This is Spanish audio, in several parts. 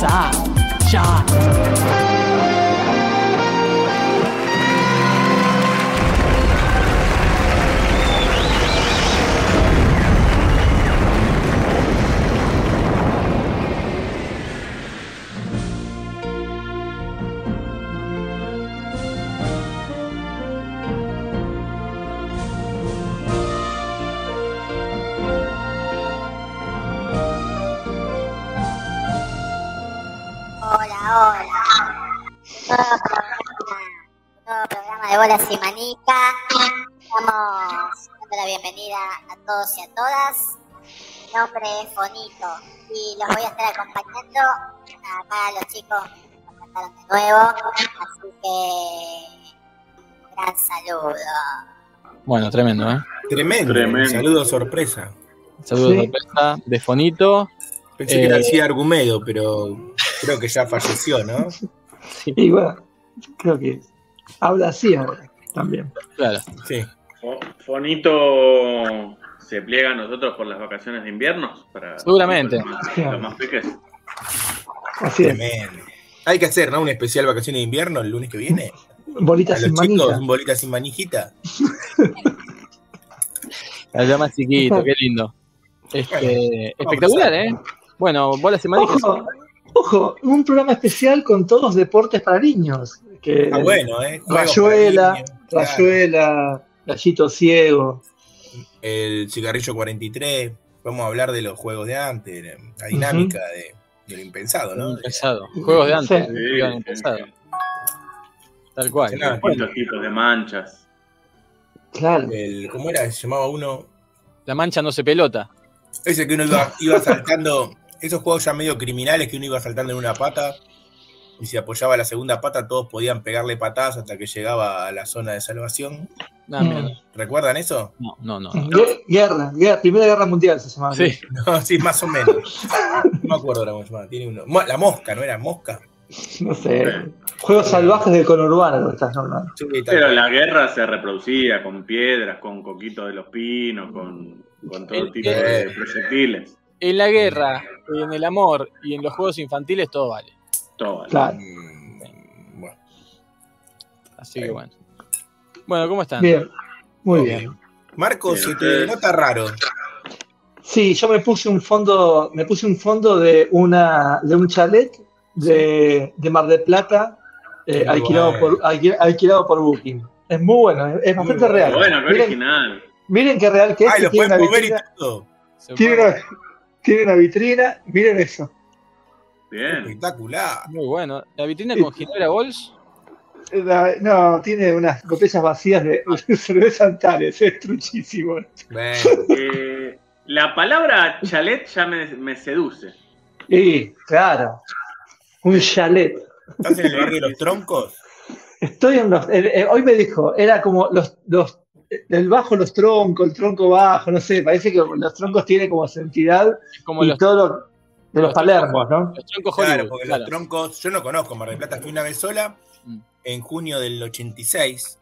Empieza ya. Y manica. Estamos dando la bienvenida a todos y a todas. Mi nombre es Fonito y los voy a estar acompañando. Acá los chicos me contactaron de nuevo, así que un gran saludo. Bueno, tremendo, ¿eh? Tremendo. Tremendo. Saludo sorpresa. Saludos Sí. sorpresa de Fonito. Pensé que era Eh. así Argumedo, pero creo que ya falleció, ¿no? Y bueno, creo que habla así ahora también. Claro. Sí. Fo- Fonito se pliega a nosotros por las vacaciones de invierno. Para Seguramente. Los más peques. Así es. Hay que hacer, ¿no? Un especial vacaciones de invierno el lunes que viene. A Bolitas los sin chicos, manita. un bolita sin manijita. La más chiquito, qué lindo. Este, espectacular, ¿eh? Bueno, bolas y manijas. Ojo, ojo, un programa especial con todos deportes para niños. Que Ah, bueno, ¿eh? Rayuela. Rayuela, Gallito Ciego. El cigarrillo 43. Vamos a hablar de los juegos de antes, de la dinámica de, de lo impensado, ¿no? Impensado. Juegos de antes. Sí. impensado. Tal cual. Distintos tipos de manchas. Claro. El, ¿Cómo era? Se llamaba uno. La mancha no se pelota. Ese que uno iba, iba saltando. Esos juegos ya medio criminales que uno iba saltando en una pata. Y si apoyaba la segunda pata, todos podían pegarle patadas hasta que llegaba a la zona de salvación. No, mira, ¿Recuerdan eso? no, no, no. Gue- Guerra, guerra, Primera Guerra Mundial se llamaba. Sí, No, sí, más o menos. No me acuerdo ahora cómo se llama. Tiene uno. La mosca, ¿no era mosca? No sé. Juegos salvajes del conurbano, lo estás nombrando. Pero la guerra se reproducía con piedras, con coquitos de los pinos, con, con todo El- tipo de proyectiles. en la guerra, en el amor y en los juegos infantiles todo vale. Todo. Claro. Mm, bueno. Así que bueno. Bueno, ¿cómo están? Bien, muy Ok. bien. Marco, Bien, se te nota raro. Sí, yo me puse un fondo, me puse un fondo de una, de un chalet de, de Mar del Plata, eh, alquilado, bueno. por, alqui- alquilado por Booking. Es muy bueno, es, es Muy bastante bueno. real. Bueno, qué miren, original. miren qué real que es. Ay, que lo tiene, y todo. Una, tiene una vitrina, miren eso. Bien. Espectacular. Muy bueno. La vitrina con Ginebra Bols. La- no, tiene unas botellas vacías de cerveza Antares, es truchísimo. Bueno, Eh, la palabra chalet ya me, me seduce. Y, claro, un chalet. ¿Estás en el barrio de los troncos? Estoy en los. eh, eh, hoy me dijo, era como los, los. El bajo, los troncos, el tronco bajo, no sé, parece que los troncos tienen como entidad Es como y los, todo lo, de los, los palermos, ¿no? los troncos Claro, Hollywood. porque claro. los troncos, yo no conozco Mar del Plata, fui una vez sola Mm. en junio del 86.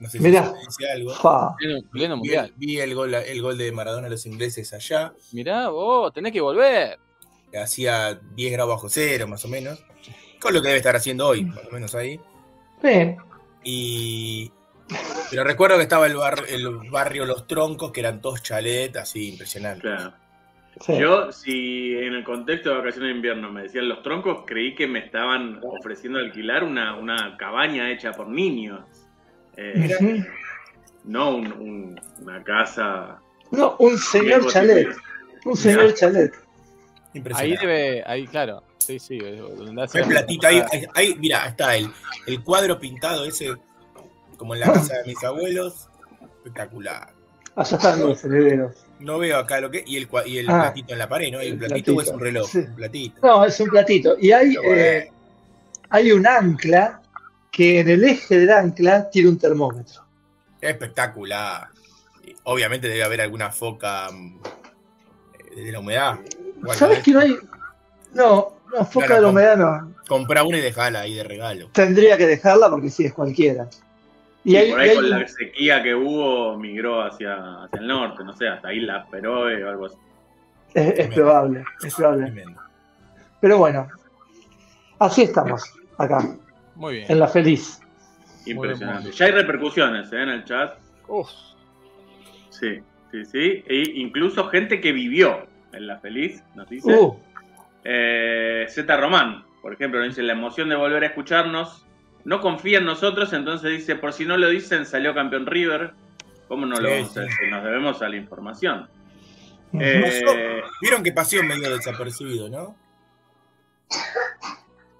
No sé si Mirá. te dice algo. Fa. Pleno, pleno Vi, mundial. vi el, gol, el gol de Maradona a los ingleses allá, Mirá, vos, tenés que volver. hacía 10 grados bajo cero, más o menos. Con lo que debe estar haciendo hoy, más o menos ahí. Sí, Y. Pero recuerdo que estaba el, bar- el barrio Los Troncos, que eran todos chalet, así impresionante. Claro. Sí. Yo, si en el contexto de vacaciones de invierno me decían los troncos, creí que me estaban ofreciendo alquilar una, una cabaña hecha por niños. Eh, no un- un- una casa. No, un señor chalet. Un señor chalet. Ahí debe, ahí, claro. Sí, sí. Hay la- platita ahí, ahí, ahí, mira, está el, el cuadro pintado ese, como en la casa de mis abuelos. Espectacular. Allá están los herederos. No veo acá lo que. Y el, y el Ah. platito en la pared, ¿no? ¿Y el El platito, o es un reloj? sí. Un platito. No, es un platito. Y hay, eh, hay un ancla que en el eje del ancla tiene un termómetro. Espectacular. Obviamente debe haber alguna foca mm, de la humedad. ¿Sabes que no hay? No, no, foca Claro, de la humedad no. Comprá una y dejala ahí de regalo. Tendría que dejarla porque sí es cualquiera. Y Y hay, por y ahí hay con la sequía que hubo migró hacia, hacia el norte, no sé, hasta Isla Feroe o algo así. es, es probable, es probable. Tremendo. Pero bueno, así estamos acá, Muy bien. en la feliz. Impresionante. Ya hay repercusiones ¿eh? en el chat. Uf, Sí, sí, sí. E incluso gente que vivió en la feliz, nos dice. Uh, Eh, Z Román, por ejemplo, nos dice la emoción de volver a escucharnos. No confía en nosotros, entonces dice, por si no lo dicen, salió campeón River. ¿Cómo no lo Sí, vamos a sí. decir? Nos debemos a la información. Eh, Vieron que pasó medio desapercibido, ¿no?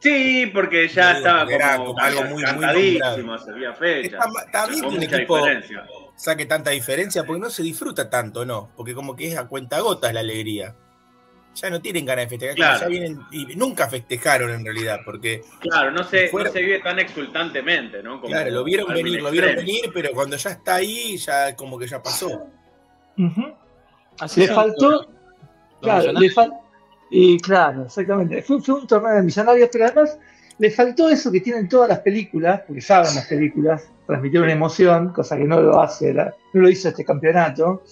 sí, porque ya estaba era como, como algo muy- muy se fecha. Está, bien que un equipo diferencia. saque tanta diferencia porque no se disfruta tanto, ¿no? Porque como que es a cuenta gotas la alegría. Ya no tienen ganas de festejar, Claro. ya vienen y nunca festejaron en realidad, porque Claro, no se, Fuera- no se vive tan exultantemente, ¿no? Como claro, lo vieron venir, lo vieron venir, pero cuando ya está ahí, ya como que ya pasó. Así Le faltó, claro, le fal- y claro, exactamente. Fue, fue un torneo de millonarios, pero además le faltó eso que tienen todas las películas, porque saben las películas, transmitir una emoción, cosa que no lo hace, la- no lo hizo este campeonato.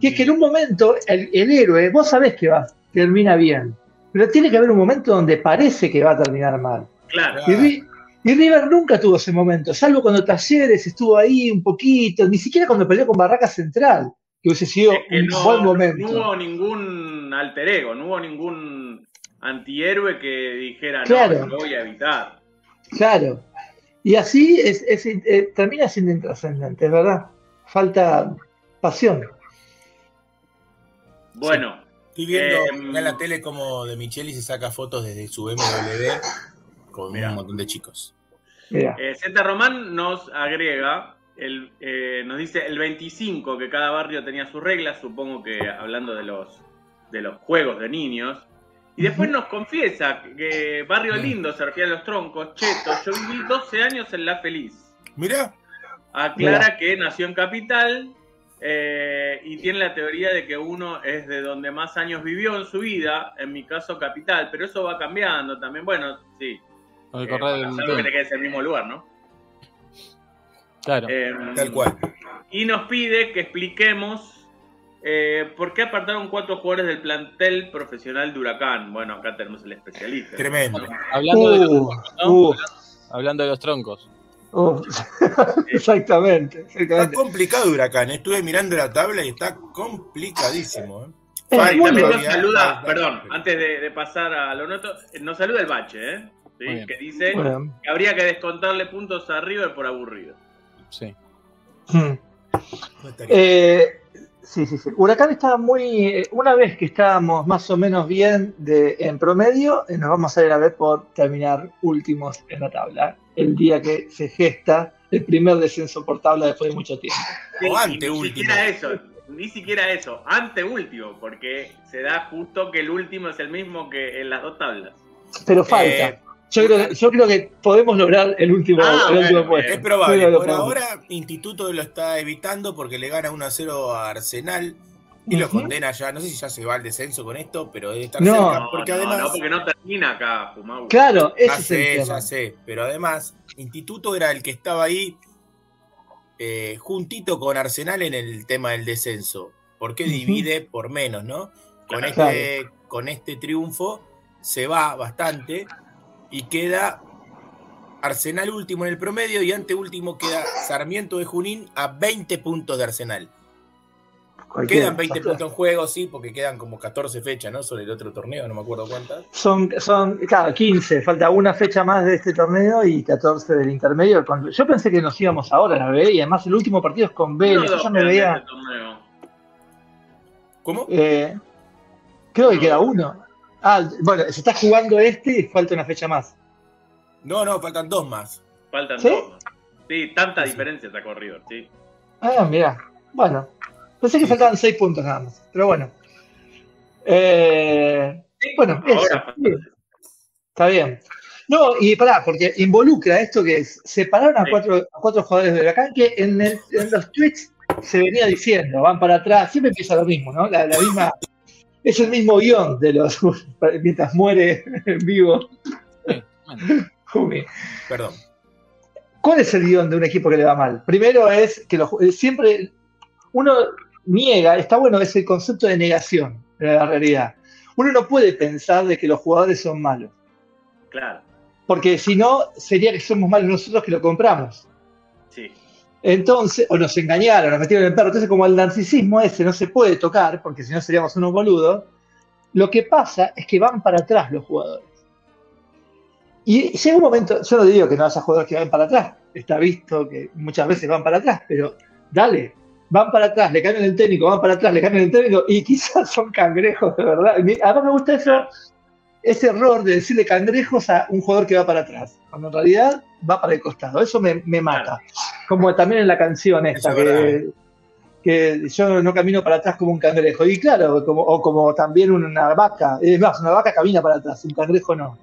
Que es que en un momento el, el héroe, vos sabés que va, termina bien, pero tiene que haber un momento donde parece que va a terminar mal. Claro, Y, Ri- y River nunca tuvo ese momento, salvo cuando Talleres estuvo ahí un poquito, ni siquiera cuando peleó con Barraca Central, que hubiese sido es que un no, buen no momento. hubo ningún alter ego, no hubo ningún antihéroe que dijera, Claro. no, lo voy a evitar. Claro. Y así es, es, eh, termina siendo intrascendente, verdad. Falta pasión. Bueno, Estoy viendo Eh, en la tele como de Micheli se saca fotos desde su BMW con Mirá. un montón de chicos. Eh, Z Román nos agrega, el, eh, nos dice el 25 que cada barrio tenía sus reglas, supongo que hablando de los, de los juegos de niños. Y después nos confiesa que Barrio Lindo se refiere a los troncos, cheto, yo viví 12 años en La Feliz. Mirá, Aclara que nació en Capital eh, y tiene la teoría de que uno es de donde más años vivió en su vida, en mi caso Capital, pero eso va cambiando también. Bueno, sí. Con el eh, correr del que tiempo. te quedes en el mismo lugar, ¿no? Claro. Eh, tal cual. Y nos pide que expliquemos eh, por qué apartaron cuatro jugadores del plantel profesional de Huracán. Bueno, acá tenemos el especialista. Tremendo. Hablando, de los, Uh, ¿no? uh, hablando de los troncos. Uh. exactamente, Está exactamente. complicado Huracán. ¿eh? Estuve mirando la tabla y está complicadísimo. ¿eh? Muy también nos saluda, perdón, antes de, de pasar a lo noto, nos saluda el bache, ¿eh? Que dice que habría que descontarle puntos a River por aburrido. Sí. mm. Eh, sí, sí, sí. Huracán está muy. eh, Una vez que estábamos más o menos bien de, en promedio, eh, nos vamos a ir a ver por terminar últimos en la tabla. El día que se gesta el primer descenso por tabla después de mucho tiempo. Sí, O anteúltimo. Ni siquiera eso, ni siquiera eso, anteúltimo, porque se da justo que el último es el mismo que en las dos tablas. Pero falta. Eh, yo, creo, yo creo que podemos lograr el último, Ah, el último bueno, puesto. Es probable. Lo Por podemos. ahora, Instituto lo está evitando porque le gana 1 a 0 a Arsenal y lo Ujú. condena ya. No sé si ya se va al descenso con esto, pero debe estar No. cerca. No, Porque no, además. no, porque no termina acá, Fumau. Claro, ese Ya es el sé, tema. ya sé. Pero además, Instituto era el que estaba ahí eh, juntito con Arsenal en el tema del descenso. Porque divide por menos, ¿no? Con Claro. este, con este triunfo se va bastante y queda Arsenal último en el promedio y anteúltimo queda Sarmiento de Junín a 20 puntos de Arsenal. Cualquiera. Quedan 20 puntos en juego, sí, porque quedan como 14 fechas, ¿no? Sobre el otro torneo, no me acuerdo cuántas. Son, son, claro, 15. Falta una fecha más de este torneo y 14 del intermedio. Yo pensé que nos íbamos ahora a la B y además el último partido es con Vélez. o Yo dos ya me veía. torneo. ¿Cómo? eh, creo que queda uno. Ah, bueno, se está jugando este y falta una fecha más. No, no, faltan dos más. Faltan ¿Sí? dos. Sí, tanta Sí. diferencia sacó River, sí. Ah, mira. Bueno, pensé que Sí. faltaban 6 puntos nada más. Pero bueno. Eh, Bueno, eso. ahora Está bien. No, y pará, porque involucra esto que es, separaron a Sí. cuatro, a cuatro jugadores de Huracán que en, el- en los tweets se venía diciendo, van para atrás, siempre empieza lo mismo, ¿no? La, la misma, es el mismo guion de los, mientras muere en vivo Sí, bueno. Jumi. Perdón. ¿Cuál es el guion de un equipo que le va mal? Primero es que los- eh, siempre uno niega, está bueno, es el concepto de negación de la realidad. uno no puede pensar de que los jugadores son malos. Claro, Porque si no, sería que somos malos nosotros que lo compramos. Entonces, o nos engañaron, nos metieron en el perro. Entonces, como el narcisismo ese no se puede tocar, porque si no seríamos unos boludos, lo que pasa es que van para atrás los jugadores. Y llega un momento, yo no digo que no haya jugadores que van para atrás, está visto que muchas veces van para atrás, pero dale, van para atrás, le cambian el técnico, van para atrás, le cambian el técnico, y quizás son cangrejos de verdad. Y Además me gusta eso, ese error de decirle cangrejos a un jugador que va para atrás, cuando en realidad va para el costado. Eso me, me mata. Como también en la canción esta, es que, que yo no camino para atrás como un cangrejo. Y claro, como, o como también una vaca. Es más, una vaca camina para atrás, un cangrejo no.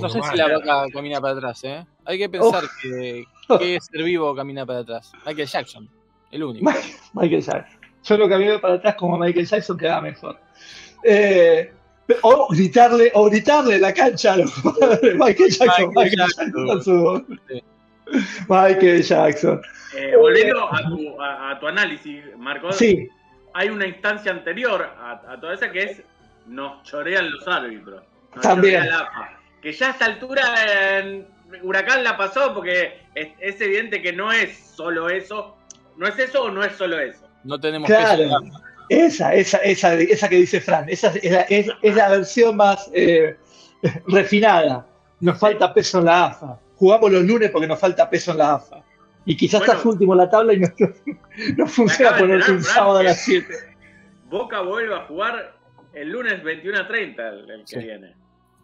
No sé si la vaca camina para atrás, ¿eh? Hay que pensar que, que ser vivo camina para atrás. Michael Jackson, el único. Michael Jackson. Yo no camino para atrás como Michael Jackson queda mejor. Eh, o gritarle, o gritarle en la cancha a los jugadores, Michael Jackson, Michael Michael Jackson. Jackson. Sí. Michael Jackson. Eh, volviendo a tu, a, a tu análisis, Marco, Sí, hay una instancia anterior a, a toda esa que es nos chorean los árbitros. Nos También. la AFA. Que ya a esta altura en Huracán la pasó porque es, es evidente que no es solo eso. ¿No es eso o no es solo eso? No tenemos claro. peso. Esa, esa, esa, esa que dice Fran, esa es la, es, es la versión más eh, refinada. Nos falta peso en la AFA. Jugamos los lunes porque nos falta peso en la AFA. Y quizás Bueno. estás último en la tabla y no, no funciona ponerse un Fran, sábado a las 7. Boca vuelve a jugar el lunes 21 a 30, el, el que Sí. viene.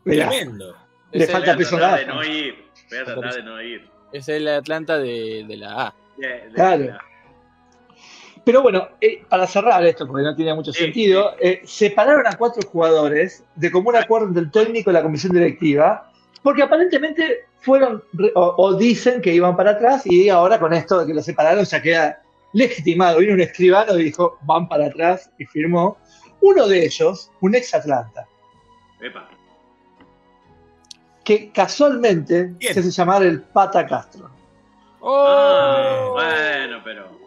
Mirá, Tremendo. Le Es falta el, Voy a peso en tratar la de AFA. no ir. Voy a tratar de no ir. es el Atlanta de, de la A. De- de- Claro. de la- Pero bueno, eh, para cerrar esto, porque no tiene mucho sentido, eh, separaron a cuatro jugadores de común acuerdo entre el técnico y la comisión directiva, porque aparentemente fueron o, o dicen que iban para atrás y ahora con esto de que lo separaron ya queda legitimado. Vino un escribano y dijo, van para atrás y firmó. Uno de ellos, un ex Atlanta, Epa. que casualmente Bien. se hace llamar el Pata Castro. Ah, ¡Oh! bueno, pero.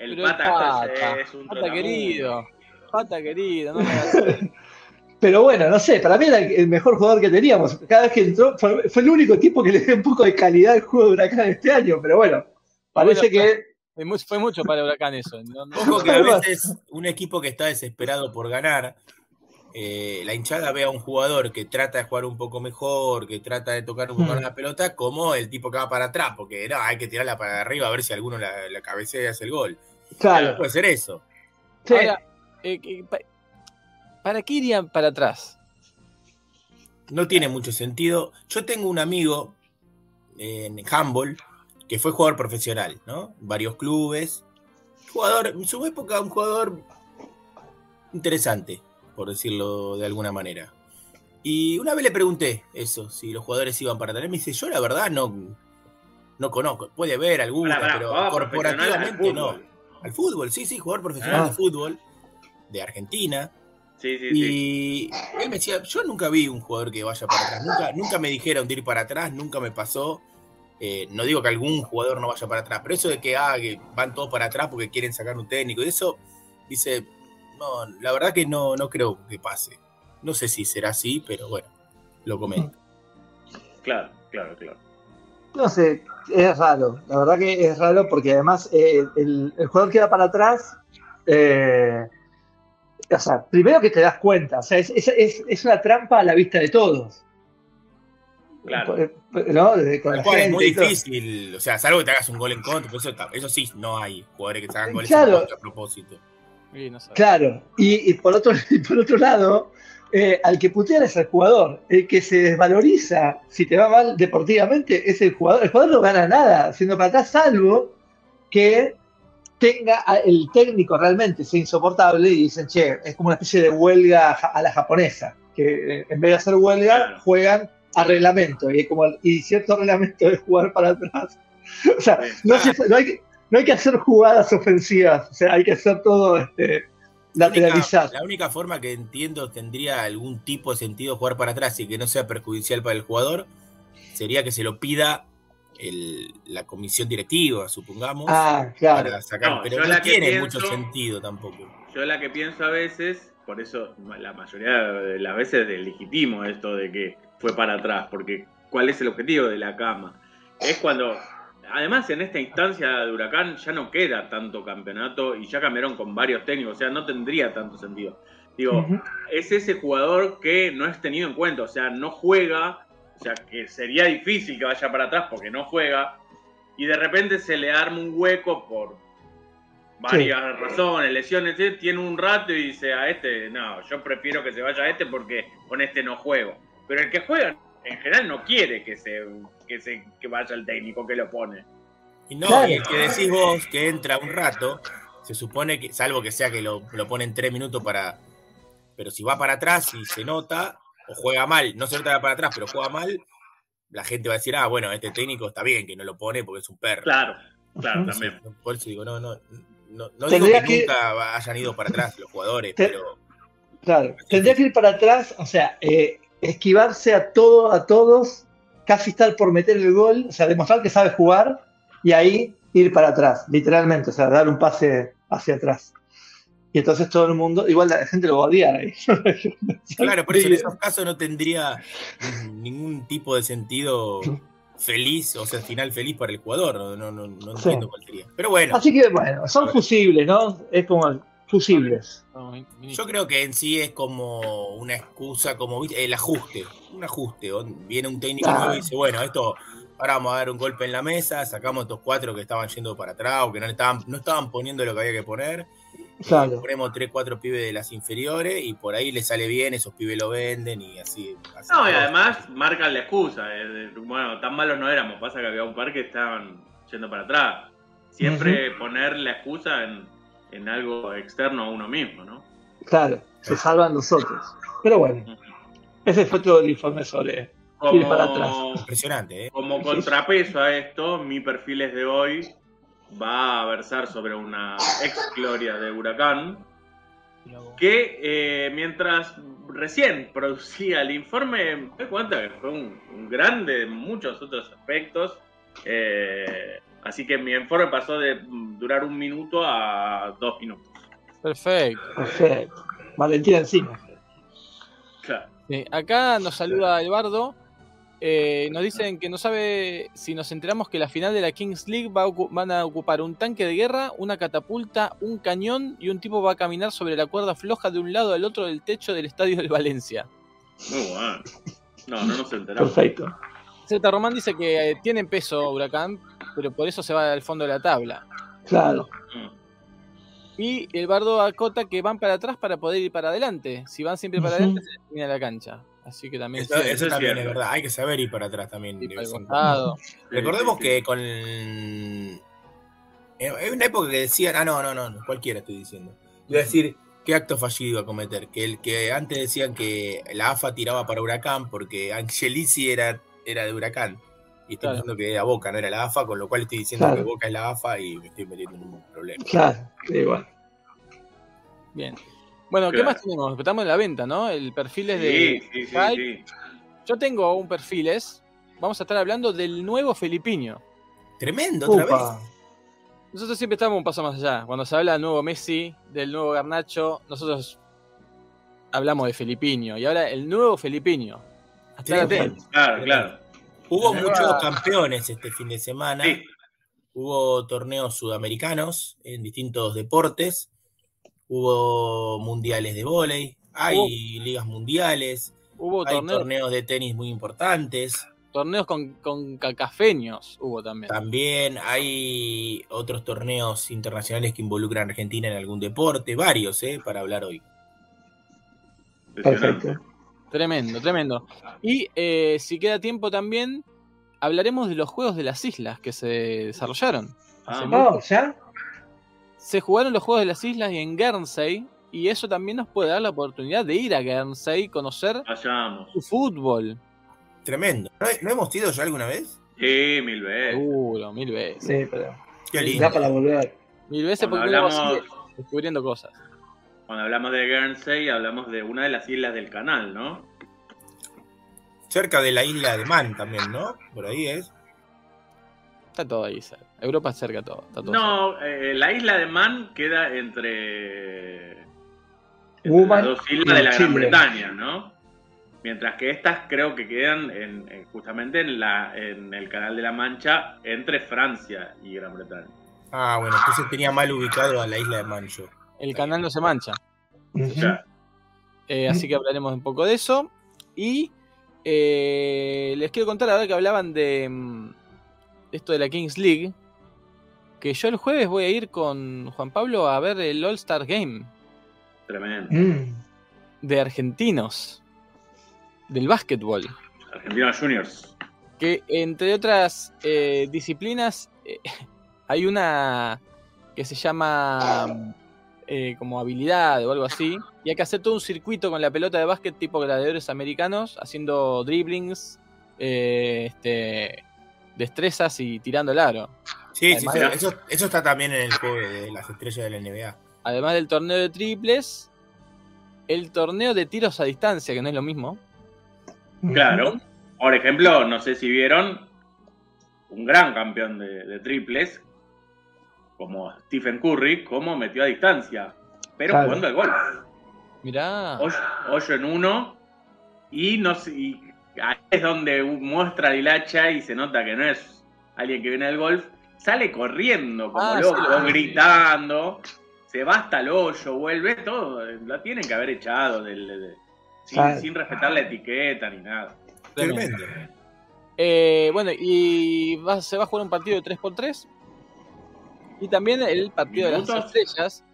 El Pero el pata, Pata, es un Pata querido. Pata querido, no me hagas- Pero bueno, no sé, para mí era el mejor jugador que teníamos. Cada vez que entró, fue, fue el único tipo que le dio un poco de calidad al juego de Huracán este año. Pero bueno, parece Bueno, que. Fue mu- Fue mucho para Huracán eso. No, no- Ojo que a veces un equipo que está desesperado por ganar, eh, la hinchada ve a un jugador que trata de jugar un poco mejor, que trata de tocar un poco Hmm. la pelota, como el tipo que va para atrás, porque no, hay que tirarla para arriba a ver si alguno la, la cabecea y hace el gol. Claro. Puede ser eso. sí, Ahora, eh, ¿para qué irían para atrás? No tiene mucho sentido. Yo tengo un amigo en handball que fue jugador profesional, ¿no? Varios clubes. Jugador, en su época, un jugador interesante, por decirlo de alguna manera. Y una vez le pregunté eso, si los jugadores iban para atrás. Me dice, yo la verdad no, no conozco. Puede haber alguna, pero al corporativamente no. Al fútbol, sí, sí, jugador profesional Ah. de fútbol de Argentina. Sí, sí, sí. Y él me decía, yo nunca vi un jugador que vaya para atrás, nunca, nunca me dijeron de ir para atrás, nunca me pasó. Eh, no digo que algún jugador no vaya para atrás, pero eso de que, ah, que van todos para atrás porque quieren sacar un técnico, y eso, dice, no, la verdad que no, no creo que pase. No sé si será así, pero bueno, lo comento. Claro, claro, claro. no sé, es raro. La verdad que es raro porque además eh, el, el jugador que va para atrás. eh, o sea, primero que te das cuenta, o sea, es, es- es- es una trampa a la vista de todos. Claro. Eh, ¿No? Con Tal la cual, es muy difícil, o sea, salvo que te hagas un gol en contra, pero eso, eso sí, no hay jugadores que se hagan goles Claro. en contra a propósito. No. Claro, y, y por, otro, y por otro lado, eh, al que putean es el jugador. El que se desvaloriza si te va mal deportivamente es el jugador. El jugador no gana nada haciendo para atrás, salvo que tenga a- el técnico realmente sea insoportable y dicen, che, es como una especie de huelga a la japonesa, que eh, en vez de hacer huelga, juegan a reglamento, y, como, y cierto reglamento es jugar para atrás. O sea, no, hace- no hay, que- no hay que hacer jugadas ofensivas, o sea, hay que hacer todo este, La única, la única forma que entiendo tendría algún tipo de sentido jugar para atrás y que no sea perjudicial para el jugador sería que se lo pida el- la comisión directiva, supongamos, Ah, claro. para sacar. No, pero yo no la que tiene pienso- mucho sentido tampoco. Yo la que pienso a veces por eso la mayoría de las veces es legítimo esto de que fue para atrás, porque ¿cuál es el objetivo de la cama? Es cuando, además en esta instancia de Huracán ya no queda tanto campeonato y ya cambiaron con varios técnicos, o sea, no tendría tanto sentido. Digo, es ese jugador que no es tenido en cuenta, o sea, no juega, o sea, que sería difícil que vaya para atrás porque no juega, y de repente se le arma un hueco por varias razones, lesiones, tiene un rato y dice a este, no, yo prefiero que se vaya a este porque con este no juego. Pero el que juega en general no quiere que se que se que vaya el técnico que lo pone. Y no, Claro. y el que decís vos que entra un rato, se supone que, salvo que sea que lo, lo ponen tres minutos para. Pero si va para atrás y se nota, o juega mal, no se nota para atrás, pero juega mal, la gente va a decir, ah, bueno, este técnico está bien que no lo pone porque es un perro. Claro, claro, también. Por eso digo, no, no, no, no digo que, que- nunca hayan ido para atrás los jugadores, Te- pero Claro, tendría que ir para atrás, o sea, eh, esquivarse a todo, a todos, casi estar por meter el gol, o sea, demostrar que sabe jugar y ahí ir para atrás, literalmente, o sea, dar un pase hacia atrás. Y entonces todo el mundo, igual la gente lo va a odiar ahí. claro, por eso en esos casos no tendría ningún tipo de sentido feliz, o sea, final feliz para el jugador, no, no, no, no Sí. entiendo cuál sería. Pero bueno. Así que bueno, son fusibles, ¿no? Es como fusibles. Yo creo que en sí es como una excusa, como ¿viste? el ajuste, un ajuste. Viene un técnico nuevo y dice, bueno, esto, ahora vamos a dar un golpe en la mesa, sacamos estos cuatro que estaban yendo para atrás o que no, le estaban, no estaban poniendo lo que había que poner. eh, Claro. ponemos tres, cuatro pibes de las inferiores y por ahí le sale bien, esos pibes lo venden y así. así No, y además marcan la excusa. eh, de- bueno, tan malos no éramos. Pasa que había un par que estaban yendo para atrás. Siempre poner la excusa en, en algo externo a uno mismo, ¿no? Claro, se salvan los otros. Pero bueno, ese fue todo el informe sobre. Ir para atrás. Como, Impresionante, ¿eh? como contrapeso a esto, mi perfil es de hoy va a versar sobre una ex gloria de Huracán que eh, mientras recién producía el informe me doy cuenta que fue un, un grande en muchos otros aspectos. eh, así que mi informe pasó de mm, durar un minuto a dos minutos. Perfecto. Perfecto. Valentina encima. Claro. Sí, acá nos saluda Eduardo. Eh, nos dicen que no sabe si nos enteramos que la final de la Kings League va a van a ocupar un tanque de guerra, una catapulta, un cañón y un tipo va a caminar sobre la cuerda floja de un lado al otro del techo del estadio del Valencia. Muy bueno. No, no nos enteramos. Perfecto. Z Román dice que eh, tienen peso Huracán, pero por eso se va al fondo de la tabla. Claro. Mm. Y el bardo acota que van para atrás para poder ir para adelante. Si van siempre para adelante, se termina la cancha. Así que también Eso, sí, eso es también es cierto. verdad, hay que saber ir para atrás también. de vez en cuando. Recordemos Sí, sí, que con. el- eh, Hay una época que decían, ah, no, no, no, no, cualquiera estoy diciendo. Iba a decir, ¿qué acto fallido iba a cometer? Que, el, que antes decían que la AFA tiraba para Huracán porque Angelici era, era de Huracán. Y estoy Claro. pensando que era Boca, no era la AFA, con lo cual estoy diciendo Claro. que Boca es la AFA y me estoy metiendo en un problema. Claro. Igual. Bien. Bueno, ¿qué más tenemos? Estamos en la venta, ¿no? El perfil es de. sí, sí, sí. Yo tengo un perfiles. Vamos a estar hablando del nuevo Felipiño. Tremendo, otra vez. Nosotros siempre estamos un paso más allá. Cuando se habla del nuevo Messi, del nuevo Garnacho, nosotros hablamos de Felipiño. Y ahora el nuevo Felipiño. Tremendo. atentos. Claro, claro. Hubo muchos campeones este fin de semana. Sí. Hubo torneos sudamericanos en distintos deportes. Hubo mundiales de vóley. Hay Hubo- ligas mundiales. Hubo hay torneos, torneos de tenis muy importantes. torneos con, con cacafeños. Hubo también. También hay otros torneos internacionales que involucran a Argentina en algún deporte. Varios, ¿eh? Para hablar hoy. Perfecto. Tremendo, tremendo. Y eh, si queda tiempo también, hablaremos de los Juegos de las Islas que se desarrollaron. Ah, Oh, ¿ya? Se jugaron los Juegos de las Islas en Guernsey y eso también nos puede dar la oportunidad de ir a Guernsey y conocer Vayamos. su fútbol. Tremendo. ¿No, no hemos ido ya alguna vez? Sí, mil veces. Seguro, mil veces. Sí, pero. Qué Ya lindo. para volver. Mil veces Cuando porque uno hablamos, descubriendo cosas. Cuando hablamos de Guernsey, hablamos de una de las islas del canal, ¿no? Cerca de la isla de Man también, ¿no? Por ahí es. Está todo ahí. cerca. Europa es cerca todo. Está todo cerca. No, eh, la isla de Man queda entre entre las dos islas de la Gran. Bretaña, ¿no? Mientras que estas creo que quedan en- en- justamente en, la, en el Canal de la Mancha entre Francia y Gran Bretaña. Ah, bueno, entonces tenía mal ubicado a la isla de Mancho. El canal no se mancha. Eh, así que hablaremos un poco de eso. Y eh, les quiero contar ahora que hablaban de, mm, de esto de la Kings League. Que yo el jueves voy a ir con Juan Pablo a ver el All Star Game tremendo. Mm. de argentinos. Del básquetbol. Argentina Juniors. Que entre otras eh, disciplinas eh, hay una que se llama eh, como habilidad o algo así. Y hay que hacer todo un circuito con la pelota de básquet tipo gladiadores americanos, haciendo dribblings, eh, este, destrezas y tirando el aro. Sí, sí, Además- sí, eso, eso está también en el juego de las estrellas de la NBA. Además del torneo de triples, el torneo de tiros a distancia, que no es lo mismo. Claro. Por ejemplo, no sé si vieron un gran campeón de, de triples, como Stephen Curry, cómo metió a distancia, pero Claro. jugando al golf. Mirá. Hoyo, hoyo en uno, y no y ahí es donde muestra el hacha y se nota que no es alguien que viene del golf. Sale corriendo como Ah, loco, sí, gritando, se va hasta el hoyo, vuelve todo. La tienen que haber echado del- de- de- sin, respetar la etiqueta ni nada. Tremendo. Tremendo. Eh, bueno, y va- se va a jugar un partido de 3x3. Y también el partido de las estrellas,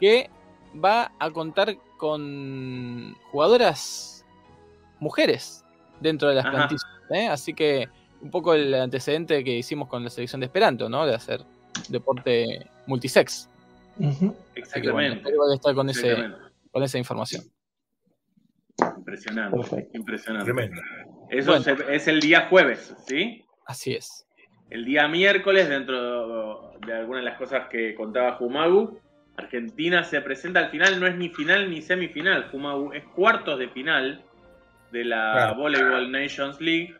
que va a contar con jugadoras mujeres dentro de las Ajá. plantillas. ¿eh? Así que un poco el antecedente que hicimos con la selección de Esperanto, ¿no? De hacer deporte multisex. Que bueno, Exactamente. espero que estar con, ese, exactamente. con esa información. Impresionante. Perfecto. Impresionante. Tremendo. Eso Bueno. se- es el día jueves, ¿sí? Así es. El día miércoles, dentro de algunas de las cosas que contaba Jumagu, Argentina se presenta al final, no es ni final ni semifinal, Jumagu, es cuartos de final de la Claro. Volleyball Nations League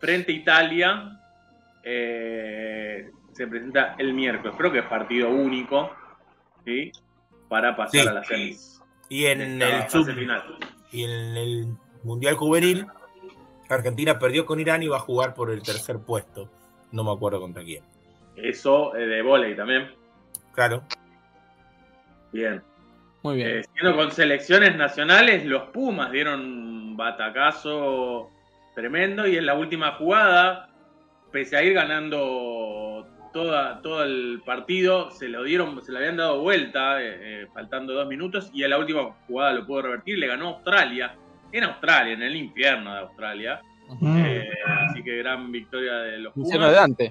frente a Italia. eh, se presenta el miércoles, creo que es partido único, ¿sí? Para pasar Sí. a las semis. Y en el sub y en el Mundial Juvenil, Argentina perdió con Irán y va a jugar por el tercer puesto. No me acuerdo contra quién. Eso eh, de volei también. Claro. Bien. Muy bien. Eh, siendo con selecciones nacionales, los Pumas dieron un batacazo tremendo y en la última jugada, pese a ir ganando toda, todo el partido, se lo dieron, se le habían dado vuelta, eh, eh, faltando dos minutos, y en la última jugada lo pudo revertir, le ganó Australia, en Australia, en el infierno de Australia. Mm. Eh, así que gran victoria de los. Dante.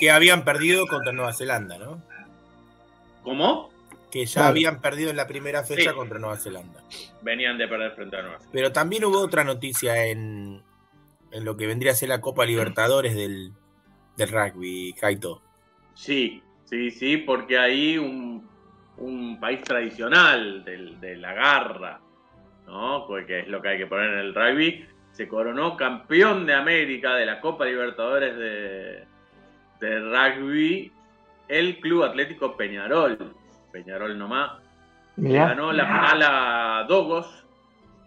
Que habían perdido contra Nueva Zelanda, ¿no? ¿Cómo? Que ya Claro. habían perdido en la primera fecha Sí. contra Nueva Zelanda. Venían de perder frente a Nueva Zelanda. Pero también hubo otra noticia en, en lo que vendría a ser la Copa Libertadores del, del rugby, Kaito. Sí, sí, sí, porque ahí un, un país tradicional del- de la garra, ¿no? Porque es lo que hay que poner en el rugby, se coronó campeón de América de la Copa Libertadores de, de rugby el Club Atlético Peñarol. Peñarol nomás. Mirá. ganó la final a Dogos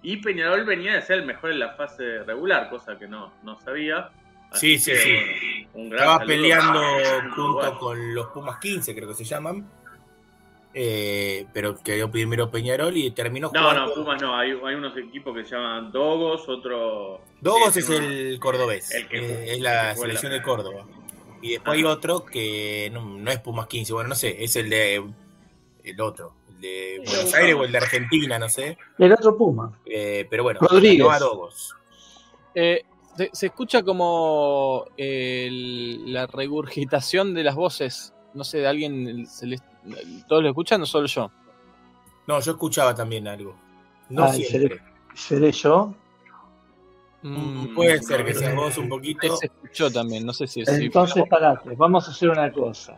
y Peñarol venía de ser el mejor en la fase regular, cosa que no, no sabía. Sí, sí, que, sí. Estaba saludo peleando a junto con los Pumas 15, creo que se llaman. Eh, pero quedó primero Peñarol y terminó No, jugando. no, Pumas no. Hay, hay unos equipos que se llaman Dogos, otro. Dogos eh, es el cordobés, El que- eh, es la que selección la- de Córdoba. Y después hay otro que no, no es Pumas 15, bueno, no sé, es el de el otro, el de Buenos Aires o el de Argentina, no sé. El otro Puma. Eh, pero bueno, Rodríguez. a Dogos. Eh, se, se escucha como el- la regurgitación de las voces. No sé, de alguien. se les- ¿Todos lo escuchan o solo yo? No, yo escuchaba también algo. No Ay, siempre. ¿Seré yo? Mm, Puede ser que seas vos un poquito. se escuchó también, no sé si si- Entonces, parate, vamos a hacer una cosa.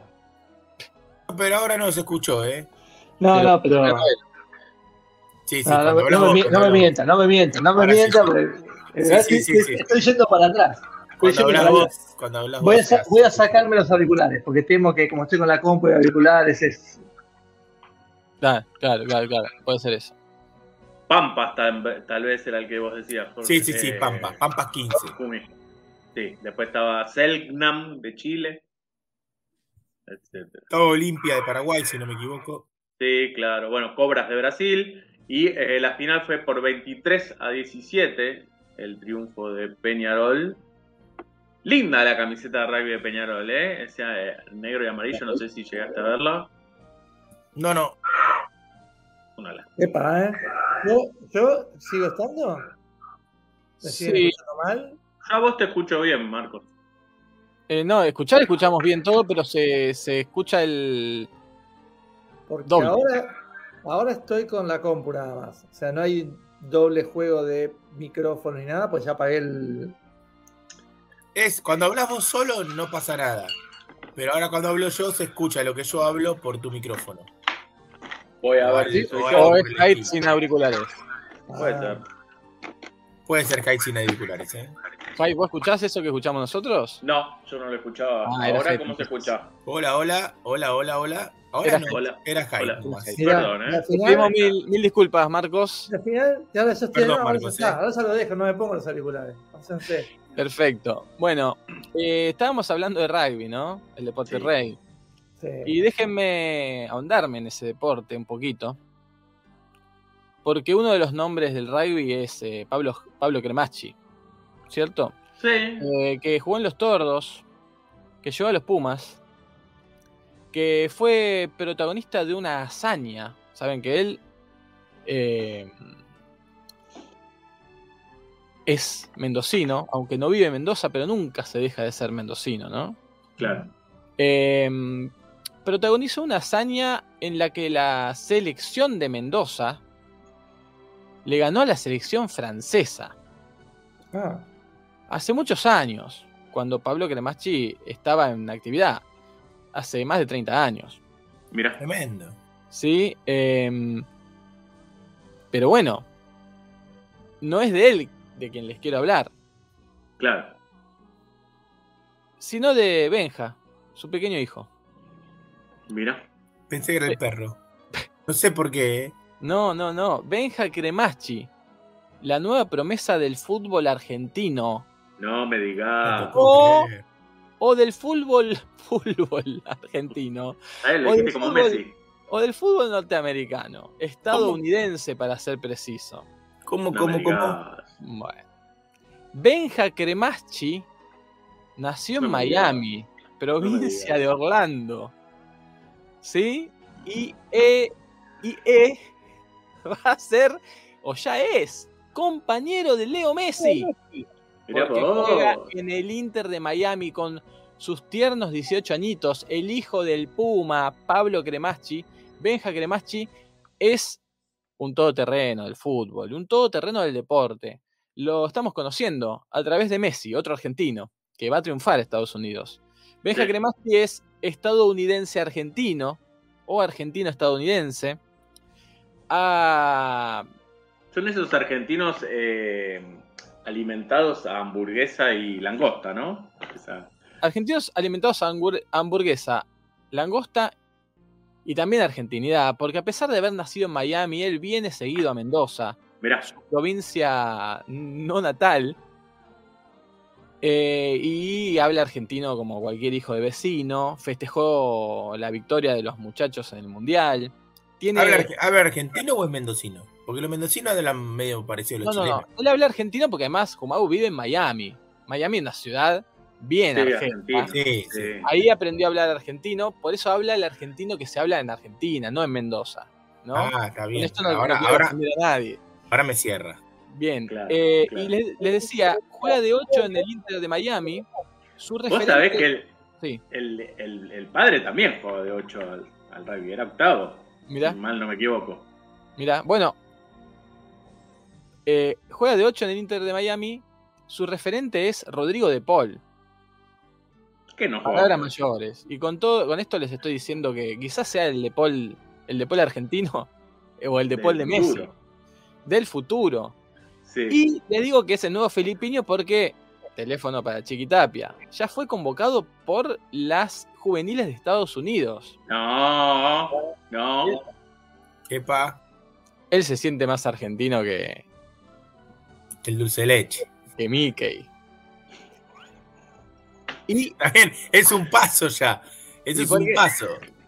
Pero ahora no se escuchó, ¿eh? No, Pero- no, pero. No, Sí, sí, no, no me, vos, mi- cuando no me mientas, no me mientas, no me Ahora sí, mientas, sí. porque. Sí, sí, sí, sí. Estoy yendo para atrás. Estoy Cuando hablas para vos, atrás. cuando hablas Voy a, vos, voy sacarme los auriculares, porque temo que como estoy con la compu de auriculares es. Claro, claro, claro, claro, puede ser eso. Pampas tal, tal vez era el que vos decías. Jorge. Sí, sí, sí, Eh, Pampas, Pampas 15. Jujuy. Sí, después estaba Selknam de Chile, etcétera. Todo Olimpia de Paraguay, si no me equivoco. Sí, claro. Bueno, Cobras de Brasil. Y eh, la final fue por 23 a 17, el triunfo de Peñarol. Linda la camiseta de rugby de Peñarol, ¿eh? Ese eh, negro y amarillo, no sé si llegaste a verla. No, no. Una lástima. Epa, ¿eh? ¿Yo, yo sigo estando? ¿Me Sí. escuchando mal? Ya vos te escucho bien, Marcos. Eh, no, escuchar escuchamos bien todo, pero se, se escucha el. Porque Doble. ahora, ahora estoy con la compu nada más. O sea, no hay doble juego de micrófono ni nada, pues ya apagué el. Es, cuando hablas vos solo no pasa nada. Pero ahora cuando hablo yo se escucha lo que yo hablo por tu micrófono. Voy a ver Sí, si soy yo. O es sin auriculares. Puede Ah, ser. Puede ser Kite sin auriculares, ¿eh? Kite, ¿vos escuchás eso que escuchamos nosotros? No, yo no lo escuchaba. Ah, Ahora. ¿cómo se escucha? Hola, hola, hola, hola, hola. Ahora Era no, Hola. era. Mirá, Perdón, ¿eh? final- pedimos mil, mil disculpas, Marcos. Al final, ya ahora ya estoy. Perdón, no, ahora, Marcos, ya está, eh. ahora ya lo dejo, no me pongo los auriculares. Pásense. Perfecto. Bueno, eh, estábamos hablando de rugby, ¿no? El deporte Sí. rey. Sí. Y déjenme ahondarme en ese deporte un poquito. Porque uno de los nombres del rugby es eh, Pablo, Pablo Cremacci, ¿cierto? Sí. Eh, que jugó en los Tordos, que llegó a los Pumas, que fue protagonista de una hazaña. Saben que él eh, es mendocino, aunque no vive en Mendoza, pero nunca se deja de ser mendocino, ¿no? Claro. Eh, protagonizó una hazaña en la que la selección de Mendoza le ganó a la selección francesa Ah, hace muchos años, cuando Pablo Cremacci estaba en actividad, hace más de 30 años. Mira. Tremendo. ¿sí? Em, pero bueno, no es de él de quien les quiero hablar, Claro. sino de Benja, su pequeño hijo. Mira. Pensé que era el perro. No sé por qué, ¿eh? No, no, no. Benja Cremacci, la nueva promesa del fútbol argentino. No me digas. creer. O del fútbol, fútbol argentino. A él le o del dijiste como fútbol- Messi. O del fútbol norteamericano. Estadounidense, para ser preciso. ¿Cómo, No cómo, cómo? Bueno. Benja Cremacci nació en No Miami, provincia de Orlando. ¿Sí? Y E, y E va a ser, o ya es, compañero de Leo Messi. Porque juega en el Inter de Miami con sus tiernos 18 añitos. El hijo del Puma, Pablo Cremacci, Benja Cremacci, es un todoterreno del fútbol, un todoterreno del deporte. Lo estamos conociendo a través de Messi, otro argentino, que va a triunfar a Estados Unidos. Benja Sí. Cremacci es estadounidense argentino o argentino estadounidense. Ah, Son esos argentinos eh, alimentados a hamburguesa y langosta, ¿no? Esa- argentinos alimentados a hamburguesa, langosta y también argentinidad, porque a pesar de haber nacido en Miami, él viene seguido a Mendoza, Mirá. provincia no natal, eh, y habla argentino como cualquier hijo de vecino, festejó la victoria de los muchachos en el Mundial. Tiene... ¿Habla, habla argentino o es mendocino? Porque los mendocinos hablan medio parecido a No, los no, no. chilenos. Él habla argentino porque además, como Agu vive en Miami. Miami es una ciudad bien Sí, argentina. Sí, sí. Ahí aprendió a hablar argentino, por eso habla el argentino que se habla en Argentina, no en Mendoza. ¿no? Ah, está Con bien. esto no, ahora, no ahora, a nadie. Ahora me cierra. Bien. Claro, eh, claro. Y les les decía, juega de 8 en el Inter de Miami. Su Vos referente. sabés que el, Sí, el, el- el padre también jugaba de 8 al, al rugby, era octavo. mirá, Si mal no me equivoco. mirá. Bueno, eh, juega de 8 en el Inter de Miami. Su referente es Rodrigo de Paul. ¿Qué no jugaba? Palabras mayores. Y con todo, con esto les estoy diciendo que quizás sea el de Paul, el de Paul argentino o el de Paul de Messi. Del futuro. Sí. Y le digo que es el nuevo Felipiño porque, teléfono para Chiquitapia, ya fue convocado por las juveniles de Estados Unidos. No, no. Epa. Él se siente más argentino que, El dulce de leche. que Mickey. Y También es un paso ya. Eso ¿Y es un paso.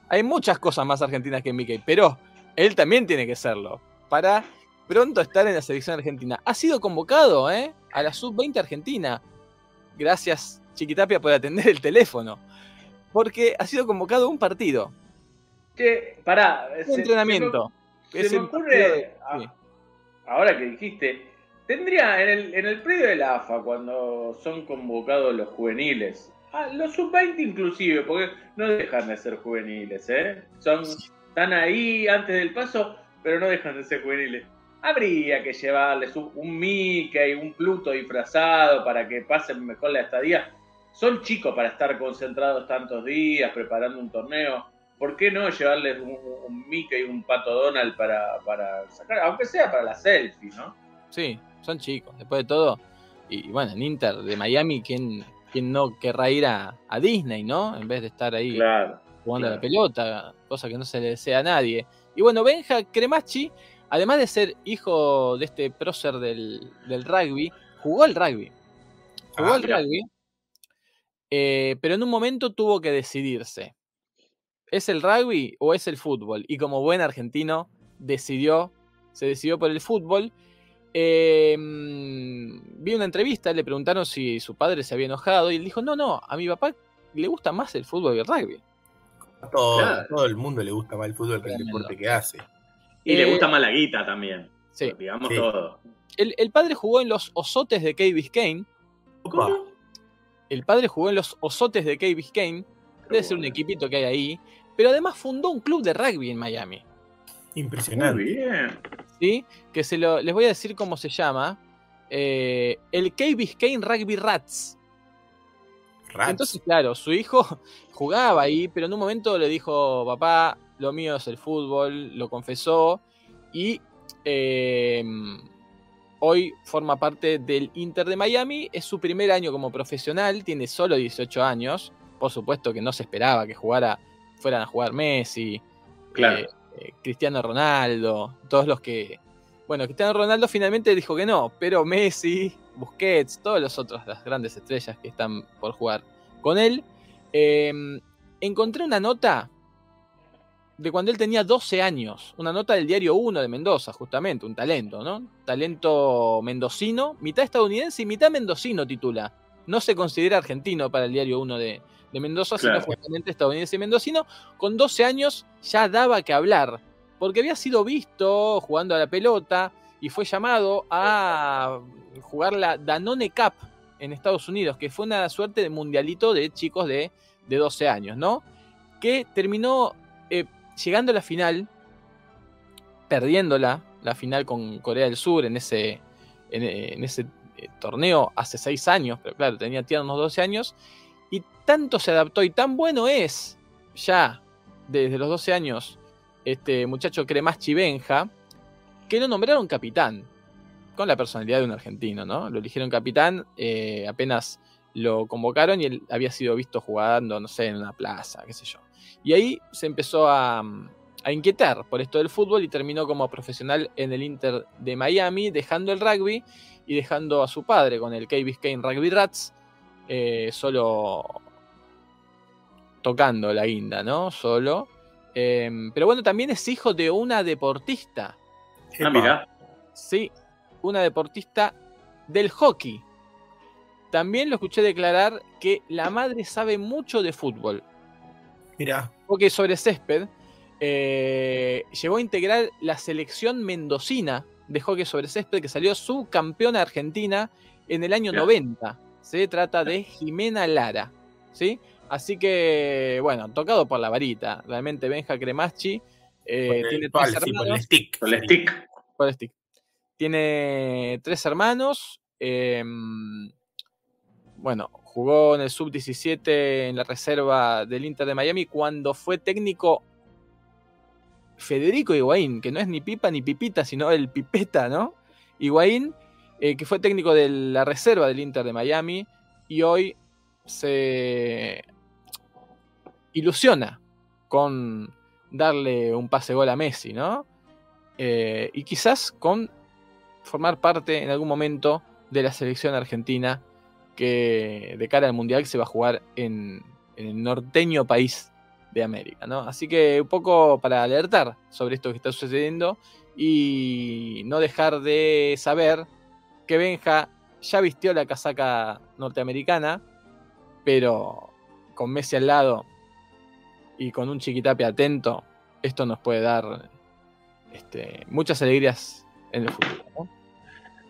hay muchas cosas más argentinas que Mickey, pero él también tiene que serlo. Para pronto estar en la selección argentina. Ha sido convocado ¿eh? a la sub-20 argentina. Gracias, Chiquitapia, por atender el teléfono. Porque ha sido convocado un partido, Che, pará. un entrenamiento. Se, me ocurre, a- sí. ahora que dijiste, tendría en el, en el predio de la AFA, cuando son convocados los juveniles, ah, los sub-20 inclusive, porque no dejan de ser juveniles, ¿eh? Son, están ahí antes del paso, pero no dejan de ser juveniles. Habría que llevarles un, un Mickey, un Pluto disfrazado para que pasen mejor la estadía. Son chicos para estar concentrados tantos días preparando un torneo. ¿Por qué no llevarles un, un Mickey y un Pato Donald para, para sacar, aunque sea para la selfie, ¿no? Sí, son chicos, después de todo. Y bueno, en Inter de Miami, ¿quién, quién no querrá ir a, a Disney, no? En vez de estar ahí Claro. jugando a la pelota, cosa que no se le desea a nadie. Y bueno, Benja Cremachi, además de ser hijo de este prócer del, del rugby, jugó al rugby. Jugó Ah, al rugby, eh, pero en un momento tuvo que decidirse. ¿Es el rugby o es el fútbol? Y como buen argentino, decidió, se decidió por el fútbol. Eh, mm, vi una entrevista, le preguntaron si su padre se había enojado y él dijo, no, no, a mi papá le gusta más el fútbol que el rugby. A todo, Claro. todo el mundo le gusta más el fútbol que el deporte que hace. Y Eh, le gusta más la guita también. Sí. Digamos Sí. todo. El, el padre jugó en los Osotes de Key Biscayne. Opa, El padre jugó en los Osotes de Key Biscayne. Debe ser un equipito que hay ahí. Pero además fundó un club de rugby en Miami. impresionante. Muy bien. ¿sí? Que se lo, les voy a decir cómo se llama. Eh, el Key Biscayne Rugby Rats. Rats. Entonces, claro, su hijo jugaba ahí, pero en un momento le dijo, papá, lo mío es el fútbol, lo confesó. Y eh, hoy forma parte del Inter de Miami. Es su primer año como profesional, tiene solo 18 años. Por supuesto que no se esperaba que jugara, fueran a jugar Messi, Claro. eh, eh, Cristiano Ronaldo, todos los que. Bueno, Cristiano Ronaldo finalmente dijo que no, pero Messi, Busquets, todos los otros, las grandes estrellas que están por jugar con él. eh, encontré una nota de cuando él tenía 12 años, una nota del diario 1 de Mendoza, justamente, un talento, ¿no? Talento mendocino, mitad estadounidense y mitad mendocino titula. No se considera argentino para el diario 1 de, de Mendoza, Claro. sino justamente estadounidense y mendocino. Con 12 años ya daba que hablar, porque había sido visto jugando a la pelota y fue llamado a jugar la Danone Cup en Estados Unidos, que fue una suerte de mundialito de chicos de, de 12 años, ¿no? Que terminó eh, llegando a la final, perdiéndola, la final con Corea del Sur en ese, en, ese eh, torneo hace 6 años, pero claro, tenía tiernos 12 años, y tanto se adaptó y tan bueno es ya desde los 12 años este muchacho Cremachi Benja, que lo nombraron capitán, con la personalidad de un argentino, ¿no? Lo eligieron capitán eh, apenas lo convocaron y él había sido visto jugando, no sé, en una plaza, qué sé yo. Y ahí se empezó a, a inquietar por esto del fútbol y terminó como profesional en el Inter de Miami, dejando el rugby y dejando a su padre con el Key Biscayne Rugby Rats, eh, solo tocando la guinda, ¿no? Solo. Eh, pero bueno, también es hijo de una deportista. Ah, mira. Sí, una deportista del hockey. También lo escuché declarar que la madre sabe mucho de fútbol. Mira, Hockey sobre césped. eh, llegó a integrar la selección mendocina de hockey sobre césped que salió subcampeona argentina en el año Mirá. 90. Se trata de Jimena Lara. ¿sí? Así que, bueno, tocado por la varita. Realmente Benja Cremachi eh, tiene pal, tres sí, por el hermanos. stick. Con el stick. Por el stick. Tiene tres hermanos. eh, bueno, jugó en el sub-17 en la reserva del Inter de Miami cuando fue técnico Federico Higuaín, que no es ni pipa ni pipita, sino el pipeta, ¿no? Higuaín, eh, que fue técnico de la reserva del Inter de Miami y hoy se ilusiona con darle un pase gol a Messi, ¿no? eh, y quizás con formar parte en algún momento de la selección argentina que de cara al mundial se va a jugar en, el norteño país de América, ¿no? Así que un poco para alertar sobre esto que está sucediendo y no dejar de saber que Benja ya vistió la casaca norteamericana, pero con Messi al lado y con un chiquitape atento, esto nos puede dar este, muchas alegrías en el futuro. ¿no?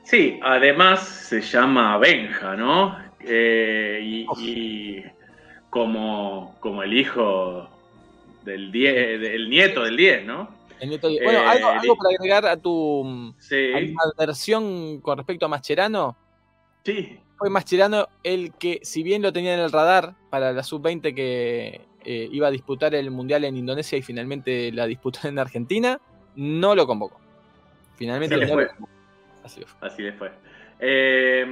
Sí, además se llama Benja, ¿no? Eh, y, y como, como el hijo del 10, del nieto del 10, ¿no? El nieto de- Bueno, Eh, algo, algo li- para agregar a tu Sí, versión con respecto a Mascherano. sí, Fue Mascherano el que, si bien lo tenía en el radar para la sub-20 que eh, iba a disputar el Mundial en Indonesia y finalmente la disputó en Argentina, no lo convocó. Finalmente no lo convocó. Así fue. así le fue. Eh,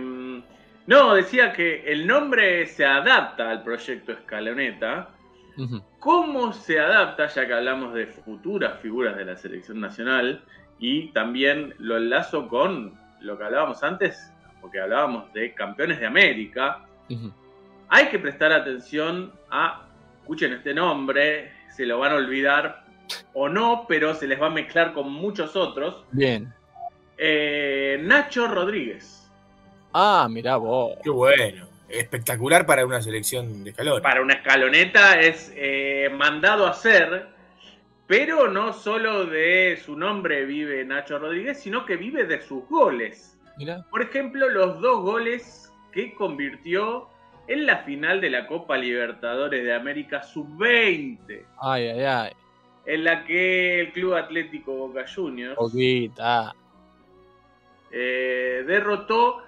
no, decía que el nombre se adapta al proyecto Escaloneta. ¿Cómo se adapta, ya que hablamos de futuras figuras de la selección nacional? Y también lo enlazo con lo que hablábamos antes, porque hablábamos de campeones de América. Hay que prestar atención a, escuchen este nombre, se lo van a olvidar o no, pero se les va a mezclar con muchos otros. Bien. Eh, Nacho Rodríguez. Ah, mirá vos. Qué bueno. Espectacular para una selección de escalón. Para una escaloneta es eh, mandado a hacer, pero no solo de su nombre vive Nacho Rodríguez, sino que vive de sus goles. Mirá. Por ejemplo, los dos goles que convirtió en la final de la Copa Libertadores de América Sub-20, Ay, ay, ay. en la que el Club Atlético Boca Juniors Poquita. Eh, derrotó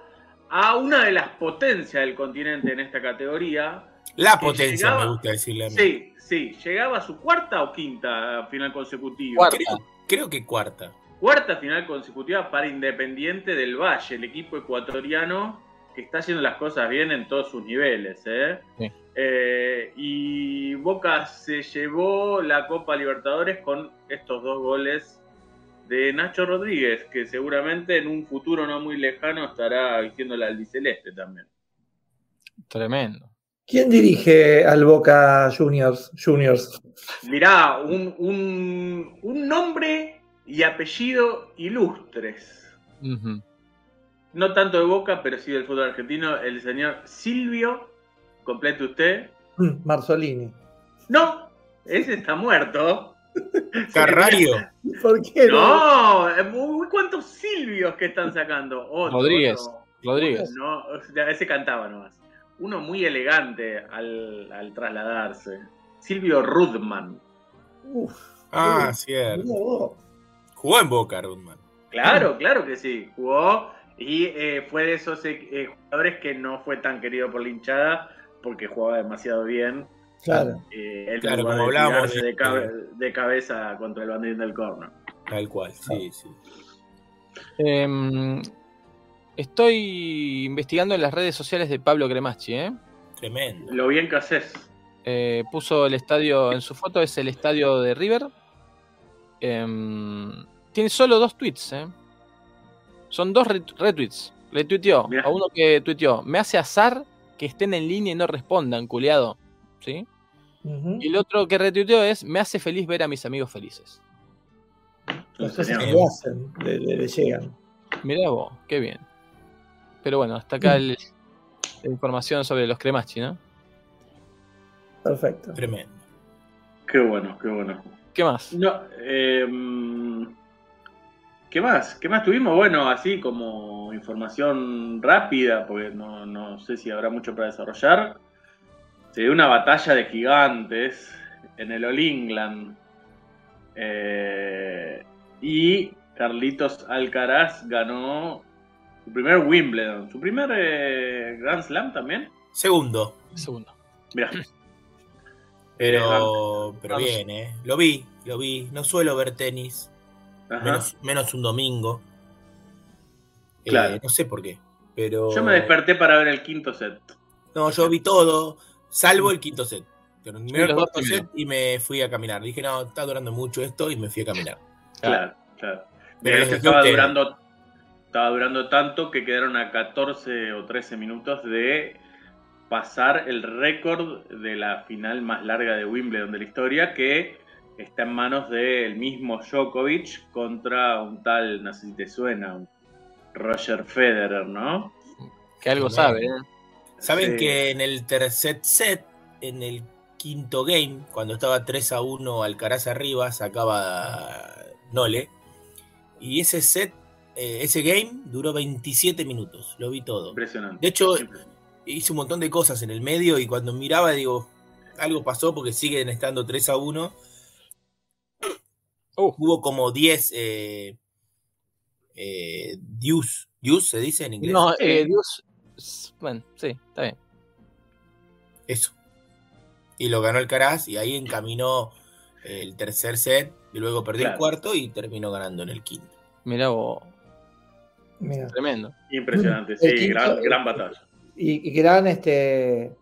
a una de las potencias del continente en esta categoría. La potencia, llegaba- me gusta decirle a mí. Sí, sí, llegaba a su cuarta o quinta final consecutiva. Creo, creo que cuarta. Cuarta final consecutiva para Independiente del Valle, el equipo ecuatoriano que está haciendo las cosas bien en todos sus niveles. ¿eh? Sí. Eh, y Boca se llevó la Copa Libertadores con estos dos goles de Nacho Rodríguez, que seguramente en un futuro no muy lejano estará vistiendo la albiceleste también. Tremendo. ¿Quién dirige al Boca Juniors? Juniors? Mirá, un, un, un nombre y apellido ilustres. No tanto de Boca, pero sí del fútbol argentino, el señor Silvio, complete usted. Mm, Marzolini. No, ese está muerto. Carrario. ¿Por qué no? No, eh, ¿cuántos Silvios que están sacando? Otro, Rodríguez. otro. Rodríguez. No, ese cantaba nomás. Uno muy elegante al, al trasladarse. Silvio Rudman. Uf, Ah, cierto. Jugó en Boca, Rudman. Claro, claro que sí. Jugó y eh, fue de esos eh, jugadores que no fue tan querido por la hinchada porque jugaba demasiado bien. Claro. Eh, él Claro, como de hablábamos tirarse de- de, cabe- de cabeza contra el banderín del corno. Tal cual, sí, sí. Em, estoy investigando en las redes sociales de Pablo Cremachi, ¿eh? Tremendo. Lo bien que haces. Eh, puso el estadio en su foto, es el estadio de River. Em, tiene solo dos tweets, ¿eh? Son dos ret- retweets. Le tuiteó Mirá. a uno que tuiteó, me hace azar que estén en línea y no respondan, culiado. ¿Sí? Y el otro que retuiteó es, me hace feliz ver a mis amigos felices. Las cosas que le hacen, le, le- le llegan. Mirá vos, qué bien. Pero bueno, hasta acá el- la información sobre los cremachi, ¿no? Perfecto. Tremendo. Qué bueno, qué bueno. ¿Qué más? No, eh, ¿Qué más? ¿Qué más tuvimos? Bueno, así como información rápida, porque no, no sé si habrá mucho para desarrollar. Se dio una batalla de gigantes en el All England. Eh, y Carlitos Alcaraz ganó su primer Wimbledon. Su primer eh, Grand Slam también. Segundo. Segundo. Mira, Pero, pero vamos. bien, ¿eh? Lo vi, lo vi. No suelo ver tenis, menos, menos un domingo. Eh, Claro. no sé por qué, pero... yo me desperté para ver el quinto set. No, yo vi todo, salvo el quinto set. Terminé el los dos cuarto set y me fui a caminar. Dije, no, está durando mucho esto y me fui a caminar. Claro, claro. Pero De hecho, estaba durando, estaba durando tanto que quedaron a 14 o 13 minutos de pasar el récord de la final más larga de Wimbledon de la historia, que está en manos del mismo Djokovic contra un tal, no sé si te suena, Roger Federer, ¿no? Que algo sabe, ¿eh? Saben Sí. que en el tercer set, en el quinto game, cuando estaba 3 a 1 Alcaraz arriba, sacaba Nole. Y ese set, eh, ese game duró 27 minutos. Lo vi todo. Impresionante. De hecho, hice un montón de cosas en el medio y cuando miraba, digo, algo pasó porque siguen estando 3 a 1. Uh. Hubo como 10 eh, eh, deuce, deuce se dice en inglés. No, eh, Dios. Bueno, sí, está bien. Eso. Y lo ganó Alcaraz y ahí encaminó el tercer set y luego perdió el cuarto y terminó ganando en el quinto. Mirá vos, tremendo. Impresionante, sí, quinto- gran, gran batalla. Y, y gran este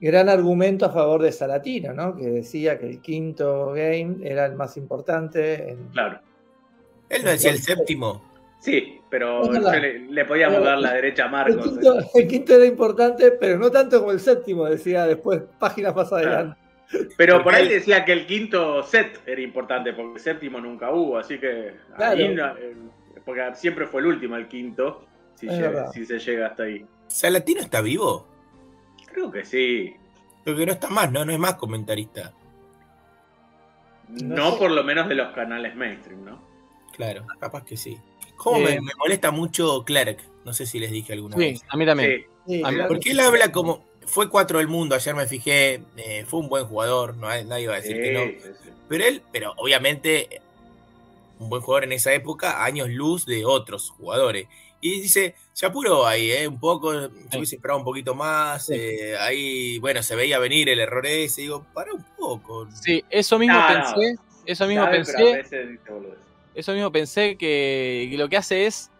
gran argumento a favor de Salatino, ¿no? Que decía que el quinto game era el más importante. en- Claro. Él no decía el séptimo. Sí, pero yo le, le podíamos Pero- dar la derecha a El Marcos. quinto, el quinto era importante, pero no tanto como el séptimo, decía después, páginas más Claro. adelante. Pero Porque por ahí decía que el quinto set era importante, porque el séptimo nunca hubo, así que ahí Claro. no- eh, porque siempre fue el último, el quinto, si, llega- se llega hasta ahí. ¿Salatino está vivo? Creo que sí. Creo que no está más, ¿no? No es más comentarista. No No, sé. por lo menos de los canales mainstream, ¿no? Claro, capaz que sí. ¿Cómo me, Eh, me molesta mucho Clark? No sé si les dije alguna Sí, vez. a mí también. Sí, Sí, A mí- claro. Porque él habla como. Fue cuatro del mundo, ayer me fijé. eh, fue un buen jugador, no nadie va a decir que no. Pero él, pero obviamente, un buen jugador en esa época, años luz de otros jugadores. Y dice, se apuró ahí, ¿eh? Un poco, se hubiese esperado un poquito más. Sí. eh, ahí, bueno, se veía venir el error ese. Digo, para un poco. Sí, eso mismo No, no. pensé. Eso mismo Sabe, pero a pensé. Eso mismo pensé que, que lo que hace es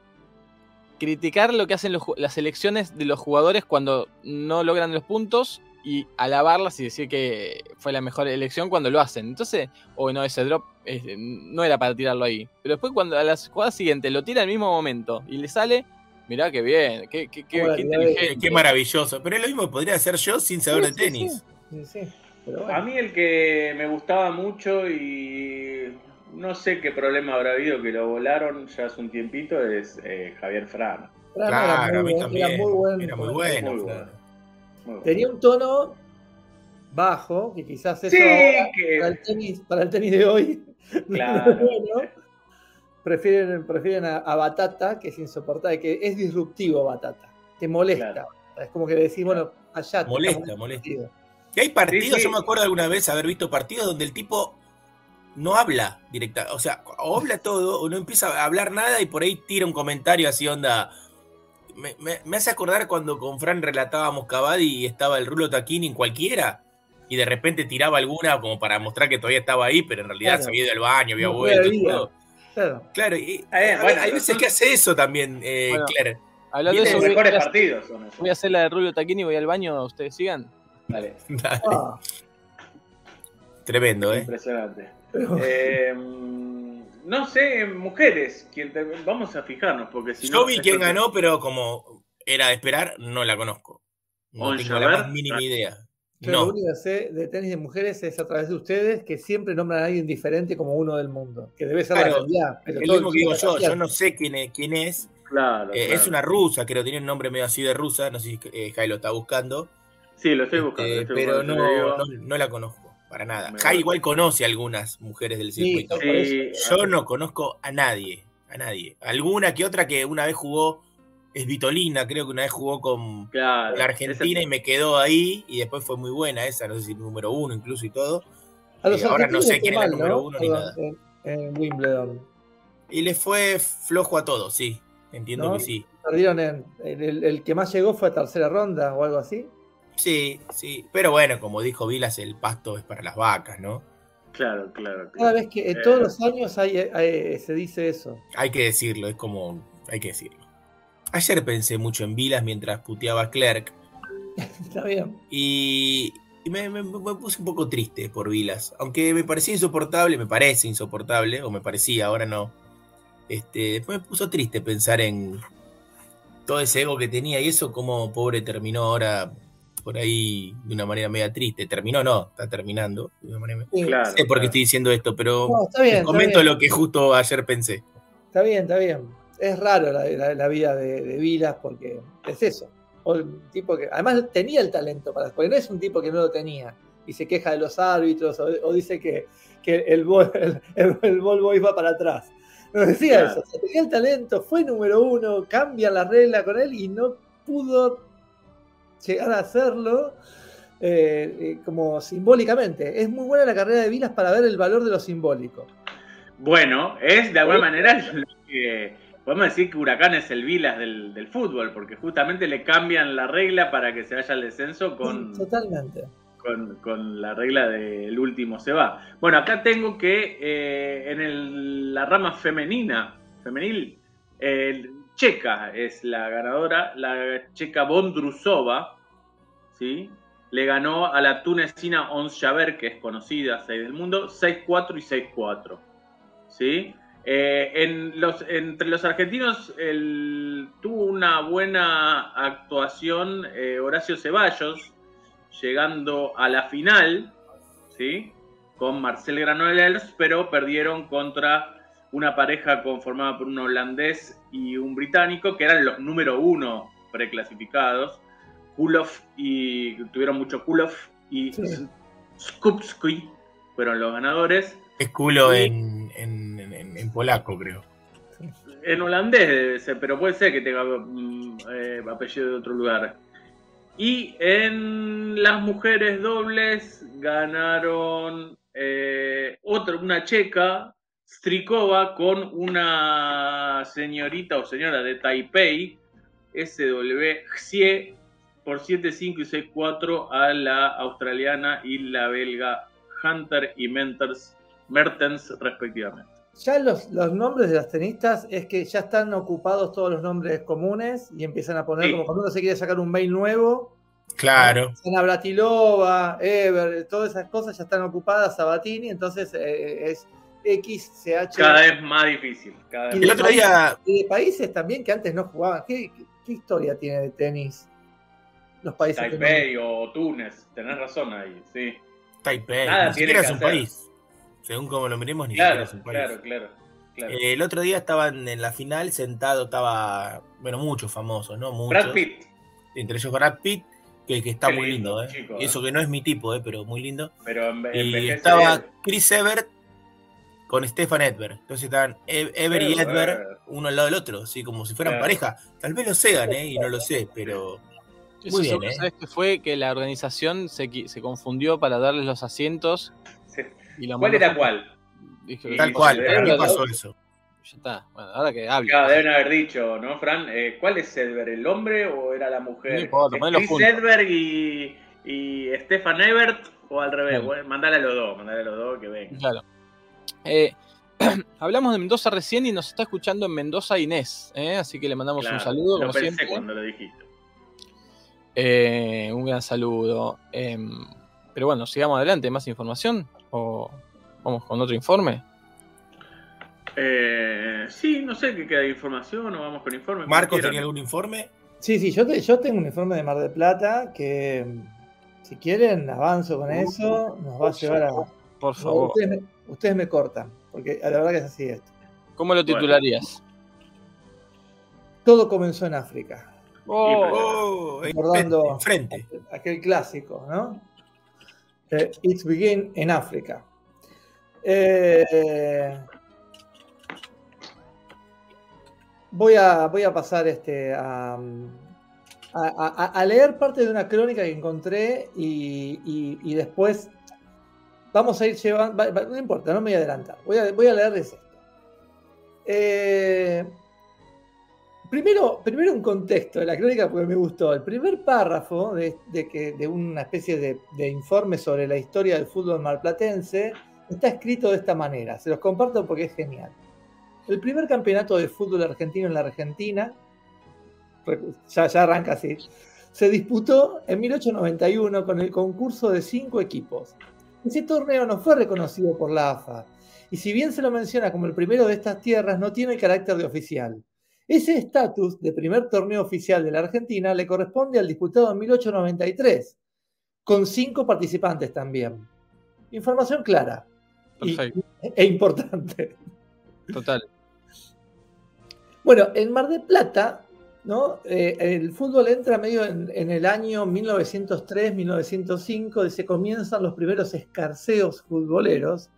criticar lo que hacen los las elecciones de los jugadores cuando no logran los puntos y alabarlas y decir que fue la mejor elección cuando lo hacen. Entonces, o no, ese drop eh, no era para tirarlo ahí. Pero después cuando a las jugadas siguientes lo tira al mismo momento y le sale, mirá qué bien, qué, qué, qué- qué mirá, inteligente. Eh, Qué maravilloso. Pero es lo mismo que podría hacer yo sin saber Sí, de sí, tenis. Sí, sí, pero A mí el que me gustaba mucho y no sé qué problema habrá habido que lo volaron ya hace un tiempito es eh, Javier Fran. Fran Claro, era a muy mí buen- también. Era muy. Era bueno. Muy bueno. Muy bueno. Tenía un tono bajo, que quizás eso Sí, ahora, que- para, el tenis, para el tenis de hoy Claro. bueno. Prefieren, prefieren a, a Batata, que es insoportable, que es disruptivo Batata. Te molesta. Claro. Es como que le decís, bueno, allá te Molesta, molesta. Y hay partidos, Sí, sí. yo me acuerdo alguna vez haber visto partidos donde el tipo no habla directa, o sea, o habla todo o no empieza a hablar nada y por ahí tira un comentario así onda. Me, me- me hace acordar cuando con Fran relatábamos Cavadi y estaba el Rulo Taquini en cualquiera y de repente tiraba alguna como para mostrar que todavía estaba ahí, pero en realidad Claro. se había ido al baño, había No vuelto. y todo. Claro. Claro, y bien, hay- bueno, hay veces son- que hace eso también, eh, Bueno. Claire. Hablando de Los eso, voy, mejores voy a- partidos voy a hacer la de Rubio Taquini, voy al baño, ustedes sigan. Dale, Dale, Ah, Tremendo, ¿eh? impresionante. Eh, no sé, mujeres, quién te- vamos a fijarnos porque si Yo no. vi quién ganó, pero como era de esperar, no la conozco. No tengo la más mínima idea. Yo lo único que sé de tenis de mujeres es a través de ustedes que siempre nombran a alguien diferente como uno del mundo, que debe ser la Claro, realidad. pero lo mismo el que digo yo. Yo no sé quién es. Quién es. Claro, Eh, claro. Es una rusa, creo, tiene un nombre medio así de rusa. No sé si eh, Jai lo está buscando. Sí, lo estoy buscando. Eh, lo estoy pero buscando, no, te digo. no, no la conozco, para nada. Me Jai igual conoce a algunas mujeres del circuito. Sí, Yo no conozco a nadie. A nadie. Alguna que otra que una vez jugó. Es Vitolina, creo que una vez jugó con claro. la Argentina y me quedó ahí. Y después fue muy buena esa, no sé si número uno incluso y todo. A los Eh, ahora no sé quién es la mal, número ¿no? uno ni nada. En, en Wimbledon. Y le fue flojo a todos, sí. Entiendo ¿No? que sí. Perdieron en. El, el- el que más llegó fue a tercera ronda o algo así. Sí, sí. Pero bueno, como dijo Vilas, el pasto es para las vacas, ¿no? Claro, claro. Cada claro. vez que. Eh. Todos los años hay, hay- se dice eso. Hay que decirlo, es como. Hay que decirlo. Ayer pensé mucho en Vilas mientras puteaba a Clerk. Está bien. Y, y me, me- me puse un poco triste por Vilas. Aunque me parecía insoportable, me parece insoportable, o me parecía, ahora no. Este, después me puso triste pensar en todo ese ego que tenía y eso como pobre terminó ahora por ahí de una manera media triste. Terminó, no, está terminando. De una manera... Sí. Claro, No sé por qué claro. estoy diciendo esto, pero No, está bien, les está comento bien. lo que justo ayer pensé. Está bien, está bien. Es raro la, la- la vida de, de Vilas porque es eso. Un tipo que además tenía el talento para. Porque no es un tipo que no lo tenía y se queja de los árbitros o, o dice que, que el, ball, el, el- el ball boy va para atrás. No decía Claro. eso. O sea, tenía el talento, fue número uno, cambia la regla con él y no pudo llegar a hacerlo. eh, eh, como simbólicamente. Es muy buena la carrera de Vilas para ver el valor de lo simbólico. Bueno, es de alguna manera lo que podemos decir que Huracán es el Vilas del, del fútbol, porque justamente le cambian la regla para que se vaya al descenso con, Totalmente. con, con la regla del último se va. Bueno, acá tengo que eh, en el- la rama femenina, femenil, eh, Checa es la ganadora, la checa Bondrusova, ¿sí? Le ganó a la tunecina Ons Jaber, que es conocida, 6 del mundo, 6-4 y 6-4. ¿sí? Eh, en los, entre los argentinos tuvo una buena actuación eh, Horacio Ceballos, llegando a la final, ¿sí? Con Marcel Granollers, pero perdieron contra una pareja conformada por un holandés y un británico, que eran los número uno preclasificados. Kulov y tuvieron mucho Kulov y Sí. Skupski fueron los ganadores. Es culo Sí. en, en- en- en polaco, creo. En holandés debe ser, pero puede ser que tenga mm, eh, apellido de otro lugar. Y en las mujeres dobles ganaron eh, otra, una checa, Strikova, con una señorita o señora de Taipei, SW Xie, por 7-5 y 6-4 a la australiana y la belga Hunter y Menters, Mertens, respectivamente. Ya los, los nombres de las tenistas es que ya están ocupados todos los nombres comunes y empiezan a poner Sí. como cuando uno se quiere sacar un mail nuevo. Claro. Ana Bratilova, Ever, todas esas cosas ya están ocupadas, Sabatini, entonces eh, es XCH. Cada vez más difícil. Cada vez Y El otro día, Y de países también que antes no jugaban. ¿Qué, qué- qué historia tiene de tenis? Los países Taipei o Túnez, tenés razón ahí, sí. Taipei, Nada ni tiene siquiera que es un hacer. país. Según como lo miremos, ni Claro, siquiera es un país. claro, claro. claro. Eh, el otro día estaban en la final sentado, estaba, bueno, muchos famosos, ¿no? Muchos. Brad Pitt, Entre ellos Brad Pitt, que, que está Qué muy lindo, lindo, ¿eh? chico, Y eso que no es mi tipo, ¿eh? Pero muy lindo. pero en, Y estaba. Chris Evert con Stefan Edberg. Entonces estaban E- Ever y Edberg. Uno al lado del otro, así como si fueran Claro. pareja. Tal vez lo sean, ¿eh? Y no lo sé, pero Muy bien, ¿eh? ¿sabes qué fue? Que la organización se, se confundió para darles los asientos. Sí. Y la ¿Cuál era cuál? Dije, tal cual. Para mí pasó eso. Ya está. Bueno, ahora que hable. Claro, deben haber dicho, ¿no, Fran? Eh, ¿Cuál es Edberg? ¿El hombre o era la mujer? No importa, ¿Es ponelo Chris. Edberg y, y Stefan Ebert o al revés? Bueno, mandale a los dos, mandale a los dos que vengan. Claro. Eh, hablamos de Mendoza recién y nos está escuchando en Mendoza Inés. ¿eh? Así que le mandamos Claro, un saludo, Lo como pensé siempre. cuando lo dijiste. Eh, un gran saludo. Em, pero bueno, sigamos adelante. ¿Más información? ¿O vamos con otro informe? Eh, sí, no sé qué queda de información o vamos con informe. quieran. ¿tenía algún informe? Sí, sí, yo, te- yo tengo un informe de Mar del Plata que, si quieren, avanzo con eso. Nos va a llevar a. Por favor. Ustedes ustedes me cortan, porque la verdad que es así esto. ¿Cómo lo titularías? Todo comenzó en África. Oh, Oh, Recordando- enfrente. aquel clásico, ¿no? Eh, It's Begin en África. Eh, voy, a, voy a pasar este, a, a- a- a leer parte de una crónica que encontré y, y- y después vamos a ir llevando. va- va- no importa, no me voy a adelantar. Voy a, voy a leerles esto. Eh, Primero, primero un contexto de la crónica porque me gustó. El primer párrafo de, de una especie de, informe sobre la historia del fútbol marplatense está escrito de esta manera. Se los comparto porque es genial. El primer campeonato de fútbol argentino en la Argentina, ya, ya arranca así, se disputó en 1891 con el concurso de cinco equipos. Ese torneo no fue reconocido por la AFA y si bien se lo menciona como el primero de estas tierras, no tiene carácter de oficial. Ese estatus de primer torneo oficial de la Argentina le corresponde al disputado en 1893, con cinco participantes también. Información clara y- e importante. Total. Bueno, en Mar del Plata, ¿no? Eh, el fútbol entra medio en, en el año 1903-1905 y se comienzan los primeros escarceos futboleros,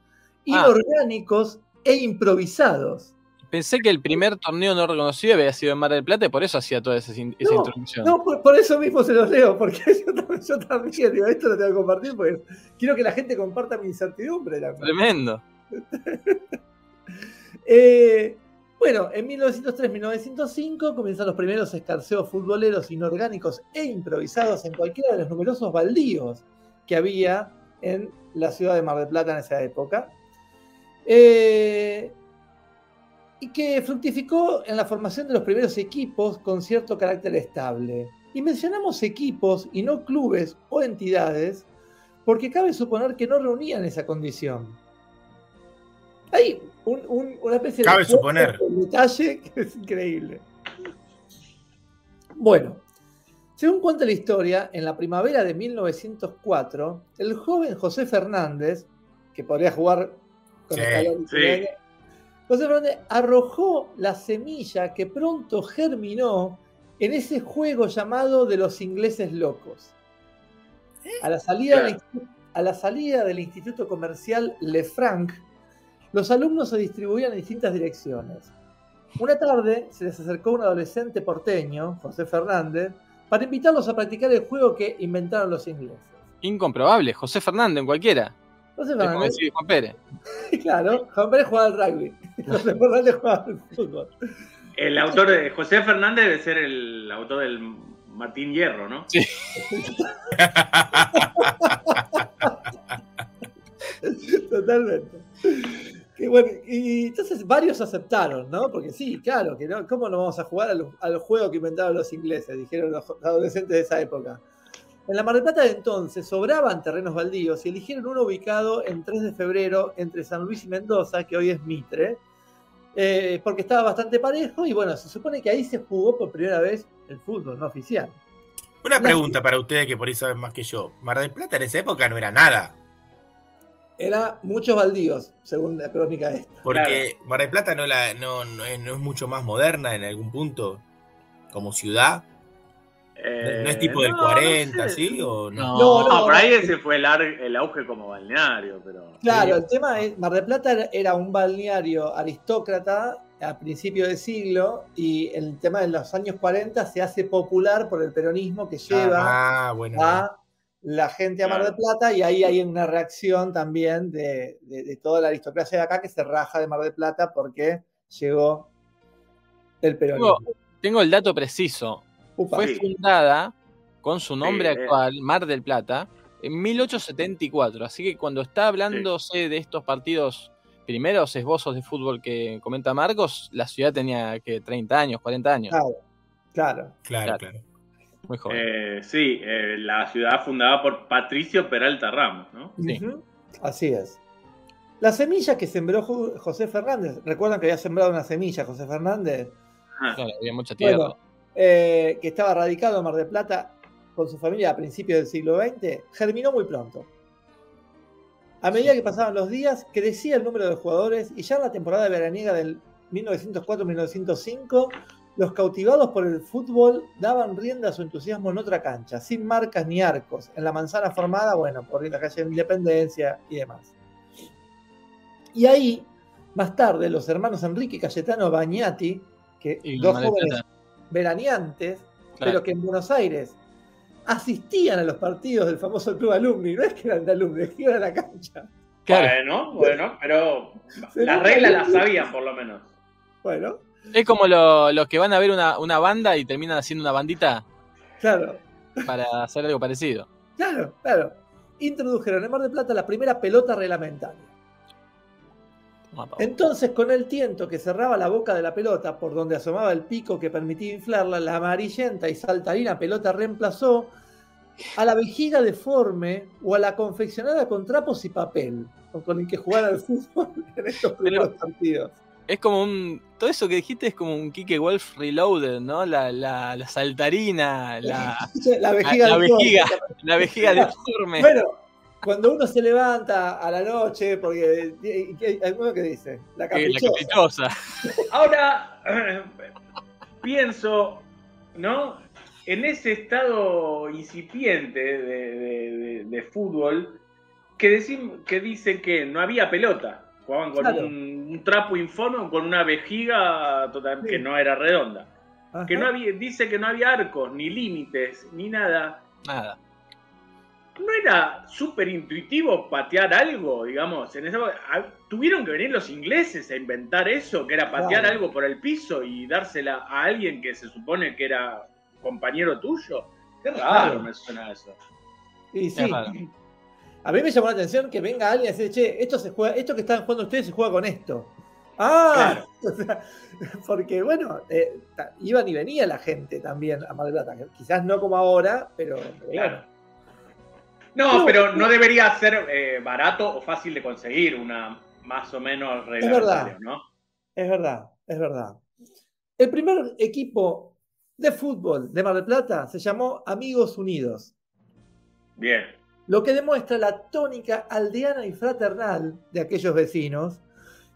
Ah. inorgánicos e improvisados. Pensé que el primer torneo no reconocido había sido en Mar del Plata y por eso hacía toda esa, esa No, introducción. No, por, por eso mismo se los leo, porque yo también, yo también digo, esto lo tengo que compartir porque quiero que la gente comparta mi incertidumbre. la- Tremendo. Eh, bueno, en 1903-1905 comienzan los primeros escarceos futboleros inorgánicos e improvisados en cualquiera de los numerosos baldíos que había en la ciudad de Mar del Plata en esa época. Eh, y que fructificó en la formación de los primeros equipos con cierto carácter estable. Y mencionamos equipos y no clubes o entidades porque cabe suponer que no reunían esa condición. Hay un- un- una especie Cabe de suponer. detalle que es increíble. Bueno, según cuenta la historia, en la primavera de 1904, el joven José Fernández, que podría jugar con Sí, el calor sí. José Fernández arrojó la semilla que pronto germinó en ese juego llamado de los ingleses locos. A la salida, a la salida del Instituto Comercial Lefranc, los alumnos se distribuían en distintas direcciones. Una tarde se les acercó un adolescente porteño, José Fernández, para invitarlos a practicar el juego que inventaron los ingleses. Incomprobable. José Fernández en cualquiera. José Es como Fernández, decir Juan Pérez. claro, Juan Pérez jugaba al rugby, José Fernández jugaba al fútbol. El autor de José Fernández debe ser el autor del Martín Hierro, ¿no? Sí. Totalmente. Que bueno, y entonces varios aceptaron, ¿no? Porque sí, claro, que no, ¿cómo no vamos a jugar al, al juego que inventaron los ingleses? Dijeron los adolescentes de esa época. En la Mar del Plata de entonces sobraban terrenos baldíos y eligieron uno ubicado en 3 de febrero entre San Luis y Mendoza, que hoy es Mitre, eh, porque estaba bastante parejo y bueno, se supone que ahí se jugó por primera vez el fútbol no oficial. Una pregunta para ustedes que por ahí saben más que yo. Mar del Plata en esa época no era nada. Era muchos baldíos, según la crónica esta. Porque Mar del Plata no, la, no, no es, no es mucho más moderna en algún punto como ciudad. Eh, ¿No es tipo del no, 40, no sé. ¿sí? ¿O no? No. No, No, por ahí ese fue el, ar- el auge como balneario, pero. Claro, el tema es, Mar del Plata era- un balneario aristócrata a principio de siglo y el tema de los años 40 se hace popular por el peronismo que lleva Ah, bueno. a la gente a Mar del Plata y ahí hay una reacción también de, de- de toda la aristocracia de acá que se raja de Mar del Plata porque llegó el peronismo. Tengo, tengo el dato preciso. Upa. Fue Sí. fundada con su nombre Sí, eh. actual, Mar del Plata, en 1874. Así que cuando está hablándose de estos partidos, primeros esbozos de fútbol que comenta Marcos, la ciudad tenía que 30 años, 40 años. Claro, claro. Claro, claro. claro. Muy joven. Eh, sí, eh, la ciudad fundada por Patricio Peralta Ramos, ¿no? Sí. Así es. La semilla que sembró José Fernández, ¿recuerdan que había sembrado una semilla José Fernández? Ah, Claro, había mucha tierra. Bueno, eh, que estaba radicado en Mar del Plata con su familia a principios del siglo XX, germinó muy pronto. A medida que pasaban los días, crecía el número de jugadores y ya en la temporada veraniega del 1904-1905, los cautivados por el fútbol daban rienda a su entusiasmo en otra cancha, sin marcas ni arcos, en la manzana formada, bueno, por la calle de Independencia y demás. Y ahí, más tarde, los hermanos Enrique y Cayetano Bagnati, que Y dos jóvenes veraneantes, claro. pero que en Buenos Aires asistían a los partidos del famoso club alumni, no es que eran de alumni, es que iban a la cancha. Claro. Bueno, bueno, pero las reglas las sabían por lo menos. Bueno, Es como lo- los que van a ver una, una banda y terminan haciendo una bandita claro, para hacer algo parecido. claro, claro. Introdujeron en Mar del Plata la primera pelota reglamentaria. Entonces, con el tiento que cerraba la boca de la pelota, por donde asomaba el pico que permitía inflarla, la amarillenta y saltarina pelota reemplazó a la vejiga deforme o a la confeccionada con trapos y papel, con el que jugar al fútbol en estos primeros partidos. Es como un. Todo eso que dijiste es como un Kike Wolf Reloaded, ¿no? La, la, la saltarina, la, la vejiga la, vejiga, la vejiga deforme. Bueno, cuando uno se levanta a la noche, porque hay alguno que dice, la Eh, la caprichosa. caprichosa. Ahora pienso, ¿no? En ese estado incipiente de, de- de- de fútbol, que, decim- que dicen que no había pelota. Jugaban con Claro. un, un trapo informe con una vejiga total, Sí. que no era redonda. Ajá. Que no había, dice que no había arcos, ni límites, ni nada. Nada. ¿No era súper intuitivo patear algo, digamos? En esa- ah, Tuvieron que venir los ingleses a inventar eso, que era patear Claro. algo por el piso y dársela a alguien que se supone que era compañero tuyo. Qué raro Claro. me suena eso. Y sí. Es. A mí me llamó la atención que venga alguien y decir, che, esto se juega, esto que están jugando ustedes se juega con esto. Ah, o sea, porque bueno, eh, iban y venía la gente también a Mar del Plata. Quizás no como ahora, pero, Claro. No, No, pero no. debería ser eh, barato o fácil de conseguir una más o menos verdad. reglamentaria, ¿no? Es verdad, es verdad. El primer equipo de fútbol de Mar del Plata se llamó Amigos Unidos, Bien. Lo que demuestra la tónica aldeana y fraternal de aquellos vecinos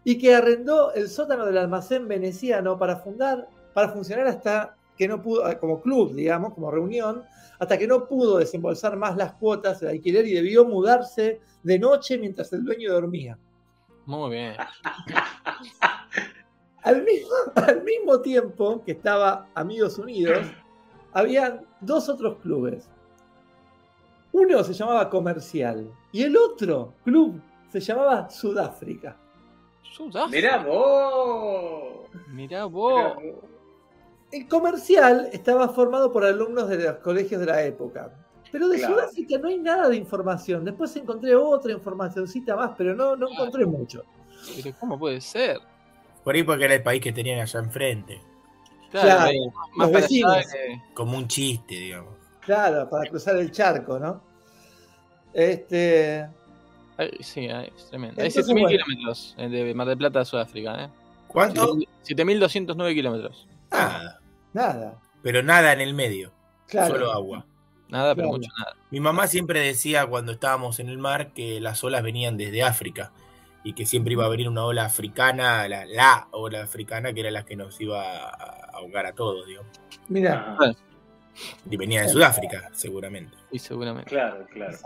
y que arrendó el sótano del almacén veneciano para fundar, para funcionar hasta que no pudo, eh, como club, digamos, como reunión, hasta que no pudo desembolsar más las cuotas de alquiler y debió mudarse de noche mientras el dueño dormía. Muy bien. Al mismo, al mismo tiempo que estaba Amigos Unidos, habían dos otros clubes. Uno se llamaba Comercial y el otro club se llamaba Sudáfrica. Sudáfrica. Mirá vos. Mirá vos. El comercial estaba formado por alumnos de los colegios de la época. Pero de Claro. Sudáfrica no hay nada de información. Después encontré otra informacioncita más, pero no, no encontré mucho. Pero ¿cómo puede ser? Por ahí porque era el país que tenían allá enfrente. Claro, Claro, más los vecinos. que- Como un chiste, digamos. Claro, para cruzar el charco, ¿no? Este. Sí, es tremendo. Hay Entonces, 7.000 bueno. kilómetros de Mar del Plata a Sudáfrica, ¿eh? ¿Cuánto? 7.209 kilómetros. Nada. Nada. Pero nada en el medio. Claro. Solo agua. Nada, pero mucho nada. Mi mamá siempre decía cuando estábamos en el mar que las olas venían desde África y que siempre iba a venir una ola africana, la, la ola africana, que era la que nos iba a ahogar a todos, digamos. Mira. Ah, Y venía de Sudáfrica, seguramente. Y seguramente. claro, claro.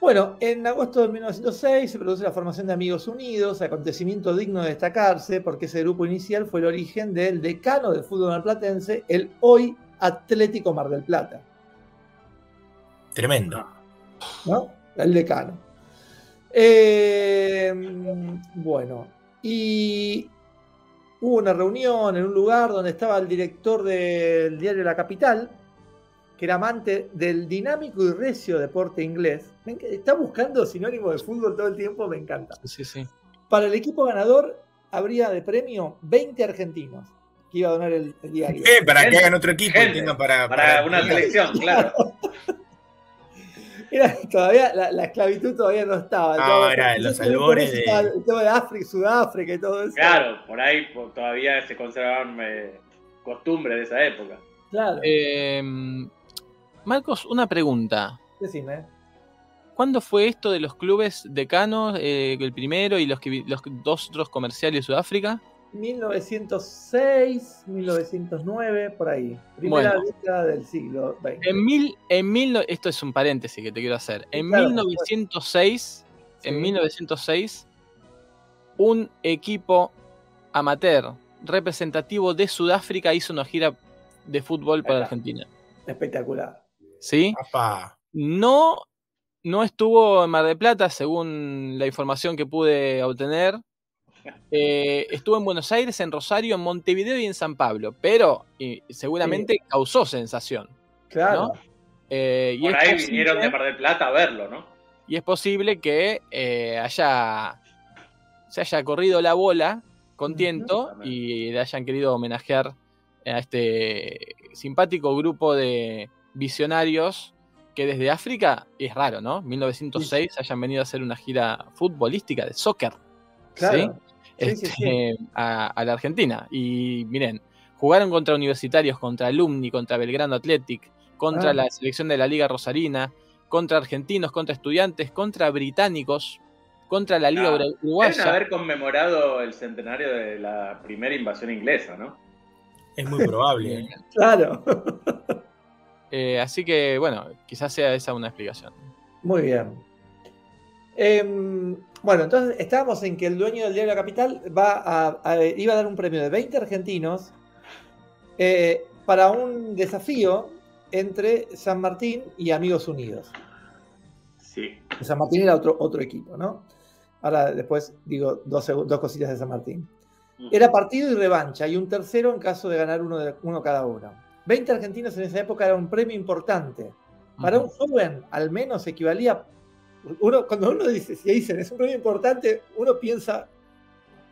Bueno, en agosto de 1906 se produce la formación de Amigos Unidos, acontecimiento digno de destacarse porque ese grupo inicial fue el origen del decano del fútbol marplatense, el hoy Atlético Mar del Plata, Tremendo. ¿no? El decano. Eh, bueno, y hubo una reunión en un lugar donde estaba el director del diario La Capital, que era amante del dinámico y recio deporte inglés. Está buscando sinónimo de fútbol todo el tiempo, me encanta. Sí, sí. Para el equipo ganador habría de premio 20 argentinos que iba a donar el, el diario. Eh, para que hagan otro equipo para. Para una selección, claro. Era, todavía la, la esclavitud todavía no estaba. No, era los albores de- El tema de África, Sudáfrica y todo eso. Claro, por ahí por- todavía se conservaban eh, costumbres de esa época. Claro. Eh, Marcos, una pregunta. Decime. ¿Cuándo fue esto de los clubes decanos, eh, el primero y los, que, los dos otros comerciales de Sudáfrica? 1906, 1909, por ahí. Primera Bueno. década del siglo XX. En mil, en mil, no- esto es un paréntesis que te quiero hacer. En Claro, 1906, en Sí. 1906, un equipo amateur representativo de Sudáfrica hizo una gira de fútbol para. Argentina. Espectacular. ¿Sí? Papá. No, no estuvo en Mar del Plata, según la información que pude obtener. Eh, estuvo en Buenos Aires, en Rosario, en Montevideo y en San Pablo, pero y, seguramente causó sensación. Claro. Eh, y, Por ahí posible, vinieron de Mar del Plata a verlo, ¿no? y es posible que eh, haya se haya corrido la bola con tiento y le hayan querido homenajear a este simpático grupo de visionarios que desde África es raro, ¿no? 1906 hayan venido a hacer una gira futbolística de soccer. Claro. ¿sí? Sí, sí, Este, A, a la Argentina. Y miren, jugaron contra universitarios, contra Alumni, contra Belgrano Athletic, contra Ah. la selección de la Liga Rosarina, contra argentinos, contra estudiantes, contra británicos, contra la Liga Ah, Ura- Deben Uruguaya. haber conmemorado el centenario de la primera invasión inglesa, ¿no? Es muy probable. ¿eh? Claro. Eh, así que, bueno, quizás sea esa una explicación. Muy bien. Em, bueno, entonces estábamos en que el dueño del diario La Capital va a, a- iba a dar un premio de 20 argentinos eh, para un desafío entre San Martín y Amigos Unidos. Sí. San Martín era otro, otro equipo, ¿no? Ahora después digo dos, dos cositas de San Martín. Era partido y revancha, y un tercero en caso de ganar uno, de, uno cada uno. 20 argentinos en esa época era un premio importante. Para un joven, al menos equivalía. Uno, cuando uno dice, si dicen es un premio importante, uno piensa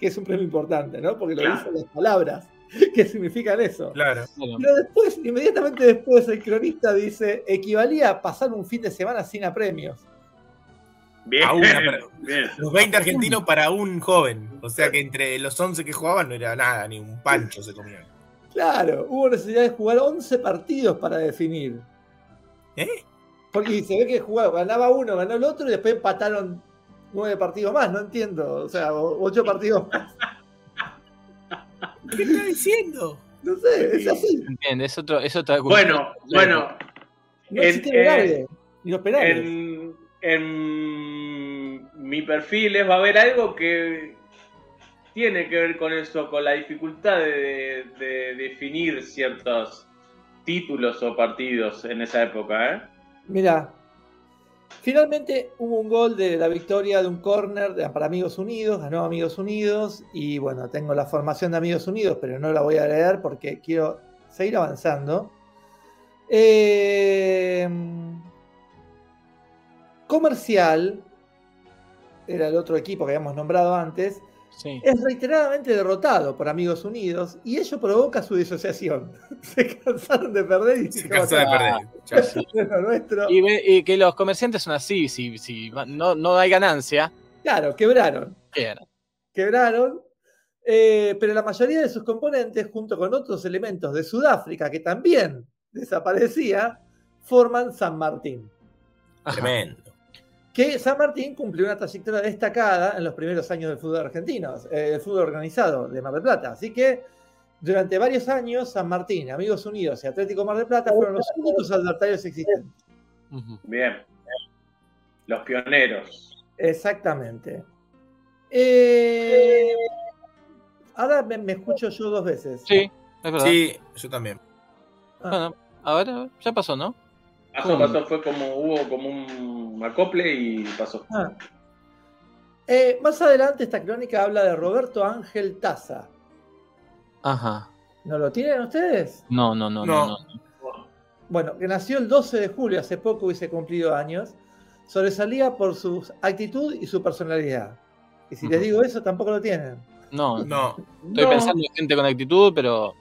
que es un premio importante, ¿no? Porque lo Claro. dicen las palabras que significan eso. Claro. Pero después, inmediatamente después, el cronista dice, equivalía a pasar un fin de semana sin apremios. Bien. A una, bien. Los 20 argentinos para un joven. O sea que entre los 11 que jugaban no era nada, ni un pancho se comían. Claro, hubo necesidad de jugar 11 partidos para definir. ¿Eh? Porque se ve que jugaba, ganaba uno, ganó el otro y después empataron nueve partidos más, no entiendo. O sea, ocho partidos más. ¿Qué está diciendo? No sé, es así. entiende, es, otro, es otra Bueno, bueno, No En- horarios, ni los penales. en, en mi perfiles va a haber algo que tiene que ver con eso, con la dificultad de, de definir ciertos títulos o partidos en esa época, ¿eh? Mira, finalmente hubo un gol de la victoria de un córner para Amigos Unidos, ganó Amigos Unidos y bueno, tengo la formación de Amigos Unidos, pero no la voy a leer porque quiero seguir avanzando. Eh, comercial, era el otro equipo que habíamos nombrado antes, Sí. es reiteradamente derrotado por Amigos Unidos y ello provoca su disociación. Se cansaron de perder y Se dijeron, cansó de "Ah, perder. Nuestro". Y, ve- y que los comerciantes son así, si, si no, no hay ganancia, Claro, quebraron. quedan. Quebraron. eh, pero la mayoría de sus componentes, junto con otros elementos de Sudáfrica que también desaparecía, forman San Martín. Tremendo. Que San Martín cumplió una trayectoria destacada en los primeros años del fútbol argentino, eh, el fútbol organizado de Mar del Plata. Así que durante varios años, San Martín, Amigos Unidos y Atlético Mar del Plata fueron los únicos adversarios existentes. Bien. Los pioneros. Exactamente. Eh, ahora me, me escucho yo dos veces. Sí, es verdad. Sí, yo también. Ah, Bueno, ahora ya pasó, ¿no? Pasó, ¿Cómo? pasó, fue como, hubo como un acople y pasó. ah. Eh, más adelante esta crónica habla de Roberto Ángel Taza. Ajá. ¿No lo tienen ustedes? No, no, no, no. No. no. Bueno, que nació el 12 de julio, hace poco hubiese cumplido años, sobresalía por su actitud y su personalidad. Y si les digo eso, tampoco lo tienen. No, No. estoy No. pensando en gente con actitud, pero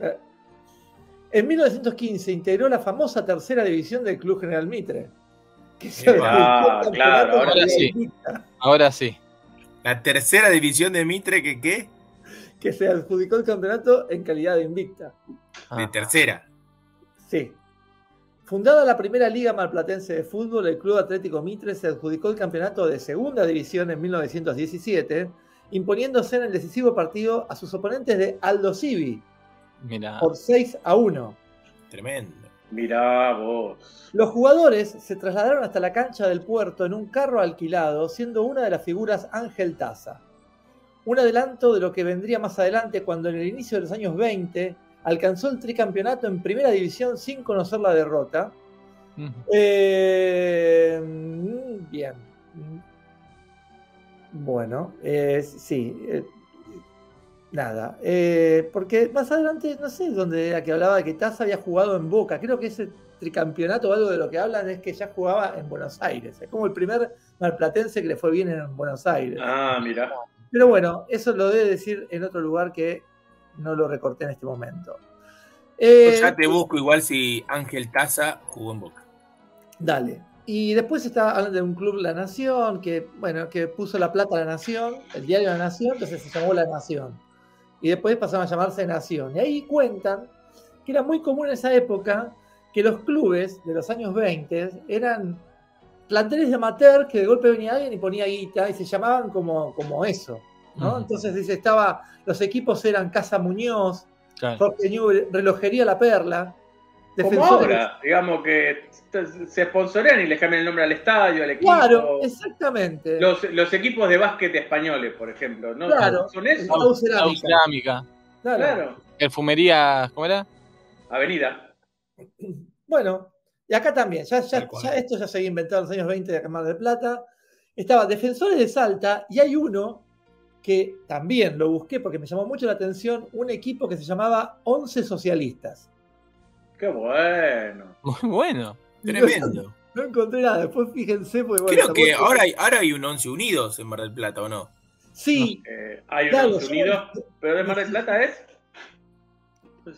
Eh, En 1915 integró la famosa tercera división del Club General Mitre. Que se Epa. adjudicó el Ah, campeonato claro, ahora sí. invicta, ahora sí. La tercera división de Mitre, que qué? Que se adjudicó el campeonato en calidad de invicta. De Ah. tercera. Sí. Fundada la primera liga marplatense de fútbol, el Club Atlético Mitre se adjudicó el campeonato de segunda división en 1917, imponiéndose en el decisivo partido a sus oponentes de Aldo Civi Por 6 a 1. Tremendo. Mirá vos. Los jugadores se trasladaron hasta la cancha del puerto en un carro alquilado, siendo una de las figuras Ángel Taza. Un adelanto de lo que vendría más adelante cuando en el inicio de los años 20 alcanzó el tricampeonato en primera división sin conocer la derrota. Eh, mm, bien. Bueno, eh, sí. eh, nada. eh, porque más adelante, no sé dónde era que hablaba de que Taza había jugado en Boca. Creo que ese tricampeonato o algo de lo que hablan es que ya jugaba en Buenos Aires. Es como el primer malplatense que le fue bien en Buenos Aires. Ah, mirá. Pero bueno, eso lo debe decir en otro lugar que no lo recorté en este momento. Eh, Yo ya te busco igual si Ángel Taza jugó en Boca. Dale. Y después está hablando de un club La Nación, que, bueno, que puso la plata a La Nación, el diario La Nación, entonces se llamó La Nación. Y después pasaron a llamarse Nación. Y ahí cuentan que era muy común en esa época que los clubes de los años 20 eran planteles de amateur que de golpe venía alguien y ponía guita y se llamaban como, como eso. ¿no? Ujú. Entonces dice, estaba, los equipos eran Casa Muñoz, Claro. Jorge Newell, Relojería La Perla, Como ahora, digamos que se sponsorean y le cambian el nombre al estadio, al equipo. Claro, exactamente. Los, los equipos de básquet españoles, por ejemplo, ¿no? Claro. ¿Son eso? Cerámica. Claro. Claro. Perfumería, ¿cómo era? Avenida. Bueno, y acá también, ya, esto ya se había inventado en los años 20 de Mar del Plata. Estaba Defensores de Salta y hay uno que también lo busqué porque me llamó mucho la atención, un equipo que se llamaba Once Socialistas. Qué bueno. Muy bueno. Tremendo. No encontré nada, después fíjense. Porque, bueno, Creo que ahora hay, ahora hay un 11 Unidos en Mar del Plata, ¿o no? Sí, Eh, hay Claro, unos yo- unidos, pero de Mar del Plata es.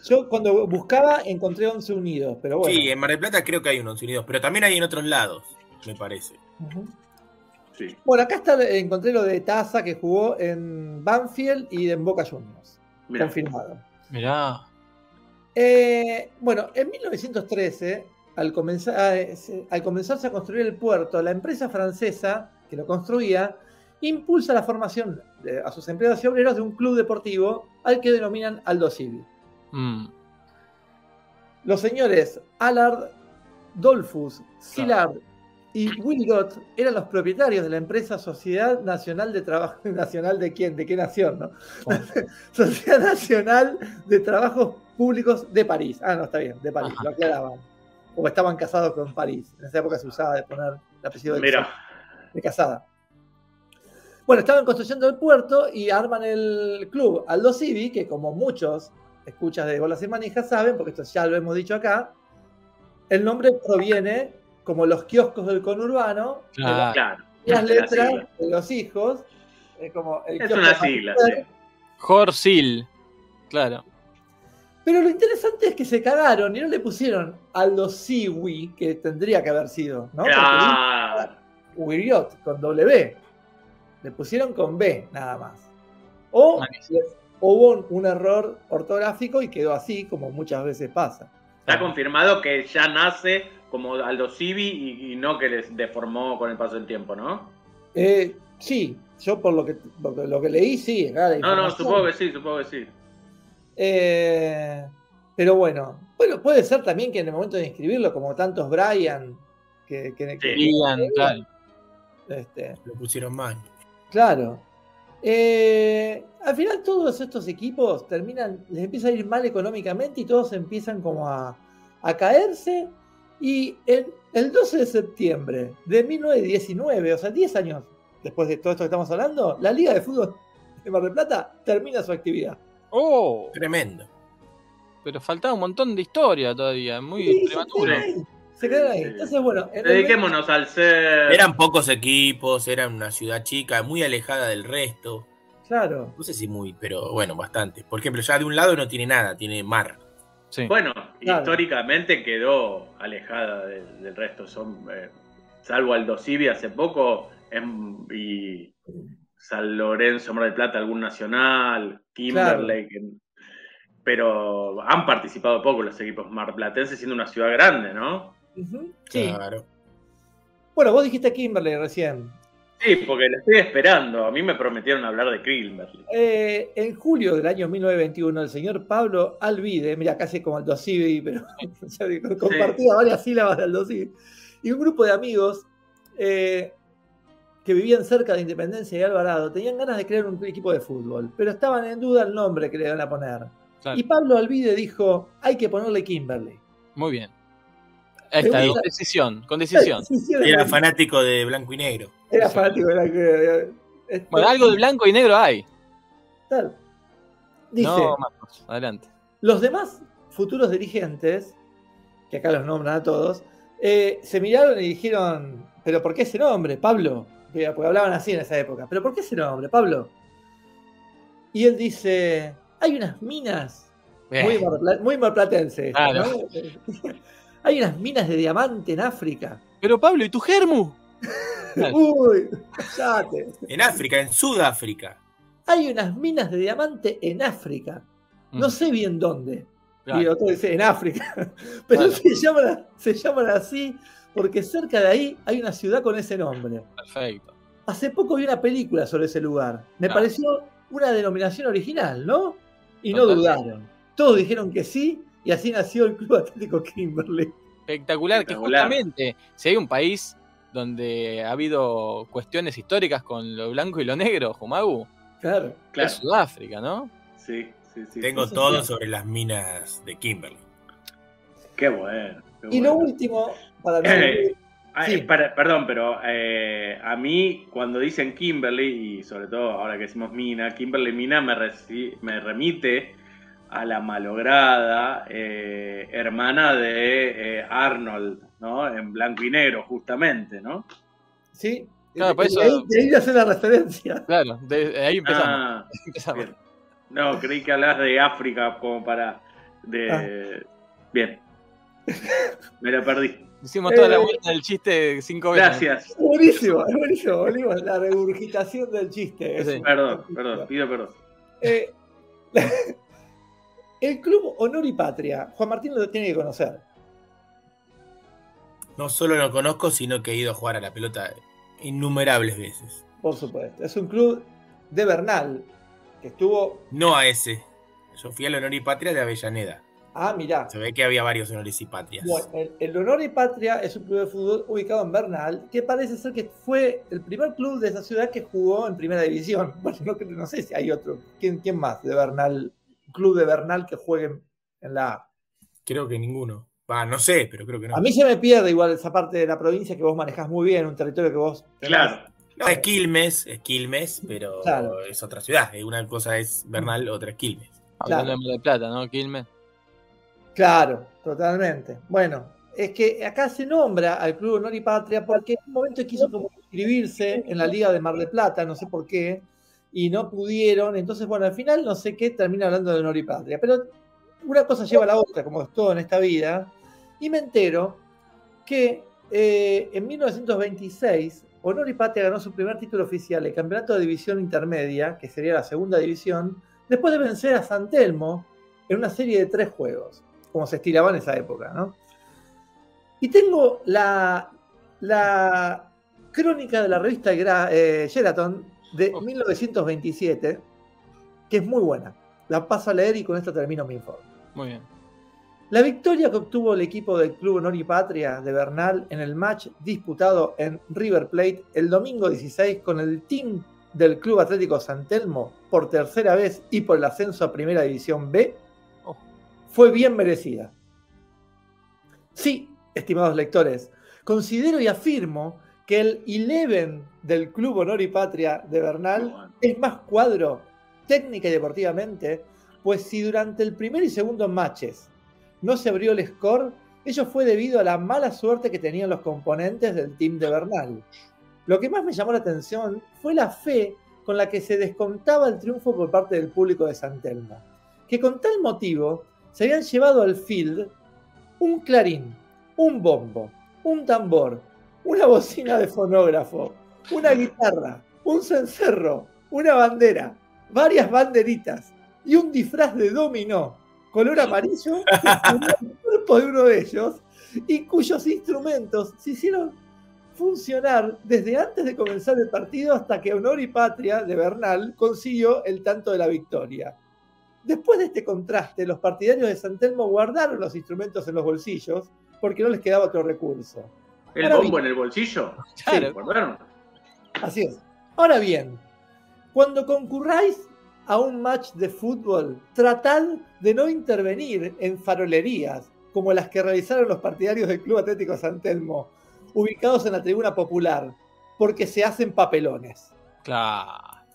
yo cuando buscaba encontré Once Unidos, pero bueno. Sí, en Mar del Plata creo que hay un 11 Unidos, pero también hay en otros lados, me parece. Sí. Bueno, acá está, encontré lo de Taza que jugó en Banfield y en Boca Juniors. Mira, Confirmado. Mirá. Eh, bueno, en 1913, al, comenzar, eh, se- al comenzarse a construir el puerto, la empresa francesa que lo construía impulsa la formación de- a sus empleados y obreros de un club deportivo al que denominan Aldo Civi. Mm. Los señores Allard, Dolfus, Szilard y Wilgott eran los propietarios de la empresa Sociedad Nacional de Trabajo Nacional de quién, de qué nación, ¿no? Sociedad Nacional de Trabajos Públicos de París. Ah, no, está bien, de París, Ajá. lo aclaraban. O estaban casados con París. En esa época se usaba de poner el apellido de, mira. de casada. Bueno, estaban construyendo el puerto y arman el club Aldo Civi, que como muchos escuchas de Bolas y Manijas saben, porque esto ya lo hemos dicho acá, el nombre proviene como los kioscos del conurbano, de Claro. Claro. las, las la letras de los hijos, es como el Es una sigla, sí. Jorsil. Claro. Pero lo interesante es que se cagaron y no le pusieron Aldo Civi, que tendría que haber sido, ¿no? Claro. Wiriot con W. Le pusieron con B nada más. O hubo un, un error ortográfico y quedó así, como muchas veces pasa. Está confirmado que ya nace como Aldo Civi y, y no que les deformó con el paso del tiempo, ¿no? Eh, sí, yo por lo que, lo que, lo que leí, sí. No, no, supongo que sí, supongo que sí. Eh, pero bueno, bueno, puede ser también que en el momento de inscribirlo, como tantos Brian, que, que- que- Ian, claro. este, Lo pusieron mal. Claro. Eh, al final todos estos equipos terminan, les empieza a ir mal económicamente y todos empiezan como a, a caerse. Y en el 12 de septiembre de 1919, o sea, 10 años después de todo esto que estamos hablando, la Liga de Fútbol de Mar del Plata termina su actividad. Oh, Tremendo. pero faltaba un montón de historia todavía. Muy Sí, se prematuro. quedan ahí, se quedan ahí. Entonces, bueno, en el Dediquémonos al ser. Eran pocos equipos, era una ciudad chica, muy alejada del resto. 20, claro. No sé si muy, pero bueno, bastante. Por ejemplo, ya de un lado no tiene nada, tiene mar. Sí. Bueno, Claro. históricamente quedó alejada del, del resto. Son, eh, salvo Aldo Civi hace poco em, y San Lorenzo, Mar del Plata, algún nacional, Kimberley. pero han participado poco los equipos marplatenses, siendo una ciudad grande, ¿no? Sí. Claro. Bueno, vos dijiste Kimberley recién. Sí, porque la estoy esperando. A mí me prometieron hablar de Kimberley. Eh, en julio del año 1921, el señor Pablo Alvide, mira, casi como Aldo Civi, pero compartía varias sílabas de Aldo Civi, y un grupo de amigos eh, que vivían cerca de Independencia y Alvarado tenían ganas de crear un equipo de fútbol, pero estaban en duda el nombre que le iban a poner. Claro. Y Pablo Alvide dijo, hay que ponerle Kimberley. Muy bien. Ahí está, con decisión, con era, fanático de blanco y negro. era fanático de la que... esto- Bueno, algo de blanco y negro hay. tal. Dice, No, Marcos, adelante. Los demás futuros dirigentes, que acá los nombran a todos, eh, se miraron y dijeron, pero ¿por qué ese nombre, Pablo? Porque porque hablaban así en esa época, pero ¿por qué ese nombre, Pablo? Y él dice, hay unas minas, muy, Bien. marpla- muy Claro. ¿no? hay unas minas de diamante en África. Pero Pablo, ¿y tu germu? Uy, cállate. En África, en Sudáfrica. Hay unas minas de diamante en África. No Mm, sé bien dónde. claro. Y otro dice en África. Pero Claro. se, llaman, se llaman así porque cerca de ahí hay una ciudad con ese nombre. Perfecto. Hace poco vi una película sobre ese lugar. Me Ah. pareció una denominación original, ¿no? Y no dudaron. Todos dijeron que sí y así nació el Club Atlético Kimberley. Espectacular, que justamente, si hay un país donde ha habido cuestiones históricas con lo blanco y lo negro, Jumagu, Claro. Claro. es Sudáfrica, ¿no? Sí, sí, sí. Tengo sí, todo sí. sobre las minas de Kimberley. Qué bueno. qué Y lo último, para no Eh, Ah, Sí. eh, para- perdón, pero eh, a mí cuando dicen Kimberly, y sobre todo ahora que decimos Mina, Kimberly Mina me, reci- me remite a la malograda eh, hermana de eh, Arnold, ¿no? En blanco y negro, justamente, ¿no? Sí. Claro, por de, eso- ahí, de ahí hace la referencia. Claro, de, de ahí empezamos. Ah, empezamos. bien. No, creí que hablas de África como para... De... Bien. Me lo perdí. Hicimos toda la Eh, vuelta del chiste cinco veces. Gracias. Es buenísimo, es buenísimo. A la regurgitación del chiste. Sí. Perdón, perdón, pido perdón. Eh, el club Honor y Patria, Juan Martín lo tiene que conocer. No solo lo conozco, sino que he ido a jugar a la pelota innumerables veces. Por supuesto. Es un club de Bernal, que estuvo. No a ese. Yo fui al Honor y Patria de Avellaneda. Ah, mirá. Se ve que había varios honores y patrias. Bueno, el, el Honor y Patria es un club de fútbol ubicado en Bernal, que parece ser que fue el primer club de esa ciudad que jugó en primera división. Bueno, no, sé si hay otro. ¿Quién, quién más de Bernal? Club de Bernal que juegue en la A. Creo que ninguno. Va, no sé, pero creo que no. A mí se me pierde igual esa parte de la provincia que vos manejás muy bien, un territorio que vos. tenés. Claro. No, es Quilmes, es Quilmes, pero Claro. es otra ciudad. Una cosa es Bernal, otra es Quilmes. Hablando Claro. de Mar del Plata, ¿no? Quilmes. Claro, totalmente. Bueno, es que acá se nombra al Club Honor y Patria porque en un momento quiso como inscribirse en la Liga de Mar del Plata, no sé por qué, y no pudieron. Entonces, bueno, al final no sé qué termina hablando de Honor y Patria. Pero una cosa lleva a la otra, como es todo en esta vida, y me entero que eh, en 1926 Honor y Patria ganó su primer título oficial, el Campeonato de División Intermedia, que sería la segunda división, después de vencer a San Telmo en una serie de tres juegos, como se estilaba en esa época, ¿no? Y tengo la, la crónica de la revista Gra- eh, Sheraton de Oh. 1927, que es muy buena. La paso a leer y con esto termino mi informe. Muy bien. La victoria que obtuvo el equipo del Club Honor y Patria de Bernal en el match disputado en River Plate el domingo 16 con el team del Club Atlético San Telmo por tercera vez y por el ascenso a Primera División B Oh. fue bien merecida. Sí, estimados lectores, considero y afirmo que el 11 del Club Honor y Patria de Bernal es más cuadro técnica y deportivamente, pues si durante el primer y segundo matches no se abrió el score, ello fue debido a la mala suerte que tenían los componentes del team de Bernal. Lo que más me llamó la atención fue la fe con la que se descontaba el triunfo por parte del público de San Telmo, que con tal motivo se habían llevado al field un clarín, un bombo, un tambor, una bocina de fonógrafo, una guitarra, un cencerro, una bandera, varias banderitas y un disfraz de dominó color amarillo que el cuerpo de uno de ellos y cuyos instrumentos se hicieron funcionar desde antes de comenzar el partido hasta que Honor y Patria de Bernal consiguió el tanto de la victoria. Después de este contraste, los partidarios de San Telmo guardaron los instrumentos en los bolsillos porque no les quedaba otro recurso. ¿El Ahora bombo bien. en el bolsillo? Claro. ¿Recordaron? Así es. Ahora bien, cuando concurráis a un match de fútbol, tratad de no intervenir en farolerías como las que realizaron los partidarios del Club Atlético San Telmo, ubicados en la tribuna popular, porque se hacen papelones. Claro.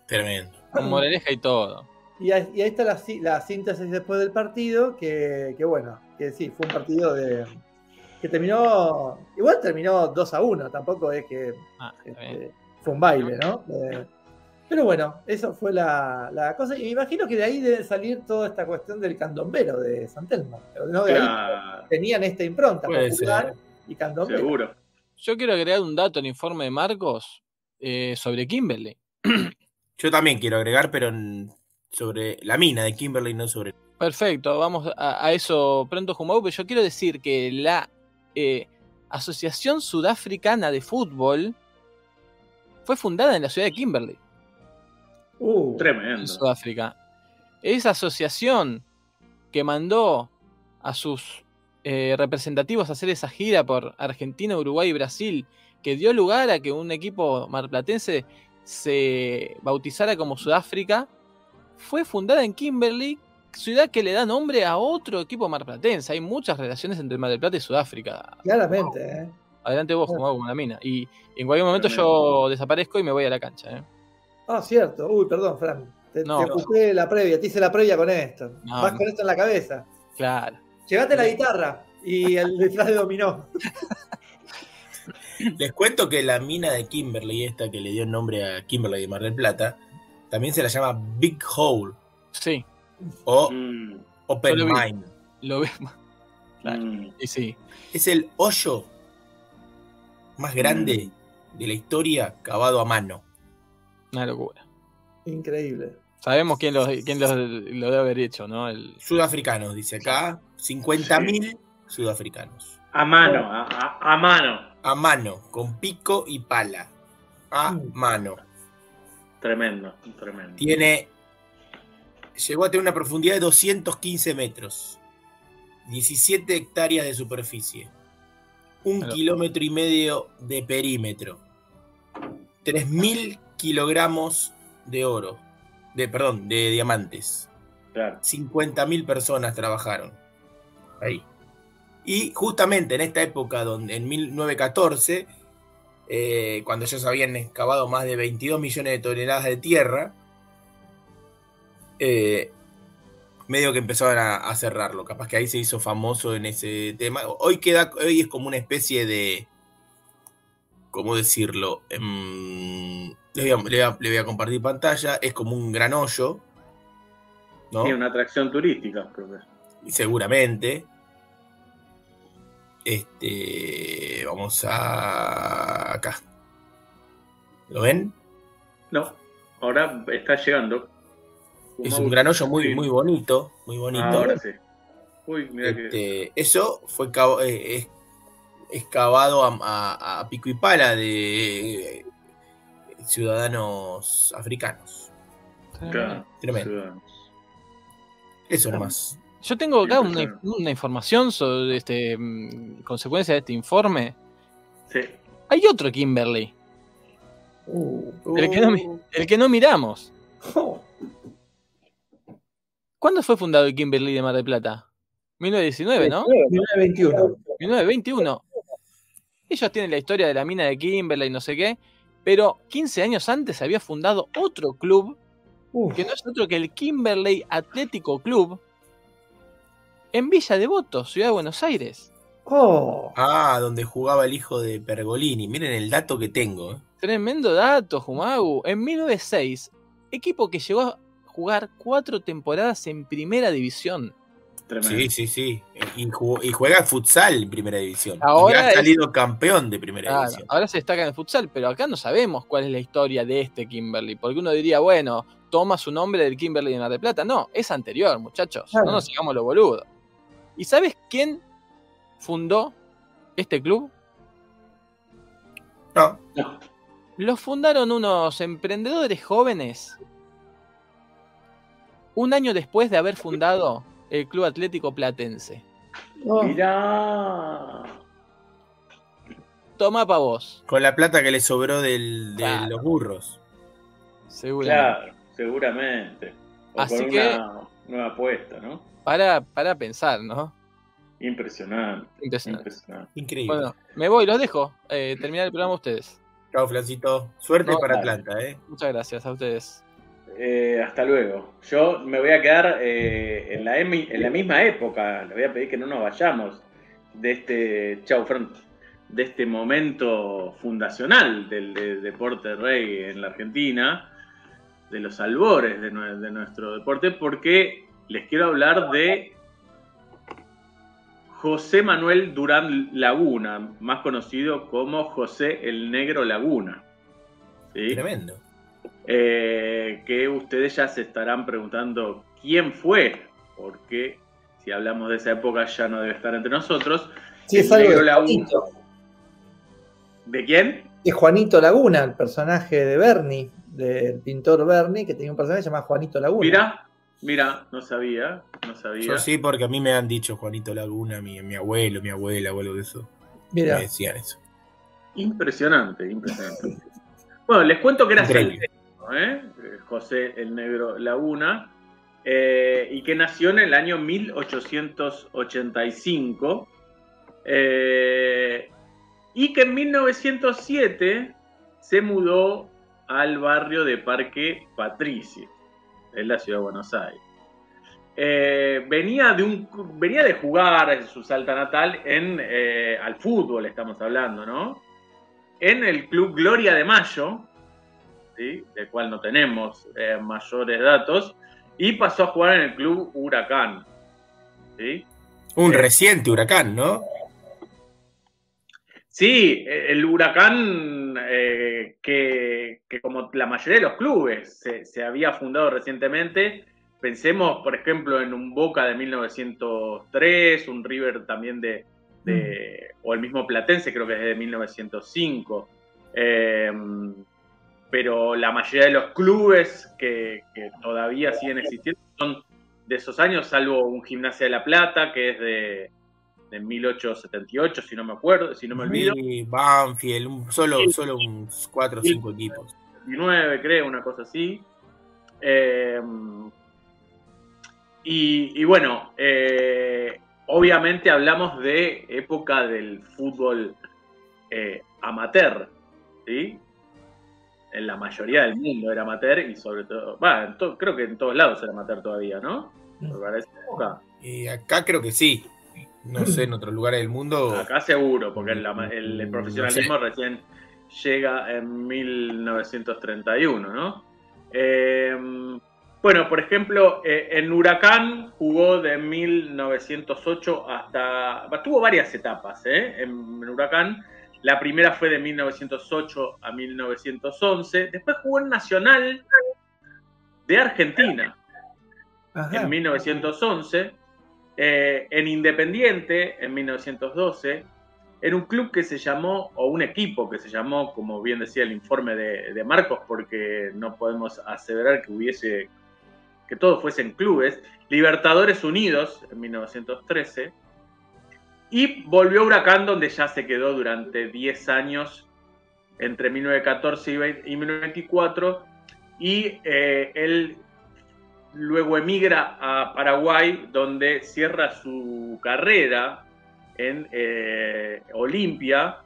Tremendo. Con moraleja y todo. Y ahí, y ahí está la, sí- la síntesis después del partido, que, que bueno, que sí, fue un partido de que terminó, igual terminó 2 a 1, tampoco es que Ah, este, fue un baile, ¿no? Eh, pero bueno, eso fue la, la cosa. Y me imagino que de ahí debe salir toda esta cuestión del candombero de San Telmo. ¿no? De ahí tenían esta impronta Puede popular ser. y candombero. seguro. Yo quiero agregar un dato al informe de Marcos eh, sobre Kimberly. Yo también quiero agregar, pero en- sobre la mina de Kimberly, no sobre. Perfecto, vamos a, a eso pronto, Jumau, pero yo quiero decir que la eh, Asociación Sudafricana de Fútbol fue fundada en la ciudad de Kimberley, Uh, en Tremendo. Sudáfrica. Esa asociación que mandó a sus eh, representativos a hacer esa gira por Argentina, Uruguay y Brasil, que dio lugar a que un equipo marplatense se bautizara como Sudáfrica, fue fundada en Kimberley, ciudad que le da nombre a otro equipo marplatense. Hay muchas relaciones entre Mar del Plata y Sudáfrica. claramente, ¿eh? Adelante vos, Jumau, con la mina. Y en cualquier momento yo desaparezco y me voy a la cancha. ¿eh? Ah, cierto. Uy, perdón, Fran. Te, No. te la previa, te hice la previa con esto. No, Vas con esto en la cabeza. Claro. Llévate la guitarra y el disfraz de dominó. Les cuento que la mina de Kimberly, esta que le dio el nombre a Kimberly de Mar del Plata, también se la llama Big Hole Sí, o Mm, Open Yo lo lo vemos. Claro. mm. Y sí. Es el hoyo más grande de la historia cavado a mano. Una locura. Increíble. Sabemos quién lo, quién lo, lo debe haber hecho, ¿no? El, Sudafricanos, dice acá. 50.000 sudafricanos. A mano, a, a- a mano. A mano, con pico y pala. A Mm. mano. Tremendo, tremendo. Tiene. Llegó a tener una profundidad de 215 metros. 17 hectáreas de superficie. Un Claro. kilómetro y medio de perímetro. 3.000 kilogramos de oro. De, perdón, de diamantes. Claro. 50.000 personas trabajaron ahí. Y justamente en esta época, donde, en 1914, eh, cuando ya se habían excavado más de 22 millones de toneladas de tierra, eh, medio que empezaron a, a cerrarlo. Capaz que ahí se hizo famoso en ese tema. Hoy, queda, hoy es como una especie de... ¿Cómo decirlo? Em, le, voy a, le voy a- le voy a compartir pantalla. Es como un gran hoyo. ¿no? Sí, una atracción turística, creo que. seguramente. Este, vamos a acá. ¿Lo ven? No, ahora está llegando. Es un gran hoyo muy, muy bonito, muy bonito. Ahora sí. Uy, mira que. Este, eso fue eh, es, es cavado a, a- a pico y pala de eh, ciudadanos africanos. Claro, Tremendo. ciudadanos. Eso nomás. Yo tengo acá una, información sobre este mm, consecuencia de este informe. Sí. Hay otro Kimberly, Uh, El que no el que no miramos. oh, ¿Cuándo fue fundado el Kimberly de Mar del Plata? 1919, ¿no? 1921. 1921. Ellos tienen la historia de la mina de Kimberley y no sé qué, pero 15 años antes se había fundado otro club Uf, que no es otro que el Kimberley Atlético Club en Villa Devoto, Ciudad de Buenos Aires. oh, Ah, donde jugaba el hijo de Pergolini. Miren el dato que tengo. ¿eh? Tremendo dato, Jumagu. En 1906, equipo que llegó a jugar cuatro temporadas en primera división. Tremendo. Sí, sí, sí. Y, jugó- y juega futsal en primera división. Ahora y ha es- salido campeón de primera Claro, división. ahora se destaca en el futsal, pero acá no sabemos cuál es la historia de este Kimberly. Porque uno diría, bueno, toma su nombre del Kimberly de Mar del Plata. No, es anterior, muchachos. Claro. No nos sigamos los boludos. ¿Y sabes quién fundó este club? No, No. Lo fundaron unos emprendedores jóvenes un año después de haber fundado el Club Atlético Platense. oh. Mirá. Toma pa' vos, con la plata que le sobró del- de Claro. los burros. seguramente. Claro, seguramente. O Así con que- una nueva apuesta, ¿no? Para, para pensar, ¿no? Impresionante. Impresionante. Impresionante. Increíble. Bueno, me voy, los dejo. Eh, terminar el programa ustedes. Chao, Flancito. Suerte No, para dale. Atlanta, ¿eh? Muchas gracias a ustedes. Eh, hasta luego. Yo me voy a quedar eh, en, la en la misma época. Le voy a pedir que no nos vayamos de este. Chau. De este momento fundacional del de- deporte rey en la Argentina, de los albores de, nue- de nuestro deporte, porque les quiero hablar de José Manuel Durán Laguna, más conocido como José el Negro Laguna. Tremendo. Eh, que ustedes ya se estarán preguntando quién fue, porque si hablamos de esa época ya no debe estar entre nosotros. Sí, es algo de Laguna. Juanito. ¿De quién? Es Juanito Laguna, el personaje de Bernie, del pintor Bernie, que tenía un personaje llamado Juanito Laguna. Mira, mira, no sabía, no sabía. Yo sí, porque a mí me han dicho Juanito Laguna, mi, mi abuelo, mi abuela o algo de eso. Mira, Me decían eso. Impresionante, impresionante. Bueno, les cuento que era salteño, ¿eh? Eh, José el Negro Laguna, eh, y que nació en el año 1885, eh, y que en 1907 se mudó al barrio de Parque Patricio, en la ciudad de Buenos Aires. Eh, venía, de un, venía de jugar en su salta natal en, eh, al fútbol, estamos hablando, ¿no? En el club Gloria de Mayo, ¿sí? del cual no tenemos eh, mayores datos, y pasó a jugar en el club Huracán. ¿sí? Un Eh. reciente huracán, ¿no? Sí, el huracán eh, que, que como la mayoría de los clubes se, se había fundado recientemente, pensemos por ejemplo en un Boca de 1903, un River también de, de- o el mismo Platense creo que es de 1905, Eh, pero la mayoría de los clubes que, que todavía siguen existiendo son de esos años, salvo un Gimnasia de la Plata que es de, de 1878, si no me acuerdo, si no me olvido. Y Banfield, un- solo, solo uns cuatro o cinco equipos. 19, creo, una cosa así. Eh, y, y bueno, eh, obviamente hablamos de época del fútbol eh, amateur, ¿sí? En la mayoría del mundo era amateur y sobre todo, en to- creo que en todos lados era amateur todavía, ¿no? Pero para esa época, Y acá creo que sí. No sé, en otros lugares del mundo. acá seguro, porque el, ama- el- el profesionalismo recién llega en 1931, ¿no? Eh, bueno, por ejemplo, eh, en Huracán jugó de 1908 hasta... Tuvo varias etapas ¿eh? en, en Huracán. La primera fue de 1908 a 1911. Después jugó en Nacional de Argentina ajá. en 1911, eh, en Independiente en 1912, en un club que se llamó, o un equipo que se llamó, como bien decía el informe de, de Marcos, porque no podemos aseverar que hubiese, que todos fuesen clubes, Libertadores Unidos en 1913, y volvió a Huracán, donde ya se quedó durante 10 años, entre 1914 y 20 y 1924, y eh, él luego emigra a Paraguay, donde cierra su carrera en eh, Olimpia,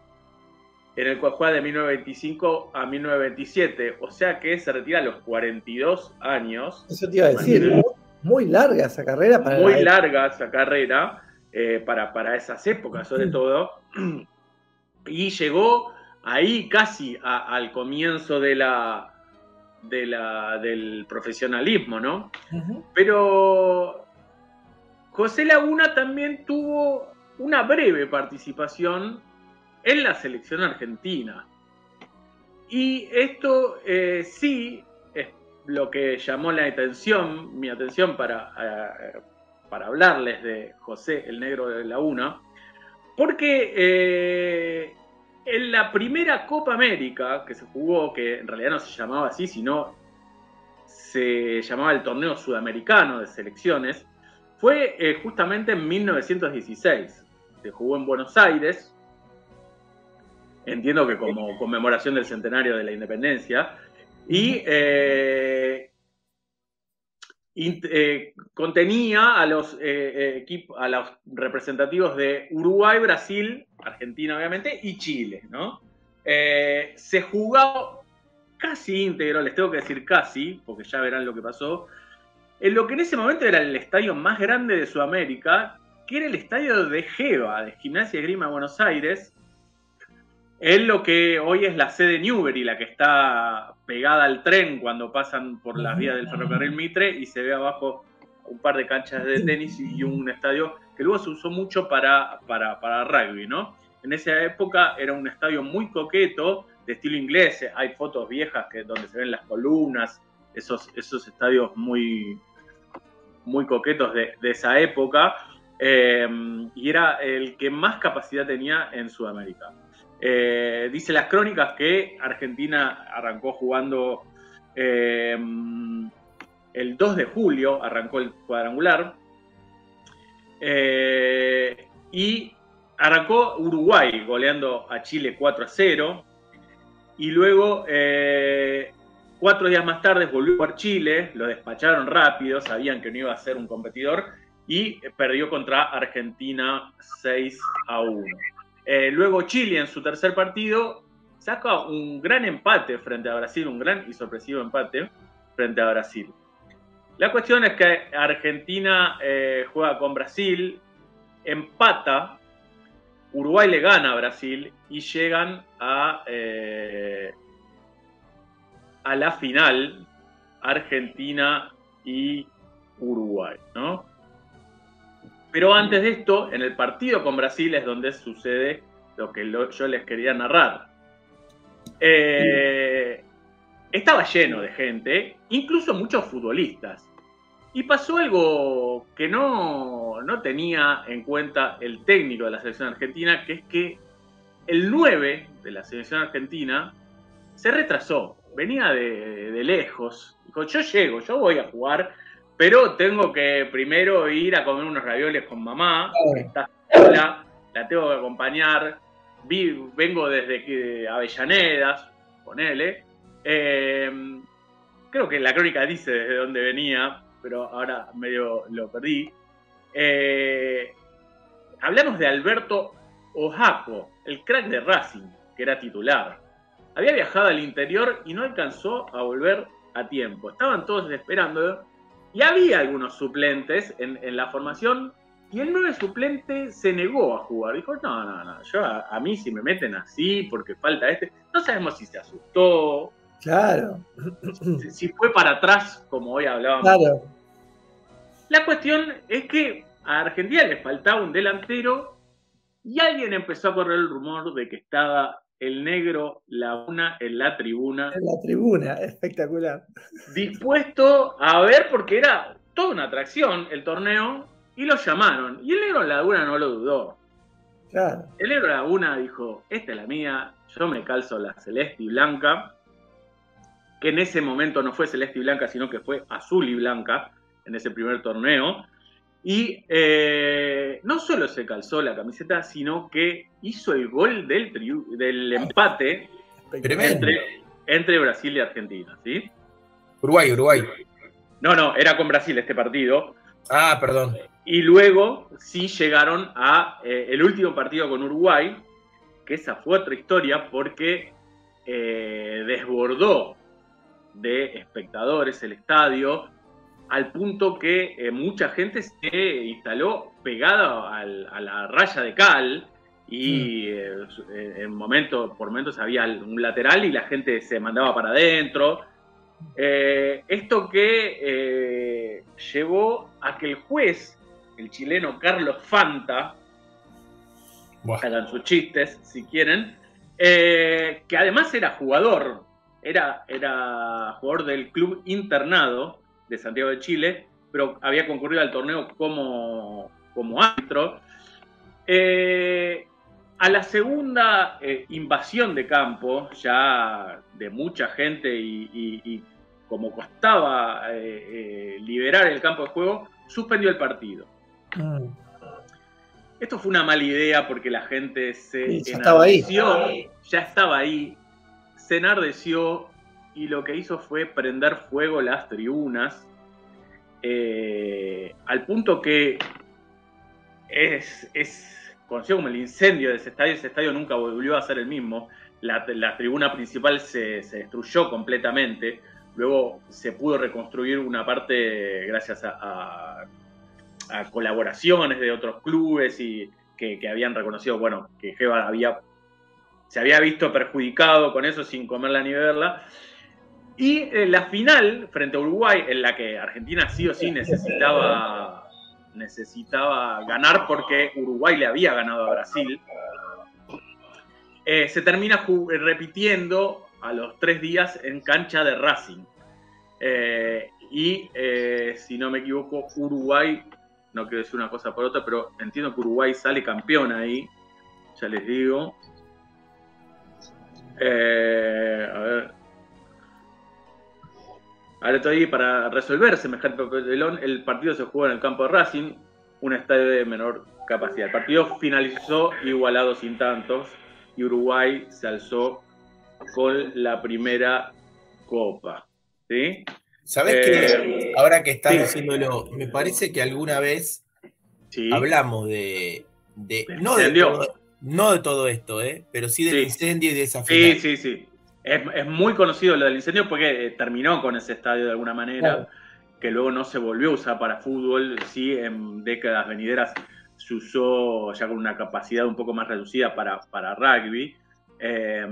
en el cual juega de 1925 a 1927. O sea que se retira a los 42 años. Eso te iba a decir. Muy, muy larga esa carrera para Muy la- larga esa carrera, eh, para, para esas épocas sobre todo. Y llegó ahí casi a- al comienzo de la, de la, del profesionalismo, ¿no? Pero José Laguna también tuvo una breve participación en la selección argentina. Y esto eh, sí es lo que llamó la atención, mi atención para, eh, para hablarles de José el Negro de Laguna, porque eh, en la primera Copa América que se jugó, que en realidad no se llamaba así, sino se llamaba el Torneo Sudamericano de Selecciones, fue justamente en 1916. Se jugó en Buenos Aires, entiendo que como conmemoración del centenario de la independencia, y eh, eh, contenía a los, eh, equip- a los representativos de Uruguay, Brasil, Argentina obviamente, y Chile. ¿no? Eh, se jugó casi íntegro, les tengo que decir casi, porque ya verán lo que pasó, en lo que en ese momento era el estadio más grande de Sudamérica, que era el estadio de Geva, de Gimnasia y Grima Buenos Aires, en lo que hoy es la sede Newbery, la que está pegada al tren cuando pasan por las vías del ferrocarril Mitre y se ve abajo un par de canchas de tenis y un estadio que luego se usó mucho para, para, para rugby, ¿no? En esa época era un estadio muy coqueto, de estilo inglés. Hay fotos viejas que, donde se ven las columnas, esos, esos estadios muy, muy coquetos de, de esa época. eh, y era el que más capacidad tenía en Sudamérica. Eh, dice las crónicas que Argentina arrancó jugando eh, el 2 de julio, arrancó el cuadrangular. Eh, y arrancó Uruguay goleando a Chile 4 a 0. Y luego, cuatro días más tarde, volvió por Chile, lo despacharon rápido, sabían que no iba a ser un competidor, y perdió contra Argentina 6 a 1. Eh, luego Chile en su tercer partido saca un gran empate frente a Brasil, un gran y sorpresivo empate frente a Brasil. La cuestión es que Argentina eh, juega con Brasil, empata, Uruguay le gana a Brasil y llegan a, eh, a la final Argentina y Uruguay, ¿no? Pero antes de esto, en el partido con Brasil es donde sucede lo que yo les quería narrar. Eh, estaba lleno de gente, incluso muchos futbolistas. Y pasó algo que no, no tenía en cuenta el técnico de la selección argentina, que es que el 9 de la selección argentina se retrasó, venía de, de lejos. Dijo, yo llego, yo voy a jugar, pero tengo que primero ir a comer unos ravioles con mamá, que está sola, la tengo que acompañar, vi- vengo desde Avellanedas, ponele. Eh, creo que la crónica dice desde dónde venía, pero ahora medio lo perdí. Eh, hablamos de Alberto Ojaco, el crack de Racing, que era titular. Había viajado al interior y no alcanzó a volver a tiempo. Estaban todos esperando y había algunos suplentes en, en la formación y el 9 suplente se negó a jugar. Dijo, no, no, no, yo a, a mí si me meten así porque falta este, no sabemos si se asustó, Claro, si, si fue para atrás como hoy hablábamos. claro. La cuestión es que a Argentina le faltaba un delantero y alguien empezó a correr el rumor de que estaba el negro Laguna en la tribuna, En la tribuna, espectacular. dispuesto a ver porque era toda una atracción el torneo y lo llamaron. Y el negro Laguna no lo dudó. Claro. El negro Laguna dijo, esta es la mía, yo me calzo la celeste y blanca, que en ese momento no fue celeste y blanca, sino que fue azul y blanca en ese primer torneo. Y eh, no solo se calzó la camiseta, sino que hizo el gol del, del empate entre Brasil y Argentina. ¿sí? Uruguay, Uruguay. No, no, era con Brasil este partido. Ah, perdón. Y luego sí llegaron a eh, el último partido con Uruguay, que esa fue otra historia porque eh, desbordó de espectadores el estadio al punto que eh, mucha gente se instaló pegada al- a la raya de cal y eh, eh, en momento, por momentos había un lateral y la gente se mandaba para adentro. Eh, esto que llevó a que el juez, el chileno Carlos Fanta, hagan sus chistes si quieren, que además era jugador, era, era jugador del club internado de Santiago de Chile, pero había concurrido al torneo como, como árbitro. Eh, a la segunda eh, invasión de campo, ya de mucha gente y, y- y como costaba eh, liberar el campo de juego, suspendió el partido. Mm. Esto fue una mala idea porque la gente se Sí, ya estaba ahí. enardeció, ya estaba ahí, se enardeció y lo que hizo fue prender fuego las tribunas, eh, al punto que es, es conocido como el incendio de ese estadio, ese estadio nunca volvió a ser el mismo, la, la tribuna principal se, se destruyó completamente, luego se pudo reconstruir una parte gracias a, a- colaboraciones de otros clubes y que, que habían reconocido, bueno, que Geva había, se había visto perjudicado con eso sin comerla ni beberla. Y eh, la final frente a Uruguay, en la que Argentina sí o sí necesitaba necesitaba ganar porque Uruguay le había ganado a Brasil. Eh, se termina repitiendo a los tres días en cancha de Racing. Eh, y si no me equivoco, Uruguay, no quiero decir una cosa por otra, pero entiendo que Uruguay sale campeón ahí. Ya les digo. A ver. Ahora estoy para resolver semejante papelón. El partido se jugó en el campo de Racing, un estadio de menor capacidad. El partido finalizó igualado sin tantos y Uruguay se alzó con la primera copa. ¿Sí? ¿Sabes Eh, qué? Ahora que estás sí. diciéndolo, me parece que alguna vez Sí. hablamos de. no, de todo, no de todo esto, ¿eh? pero sí del Sí. incendio y de esa Sí, final. sí, sí. Es, es muy conocido lo del incendio porque eh, terminó con ese estadio de alguna manera, Claro. que luego no se volvió a usar para fútbol, sí, en décadas venideras se usó ya con una capacidad un poco más reducida para, para rugby. Eh,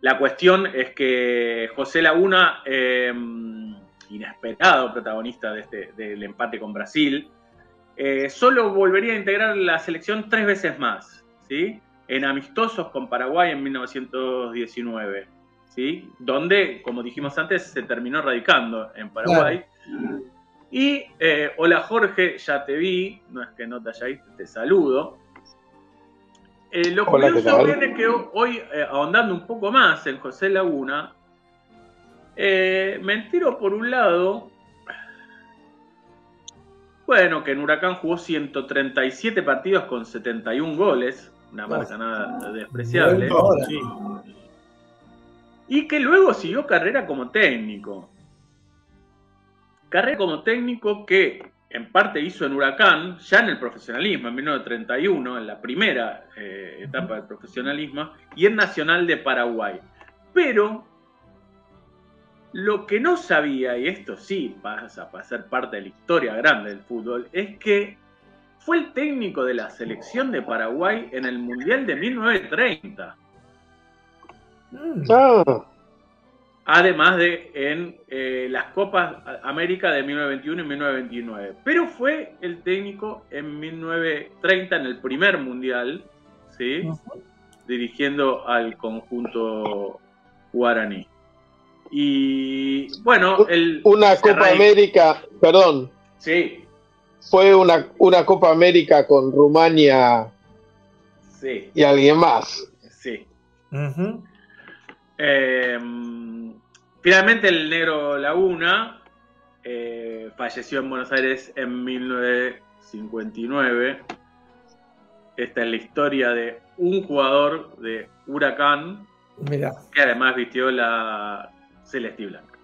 la cuestión es que José Laguna, eh, inesperado protagonista de este, del empate con Brasil, eh, solo volvería a integrar la selección tres veces más, ¿sí? En amistosos con Paraguay en 1919, ¿sí? Donde, como dijimos antes, se terminó radicando en Paraguay. Y, eh, hola Jorge, ya te vi, no es que no te haya visto, te saludo. Eh, lo Hola, ¿qué curioso viene que hoy, eh, ahondando un poco más en José Laguna, eh, me entero por un lado, bueno, que en Huracán jugó 137 partidos con 71 goles, una marca nada despreciable. Sí. Y que luego siguió carrera como técnico. Carrera como técnico que en parte hizo en Huracán, ya en el profesionalismo, en 1931, en la primera eh, etapa del profesionalismo, y en Nacional de Paraguay. Pero lo que no sabía, y esto sí pasa para ser parte de la historia grande del fútbol, es que fue el técnico de la selección de Paraguay en el Mundial de 1930. Mm. Además de en eh, las Copas América de 1921 y 1929. Pero fue el técnico en 1930 en el primer mundial, ¿sí? dirigiendo al conjunto guaraní. Y bueno, el. una Copa América, perdón, Sí, fue una, una Copa América con Rumania sí, y alguien más. sí. Eh, finalmente el negro Laguna eh, falleció en Buenos Aires en 1959. Esta es la historia de un jugador de Huracán que además vistió la celeste y blanca.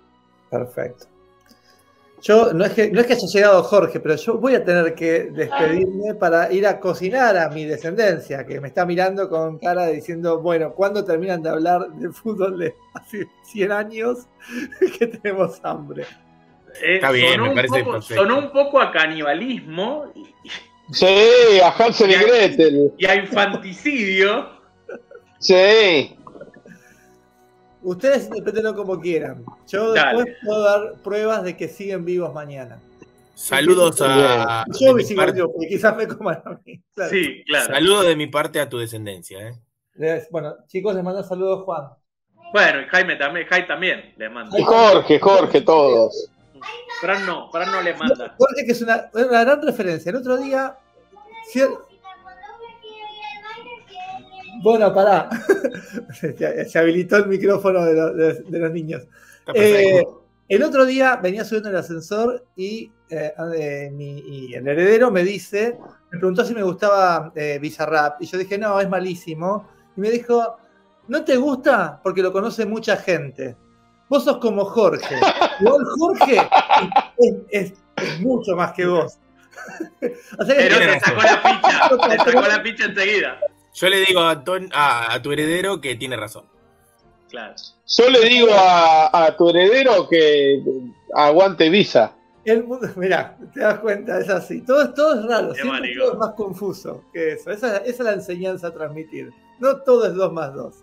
perfecto. Yo, no es, que, no es que haya llegado Jorge, pero yo voy a tener que despedirme para ir a cocinar a mi descendencia, que me está mirando con cara de diciendo, bueno, ¿cuándo terminan de hablar de fútbol de hace 100 años que tenemos hambre? Eh, Está bien, sonó me un parece poco- perfecto. Sonó un poco a canibalismo y, Sí, a Hansel y. Gretel. y a infanticidio. Sí. Ustedes interpretenlo como quieran. Yo Dale. después puedo dar pruebas de que siguen vivos mañana. Saludos a. Yo me sigo parte- porque quizás me coman a mí. Claro. Sí, claro. Saludos de mi parte a tu descendencia. ¿eh? Les- Bueno, chicos, les mando saludos, Juan. Bueno, y Jaime también, Jaime también le manda. Y Jorge, Jorge, todos. Fran no, Fran no le manda. Jorge, que es una, una gran referencia. El otro día. cier- Bueno, pará. se, se habilitó el micrófono de, lo- de- de los niños. Eh, el otro día venía subiendo en el ascensor y, eh, eh, mi- y el heredero me dice, me preguntó si me gustaba eh, Bizarrap. Y yo dije, no, es malísimo. Y me dijo, ¿no te gusta? Porque lo conoce mucha gente. Vos sos como Jorge. Igual Jorge es, es- es mucho más que vos. o sea que Pero te sacó la ficha, te sacó la ficha enseguida. Yo le digo a, Ton- a, a tu heredero que tiene razón. Claro. Yo le digo a, a tu heredero que aguante visa. El mundo, mirá, te das cuenta, es así. Todo, todo es raro, siempre todo es más confuso que eso. Esa, esa es la enseñanza a transmitir. No todo es 2 más 2.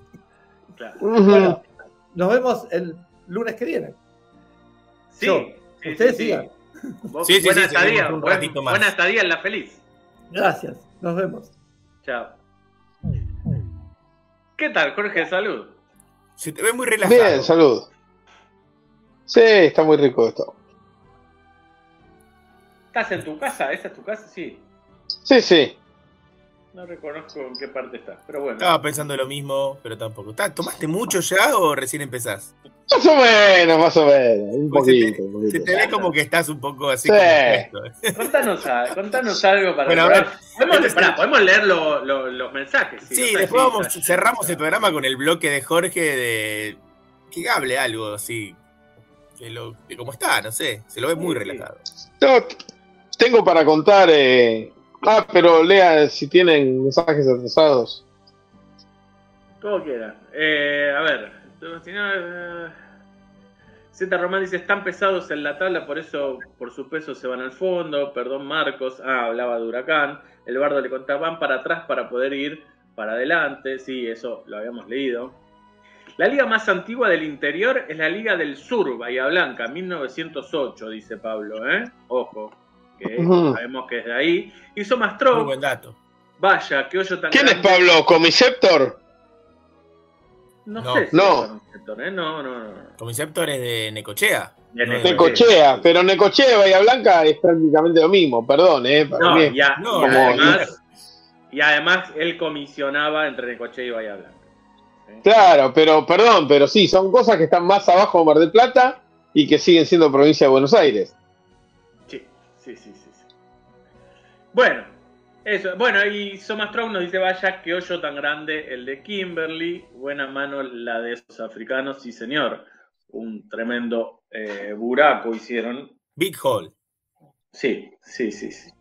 claro. Bueno, nos vemos el lunes que viene. Sí, Yo. sí, Ustedes sí, sí. sigan. Sí, sí, buena sí, estadía, un buen- ratito más. buena estadía en la feliz. Gracias, nos vemos. Chao. ¿Qué tal, Jorge? Salud. Se te ve muy relajado. Bien, salud. Sí, está muy rico esto. ¿Estás en tu casa? ¿Esa es tu casa? Sí. Sí, sí. No reconozco en qué parte estás, pero bueno. Estaba pensando lo mismo, pero tampoco. ¿Tá- ¿Tomaste mucho ya o recién empezás? Más o menos, más o menos. Un Pues se te- poquito, poquito. Se te ve como que estás un poco así. Sí. Contanos, contanos algo para Bueno, a ver, podemos, este pará, leer lo- lo- los mensajes. Sí, después vamos, cerramos el programa con el bloque de Jorge de que hable algo así. Que lo, de cómo está, no sé. Se lo ve muy relajado. Tengo para contar. eh, Ah, pero lea si tienen mensajes atrasados. Como quieran. Eh, a ver. eh, Z Román dice, están pesados en la tabla, por eso por su peso se van al fondo. Perdón, Marcos. Ah, hablaba de Huracán. El bardo le contaba, van para atrás para poder ir para adelante. Sí, eso lo habíamos leído. La liga más antigua del interior es la Liga del Sur, Bahía Blanca, 1908, dice Pablo. ¿eh? Ojo, que sabemos que es de ahí. Hizo Muy Mastro, buen dato. vaya, que hoyo tan ¿Quién es. Pablo? ¿Comiceptor? No, No. sé si No. Conceptor, ¿eh? No, no, no. Conceptor es de Necochea. De Necochea. Necochea, pero Necochea y Bahía Blanca es prácticamente lo mismo, perdón, ¿eh? Para No, mí No, y como- además, y además él comisionaba entre Necochea y Bahía Blanca. ¿sí? Claro, pero perdón, pero sí, son cosas que están más abajo de Mar del Plata y que siguen siendo provincia de Buenos Aires. Sí, sí, sí. Bueno, eso. Bueno, y Somastrong nos dice, vaya, qué hoyo tan grande el de Kimberly. Buena mano la de esos africanos, sí señor. Un tremendo eh, buraco hicieron. Big Hall. Sí, sí, sí, sí.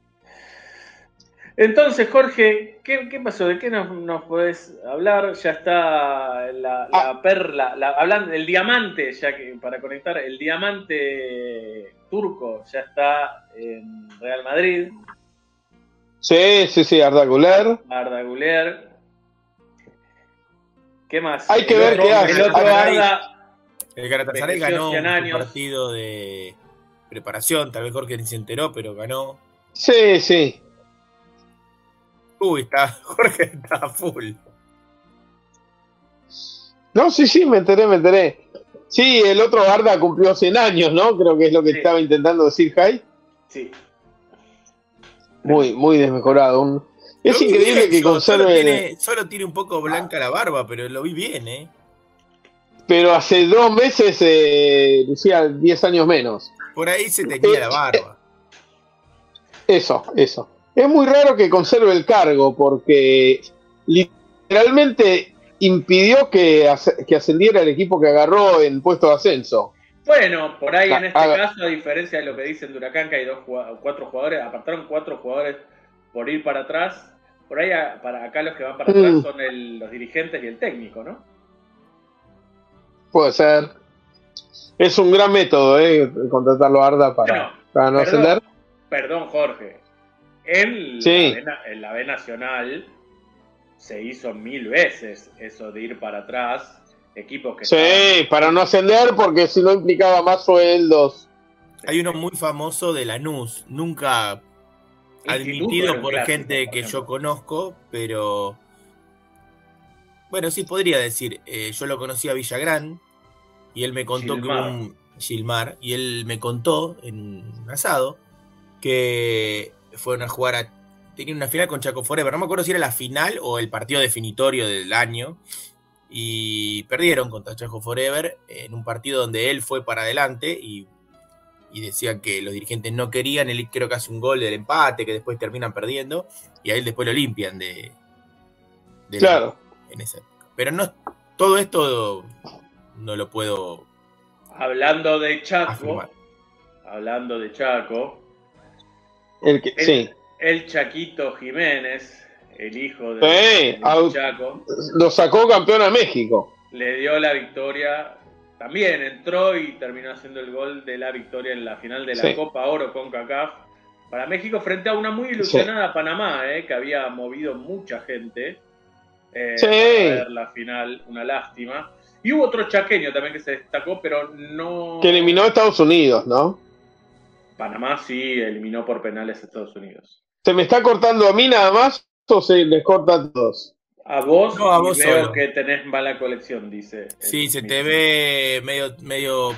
Entonces, Jorge, ¿qué, qué pasó? ¿De qué nos, nos podés hablar? Ya está la, la perla, la, hablando del diamante, ya que para conectar, el diamante turco ya está en Real Madrid, Sí, sí, sí, Arda Güler. Arda Güler. ¿Qué más? Hay que El ver qué hace. El otro Hay- Arda, El Galatasaray ganó 100 un años. partido de preparación. Tal vez Jorge ni se enteró, pero ganó. Sí, sí. Uy, está, Jorge está full. No, sí, sí, me enteré, me enteré. Sí, el otro Arda cumplió 100 años, ¿no? Creo que es lo que Sí. estaba intentando decir Jai. sí. Muy, muy desmejorado. Un- Es Lo increíble que yo, Solo conserve. tiene, solo tiene un poco blanca la barba, pero lo vi bien, ¿eh? Pero hace dos meses eh, lucía 10 años menos. Por ahí se tenía la barba. Eso, eso. Es muy raro que conserve el cargo porque literalmente impidió que, que ascendiera el equipo que agarró en puesto de ascenso. Bueno, por ahí en este A caso, a diferencia de lo que dicen de Huracán, que hay dos, cuatro jugadores, apartaron cuatro jugadores por ir para atrás. Por ahí, a- para acá los que van para atrás Mm. son el- los dirigentes y el técnico, ¿no? Puede ser. Es un gran método, ¿eh? Contratarlo a Arda para, Bueno, para no perdón. ascender. Perdón, Jorge. En, Sí. la B, na- en la B Nacional se hizo mil veces eso de ir para atrás. Equipos que Sí, estaban- para no ascender porque si no implicaba más sueldos. Hay uno muy famoso de Lanús, nunca admitido por clásico, gente que yo conozco, pero bueno, sí podría decir, eh, yo lo conocí a Villagrán y él me contó Gilmar. que un Gilmar y él me contó en un asado que fueron a jugar a tenía una final con Chaco Forever, no me acuerdo si era la final o el partido definitorio del año y perdieron contra Chaco Forever en un partido donde él fue para adelante y y decían que los dirigentes no querían, él creo que hace un gol del empate, que después terminan perdiendo, y a él después lo limpian de, de la- Claro. en esa época. Pero no, todo esto no lo puedo Hablando de Chaco, afirmar. hablando de Chaco, El que, El- sí. El Chaquito Jiménez, el hijo de, Chaco, Lo sacó campeón a México. le dio la victoria. También entró y terminó haciendo el gol de la victoria en la final de la Sí. Copa Oro con CACAF para México frente a una muy ilusionada Panamá, eh, que había movido mucha gente eh, Sí. para ver la final, una lástima. Y hubo otro chaqueño también que se destacó, pero no... Que eliminó a Estados Unidos, ¿no? Panamá sí eliminó por penales a Estados Unidos. ¿Se me está cortando a mí nada más o se les corta a todos? A vos, No, a y vos veo solo. que tenés mala colección, dice. Sí, se te ve medio, medio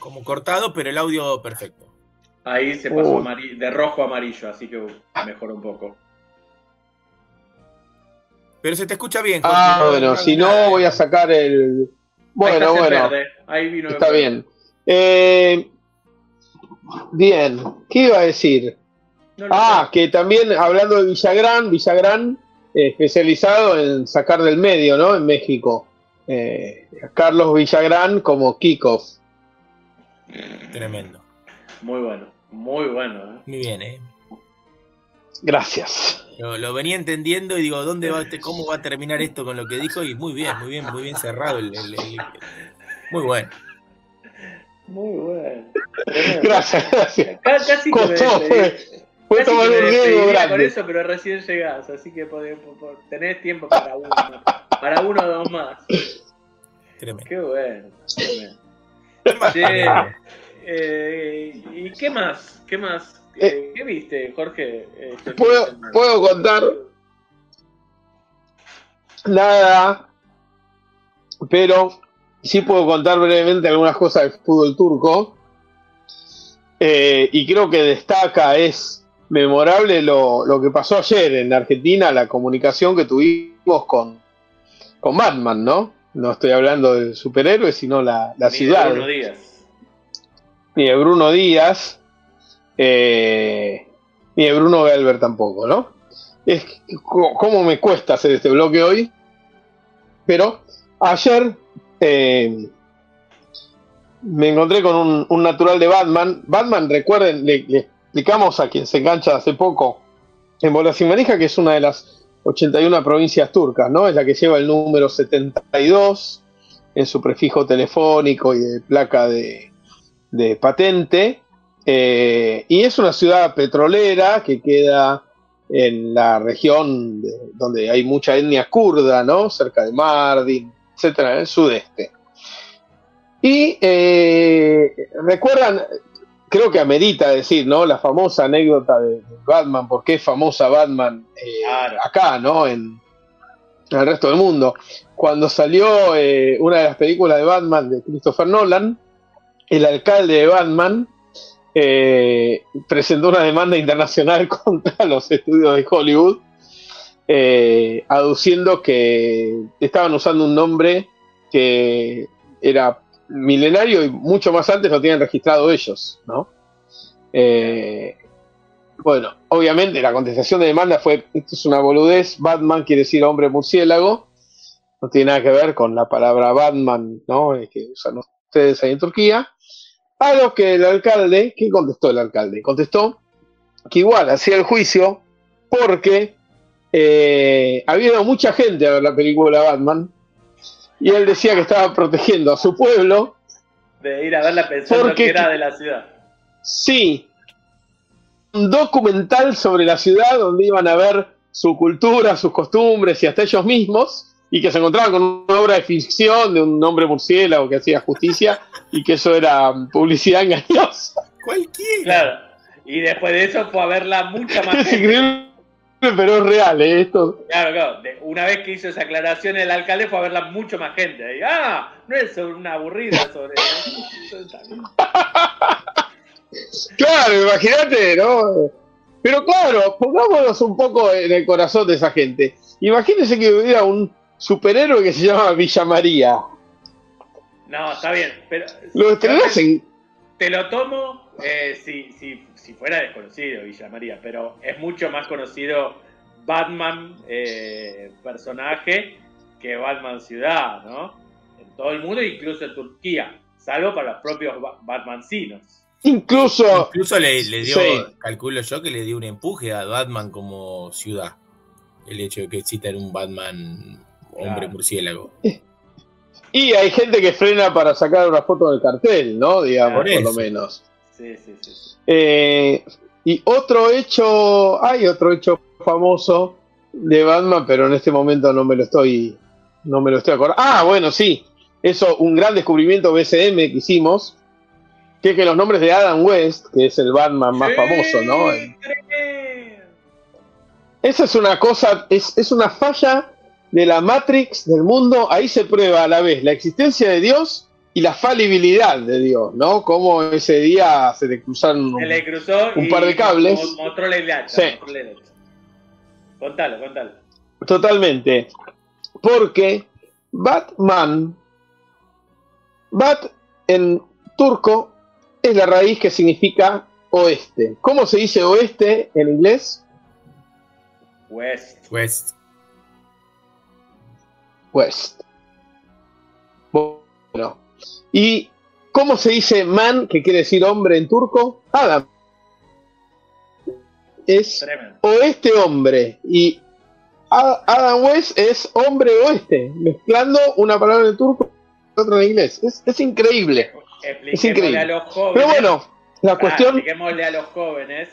como cortado, pero el audio perfecto. Ahí se pasó Uy. de rojo a amarillo, así que mejoró un poco. Pero se te escucha bien. Jorge, Ah, no- bueno, no si no voy a sacar el... Ahí Bueno, en bueno, Ahí vino el está bien. Eh, bien, ¿qué iba a decir? No Ah, que también hablando de Villagrán, Villagrán eh, especializado en sacar del medio, ¿no? En México. Eh, Carlos Villagrán como kickoff. Tremendo. Muy bueno, muy bueno. ¿eh? Muy bien, ¿eh? Gracias. Lo, lo venía entendiendo y digo, ¿dónde va este- ¿cómo va a terminar esto con lo que dijo? Y muy bien, muy bien, muy bien cerrado. el- el- el- muy bueno. Muy bueno. Gracias, gracias. Ca- Casi que me Costó, despedí- fue, un despediría con grande. eso, pero recién llegás, así que podés- po- po- tenés tiempo para uno, para uno o dos más. Tremendo. Qué bueno. tremendo. ¿Qué más Che, eh, ¿Y qué más? ¿Qué más? Eh, Eh, ¿Qué viste, Jorge? este fin de ¿Puedo, semana? puedo contar nada, pero sí puedo contar brevemente algunas cosas del fútbol turco. Eh, y creo que destaca, es memorable lo, lo que pasó ayer en Argentina, la comunicación que tuvimos con, con Batman, ¿no? No estoy hablando del superhéroe, sino la, la Ni de ciudad Bruno Díaz. ni de Bruno Díaz, eh, ni de Bruno Gelber tampoco, ¿no? Es cómo me cuesta hacer este bloque hoy, pero ayer eh, me encontré con un, un natural de Batman. Batman, recuerden, le, le explicamos a quien se engancha hace poco en Bolas y que es una de las 81 provincias turcas, ¿no? Es la que lleva el número 72 en su prefijo telefónico y de placa de, de patente. eh, y es una ciudad petrolera que queda en la región de- donde hay mucha etnia kurda, ¿no? Cerca de Mardin, etcétera, en el sudeste. Y eh, recuerdan, creo que amerita decir, ¿no? La famosa anécdota de, Batman, por qué es famosa Batman eh, Claro. acá, ¿no? En, en el resto del mundo. Cuando salió eh, una de las películas de Batman de Christopher Nolan, el alcalde de Batman eh, presentó una demanda internacional contra los estudios de Hollywood, eh, aduciendo que estaban usando un nombre que era milenario y mucho más antes lo tienen registrado ellos, ¿no? Eh, bueno, obviamente la contestación de demanda fue, esto es una boludez, Batman quiere decir hombre murciélago, no tiene nada que ver con la palabra Batman, ¿no? Que usan ustedes ahí en Turquía. A lo que el alcalde, ¿qué contestó el alcalde? Contestó que igual hacía el juicio porque eh, había mucha gente a ver la película Batman y él decía que estaba protegiendo a su pueblo. De ir a verla pensando Porque- que era de la ciudad. Sí, un documental sobre la ciudad donde iban a ver su cultura, sus costumbres y hasta ellos mismos, y que se encontraban con una obra de ficción de un hombre murciélago que hacía justicia y que eso era publicidad engañosa. Cualquiera. Claro. Y después de eso fue a verla mucha más Es gente. increíble, pero es real, ¿eh? Esto. Claro, claro. De- una vez que hizo esa aclaración el alcalde fue a verla mucho más gente. Ah, no es sobre una aburrida sobre... Claro, imagínate, ¿no? Pero claro, pongámonos un poco en el corazón de esa gente. Imagínense que hubiera un superhéroe que se llama Villa María. No, está bien. Pero Lo estrenás en te lo tomo eh, si, si, si fuera desconocido Villa María, pero es mucho más conocido Batman eh, personaje que Batman ciudad, ¿no? En todo el mundo, incluso en Turquía, salvo para los propios ba- Batmancinos. incluso Incluso le, le dio, Sí. calculo yo, que le dio un empuje a Batman como ciudad. El hecho de que exista un Batman hombre Claro. murciélago. Y hay gente que frena para sacar una foto del cartel, ¿no? Digamos, Por por, lo menos. Sí, sí, sí. sí. Eh, y otro hecho, hay otro hecho famoso de Batman, pero en este momento no me lo estoy, no me lo estoy acordando. Ah, bueno, sí, eso, un gran descubrimiento BCM que hicimos, que es que los nombres de Adam West, que es el Batman más famoso, ¿no? Esa es una cosa, es, es una falla de la Matrix del mundo. Ahí se prueba a la vez la existencia de Dios y la falibilidad de Dios, ¿no? Como ese día se le cruzaron Se le cruzó un y par de cables. mo- mostró la hacha, Sí. mostró la hacha. Contalo, contalo. Totalmente. Porque Batman, Bat en turco es la raíz que significa oeste. ¿Cómo se dice oeste en inglés? West. West. West. Bueno. ¿Y cómo se dice man, que quiere decir hombre en turco? Adam. Es Tremendo. oeste hombre. Y Adam West es hombre oeste, mezclando una palabra en turco y otra en inglés. Es, es increíble. Expliquémosle increíble. a los jóvenes. Pero bueno, la Ah, cuestión. expliquémosle a los jóvenes,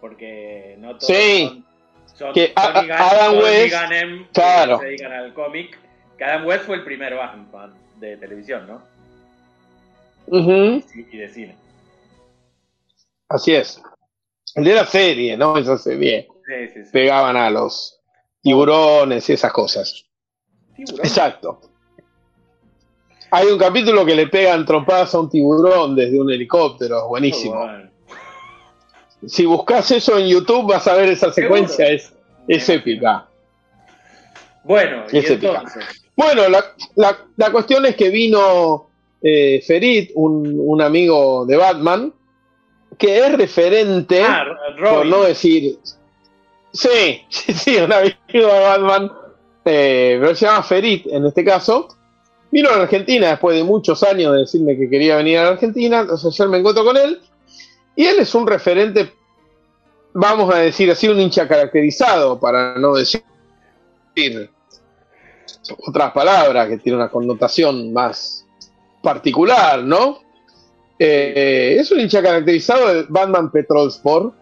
porque no todos Sí. son, son Que Tony Adam Tony West, Gannem, que claro. se dedican al cómic. Que Adam West fue el primer Batman de televisión, ¿no? Ujú, Y y de cine. así es. El de la serie, ¿no? Esa serie. Sí, sí, sí. Pegaban a los tiburones y esas cosas. Tiburón. Exacto. Hay un capítulo que le pegan trompadas a un tiburón desde un helicóptero, buenísimo. Bueno. Si buscas eso en YouTube vas a ver esa secuencia, es, es épica. Bueno, y Es épica. entonces. Bueno, la, la- la cuestión es que vino eh, Ferit, un, un amigo de Batman, que es referente, Ah, por no decir... Sí, sí, sí, un amigo de Batman, eh, pero se llama Ferit en este caso. Vino a la Argentina después de muchos años de decirme que quería venir a la Argentina, entonces ayer me encuentro con él, y él es un referente, vamos a decir así, un hincha caracterizado, para no decir otras palabras que tiene una connotación más particular, ¿no? Eh, es un hincha caracterizado del Batman Petrol Sport,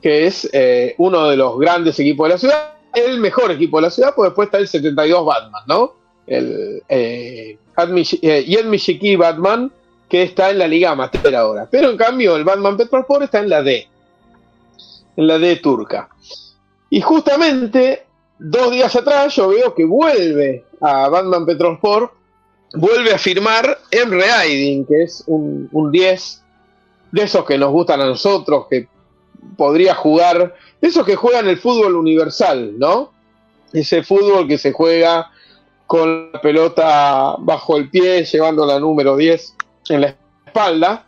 que es eh, uno de los grandes equipos de la ciudad, el mejor equipo de la ciudad, pues después está el 72 Batman, ¿no? El eh, eh, Batman, que está en la Liga Amateur ahora. Pero en cambio, el Batman Petrol Sport está en la D, en la D turca. Y justamente dos días atrás yo veo que vuelve a Batman Petrosport, vuelve a firmar Emre Aydin, que es un, un 10 de esos que nos gustan a nosotros, que podría jugar, de esos que juegan el fútbol universal, ¿no? Ese fútbol que se juega con la pelota bajo el pie, llevando la número 10 en la espalda,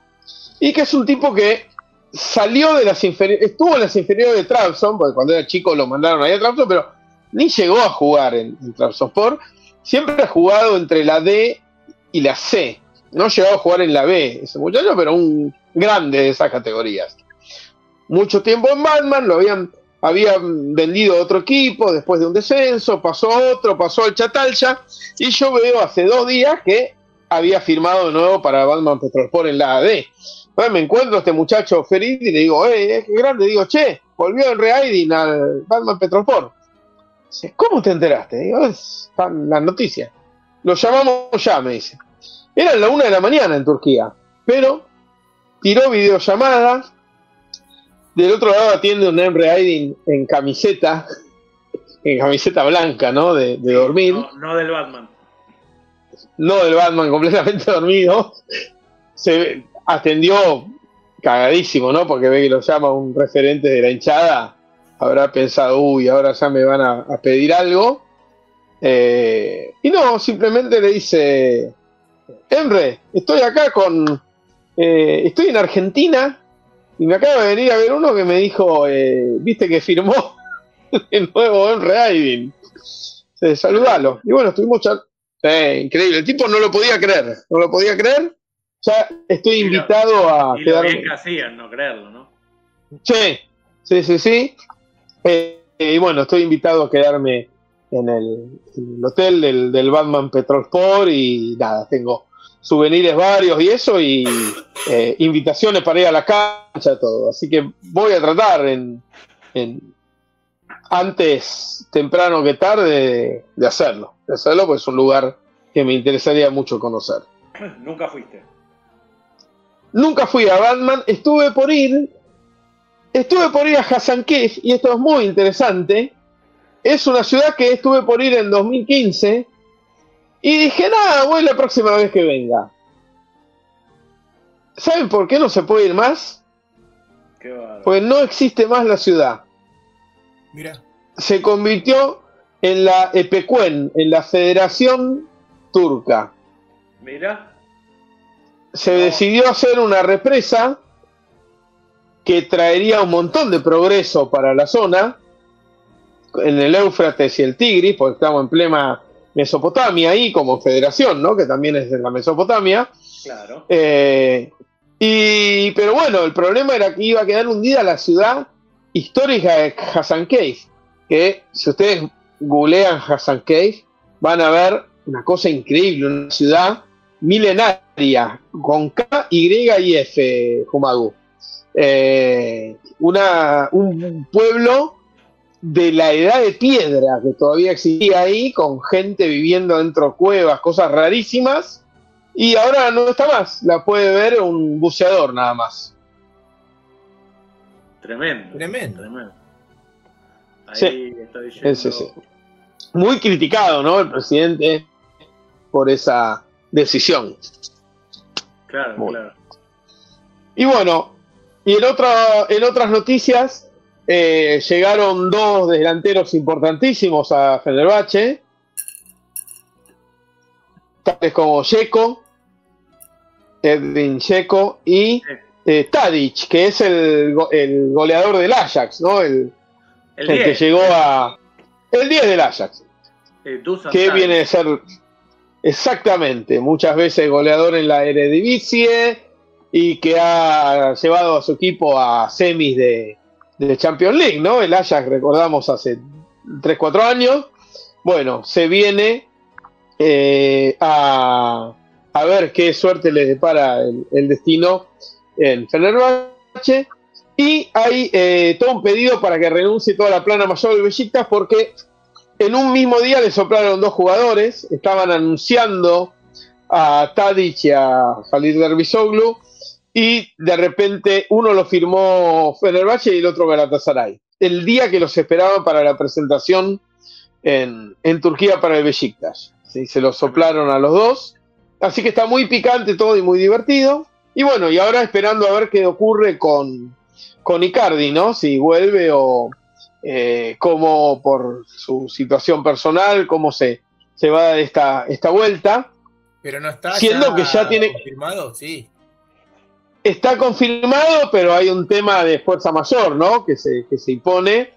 y que es un tipo que salió de las inferiores, estuvo en las inferiores de Trabzon, porque cuando era chico lo mandaron ahí a Trabzon, pero ni llegó a jugar en, en Trabzonspor, siempre ha jugado entre la D y la C, no llegó a jugar en la B ese muchacho, pero un grande de esas categorías. Mucho tiempo en Batman, lo habían, habían vendido a otro equipo después de un descenso, pasó otro, pasó al Chatalcha, y yo veo hace dos días que había firmado de nuevo para Batman Petrosport en la AD. Entonces me encuentro a este muchacho Ferid y le digo, eh, qué grande. Digo, che, volvió el Reaidin al Batman Petrosport. Dice, ¿cómo te enteraste? Digo, es las noticias. Lo llamamos ya, me dice. Era la una de la mañana en Turquía, pero tiró videollamada. Del otro lado atiende un Emre Aydin en camiseta, en camiseta blanca, ¿no? De, de dormir No, no del Batman. no del Batman completamente dormido, se atendió cagadísimo, ¿no? Porque ve que lo llama un referente de la hinchada, habrá pensado, uy, ahora ya me van a, a pedir algo. Eh, y no, simplemente le dice, Emre, estoy acá con, eh, estoy en Argentina y me acaba de venir a ver uno que me dijo, eh, viste que firmó el nuevo Aydin. Eh, saludalo. Y bueno, estuvimos charlando. Increíble. El tipo no lo podía creer. No lo podía creer. Ya estoy Y lo- invitado a Y lo quedarme. bien que hacían, no creerlo, ¿no? Sí, sí, sí, sí. Eh, y bueno, estoy invitado a quedarme en el, en el hotel del, del Batman Petrol Sport y nada, tengo souvenirs varios y eso y eh, invitaciones para ir a la cancha, todo. Así que voy a tratar en, en- antes temprano que tarde de, de hacerlo, de hacerlo, porque es un lugar que me interesaría mucho conocer. Nunca fuiste. nunca fui a Batman, estuve por ir, estuve por ir a Hassan Kef, y esto es muy interesante, es una ciudad que estuve por ir en 2015, y dije, nada, voy la próxima vez que venga. ¿Saben por qué no se puede ir más? Qué. Pues no existe más la ciudad. Mira. Se convirtió en la EPECUEN, en la Federación Turca. Mira, Se No. decidió hacer una represa que traería un montón de progreso para la zona, en el Éufrates y el Tigris, porque estamos en plena Mesopotamia ahí como federación, ¿no? Que también es de la Mesopotamia. claro. Eh, y, pero bueno, el problema era que iba a quedar hundida la ciudad histórica de Hassan Cave, que si ustedes googlean Hassan Cave, van a ver una cosa increíble, una ciudad milenaria, con K, Y y F, Jumagu. Eh, una, un pueblo de la edad de piedra que todavía existía ahí, con gente viviendo dentro de cuevas, cosas rarísimas. Y ahora no está más, la puede ver un buceador nada más. Tremendo. Tremendo. Tremendo. Ahí Sí. Ese sí. Muy criticado, ¿no? El presidente por esa decisión. Claro, Muy claro. Y bueno, y en, otra, en otras noticias, eh, llegaron dos delanteros importantísimos a Fenerbahce, tales como Checo, Edwin Checo y eh, Tadic, que es el, el goleador del Ajax, ¿no? El, El el que 10, llegó a... El 10 del Ajax. eh, que viene de ser exactamente muchas veces goleador en la Eredivisie y que ha llevado a su equipo a semis de, de Champions League, ¿no? El Ajax, recordamos, hace 3-4 años. Bueno, se viene eh, a, a ver qué suerte le depara el, destino en Fenerbahce. Y hay eh, todo un pedido para que renuncie toda la plana mayor del Besiktas porque en un mismo día le soplaron dos jugadores, estaban anunciando a Tadic y a Khalid Derbisoglu y de repente uno lo firmó Fenerbahce y el otro Galatasaray. El día que los esperaban para la presentación en, en Turquía para el Besiktas. ¿sí? Se lo soplaron a los dos. Así que está muy picante todo y muy divertido. Y bueno, y ahora esperando a ver qué ocurre con, con Icardi, ¿no? Si vuelve o, eh, cómo por su situación personal, cómo se, se va a dar esta, esta vuelta. Pero no está Siendo que ya tiene- confirmado, sí. Está confirmado, pero hay un tema de fuerza mayor, ¿no? Que se, que se impone.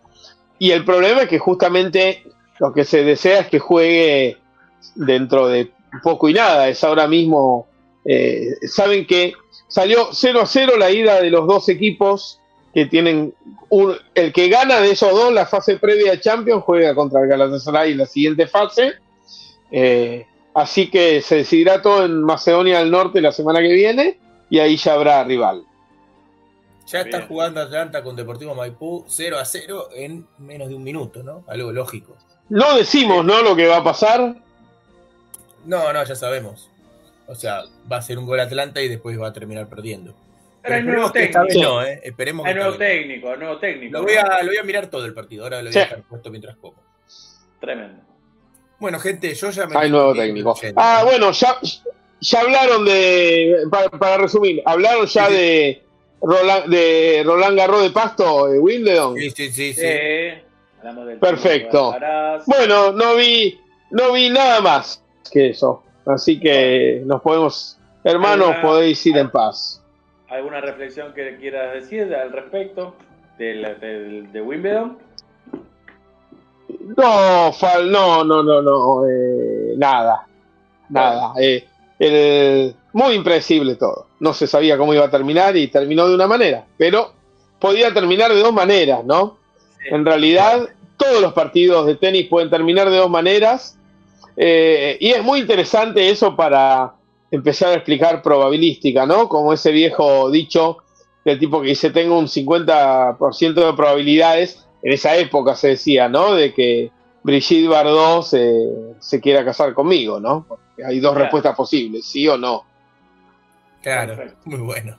Y el problema es que justamente lo que se desea es que juegue dentro de poco y nada. Es ahora mismo, eh, saben que salió 0 a 0 la ida de los dos equipos que tienen un- el que gana de esos dos la fase previa Champions juega contra el Galatasaray en la siguiente fase. Eh, así que se decidirá todo en Macedonia del Norte la semana que viene y ahí ya habrá rival. Ya está Bien. jugando Atlanta con Deportivo Maipú 0 a 0 en menos de un minuto, ¿no? Algo lógico. No decimos, ¿no? Lo que va a pasar. No, no, ya sabemos. O sea, va a ser un gol Atlanta y después va a terminar perdiendo. Pero hay esperemos nuevo que técnico. no, ¿eh? Esperemos que Hay esta nuevo técnico, nuevo técnico. Lo voy, a, lo voy a mirar todo el partido, ahora lo voy Sí. a dejar puesto mientras como. Tremendo. Bueno, gente, yo ya me. Hay nuevo técnico. Ah, bueno, ya, ya hablaron de. Para, para resumir, hablaron ya Sí, sí. de Roland, de Roland Garros de Pasto, de Wimbledon. Sí, sí, sí. sí. Hablamos del Perfecto. de. Bueno, no vi, no vi nada más que eso. Así que nos podemos, hermanos, podéis ir en paz. ¿Alguna reflexión que quieras decir al respecto del, del- de Wimbledon? No, Fal, no, no, no, no, eh, nada, nada. eh, el- muy impredecible todo. No se sabía cómo iba a terminar y terminó de una manera, pero podía terminar de dos maneras, ¿no? Sí. En realidad, todos los partidos de tenis pueden terminar de dos maneras eh, y es muy interesante eso para empezar a explicar probabilística, ¿no? Como ese viejo dicho del tipo que dice tengo un 50% de probabilidades, en esa época se decía, ¿no? De que Brigitte Bardot se, se quiera casar conmigo, ¿no? Hay dos Claro. respuestas posibles, sí o no. Claro, Perfecto. muy bueno.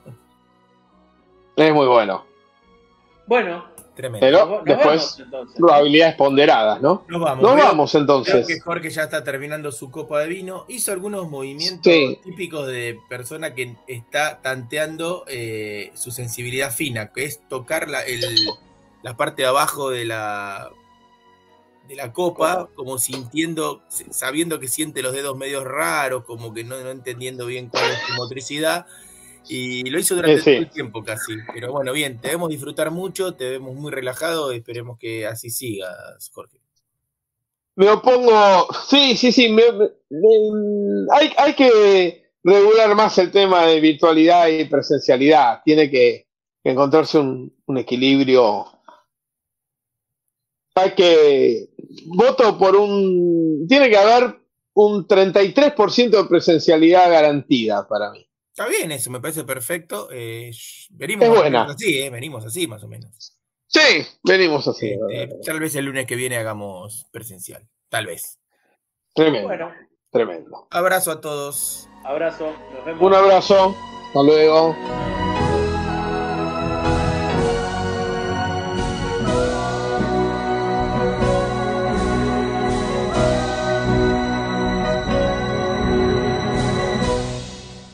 Es muy bueno. Bueno, Tremendo. Pero nos, nos después, vamos probabilidades ponderadas, ¿no? Nos vamos. Nos vamos Creo entonces. que Jorge ya está terminando su copa de vino. Hizo algunos movimientos Sí. típicos de persona que está tanteando eh, su sensibilidad fina, que es tocar la, el- la parte de abajo de la, de la copa, como sintiendo, sabiendo que siente los dedos medios raros, como que no, no entendiendo bien cuál es su motricidad. Y lo hizo durante Eh, sí. todo el tiempo casi. Pero bueno, bien, te debemos disfrutar mucho, te vemos muy relajado, esperemos que así sigas, Jorge. Me opongo. Sí, sí, sí. me- me- me- hay, hay que regular más el tema de virtualidad y presencialidad. Tiene que, que encontrarse un, un equilibrio. Hay que. Voto por un. Tiene que haber un 33% de presencialidad garantida para mí. Está bien, eso me parece perfecto. eh, venimos Es buena. menos así, eh, venimos así más o menos. Sí, venimos así. Este, tal vez el lunes que viene hagamos presencial. Tal vez. Tremendo, Bueno, tremendo. Abrazo a todos. abrazo. Nos vemos. Un abrazo. Hasta luego.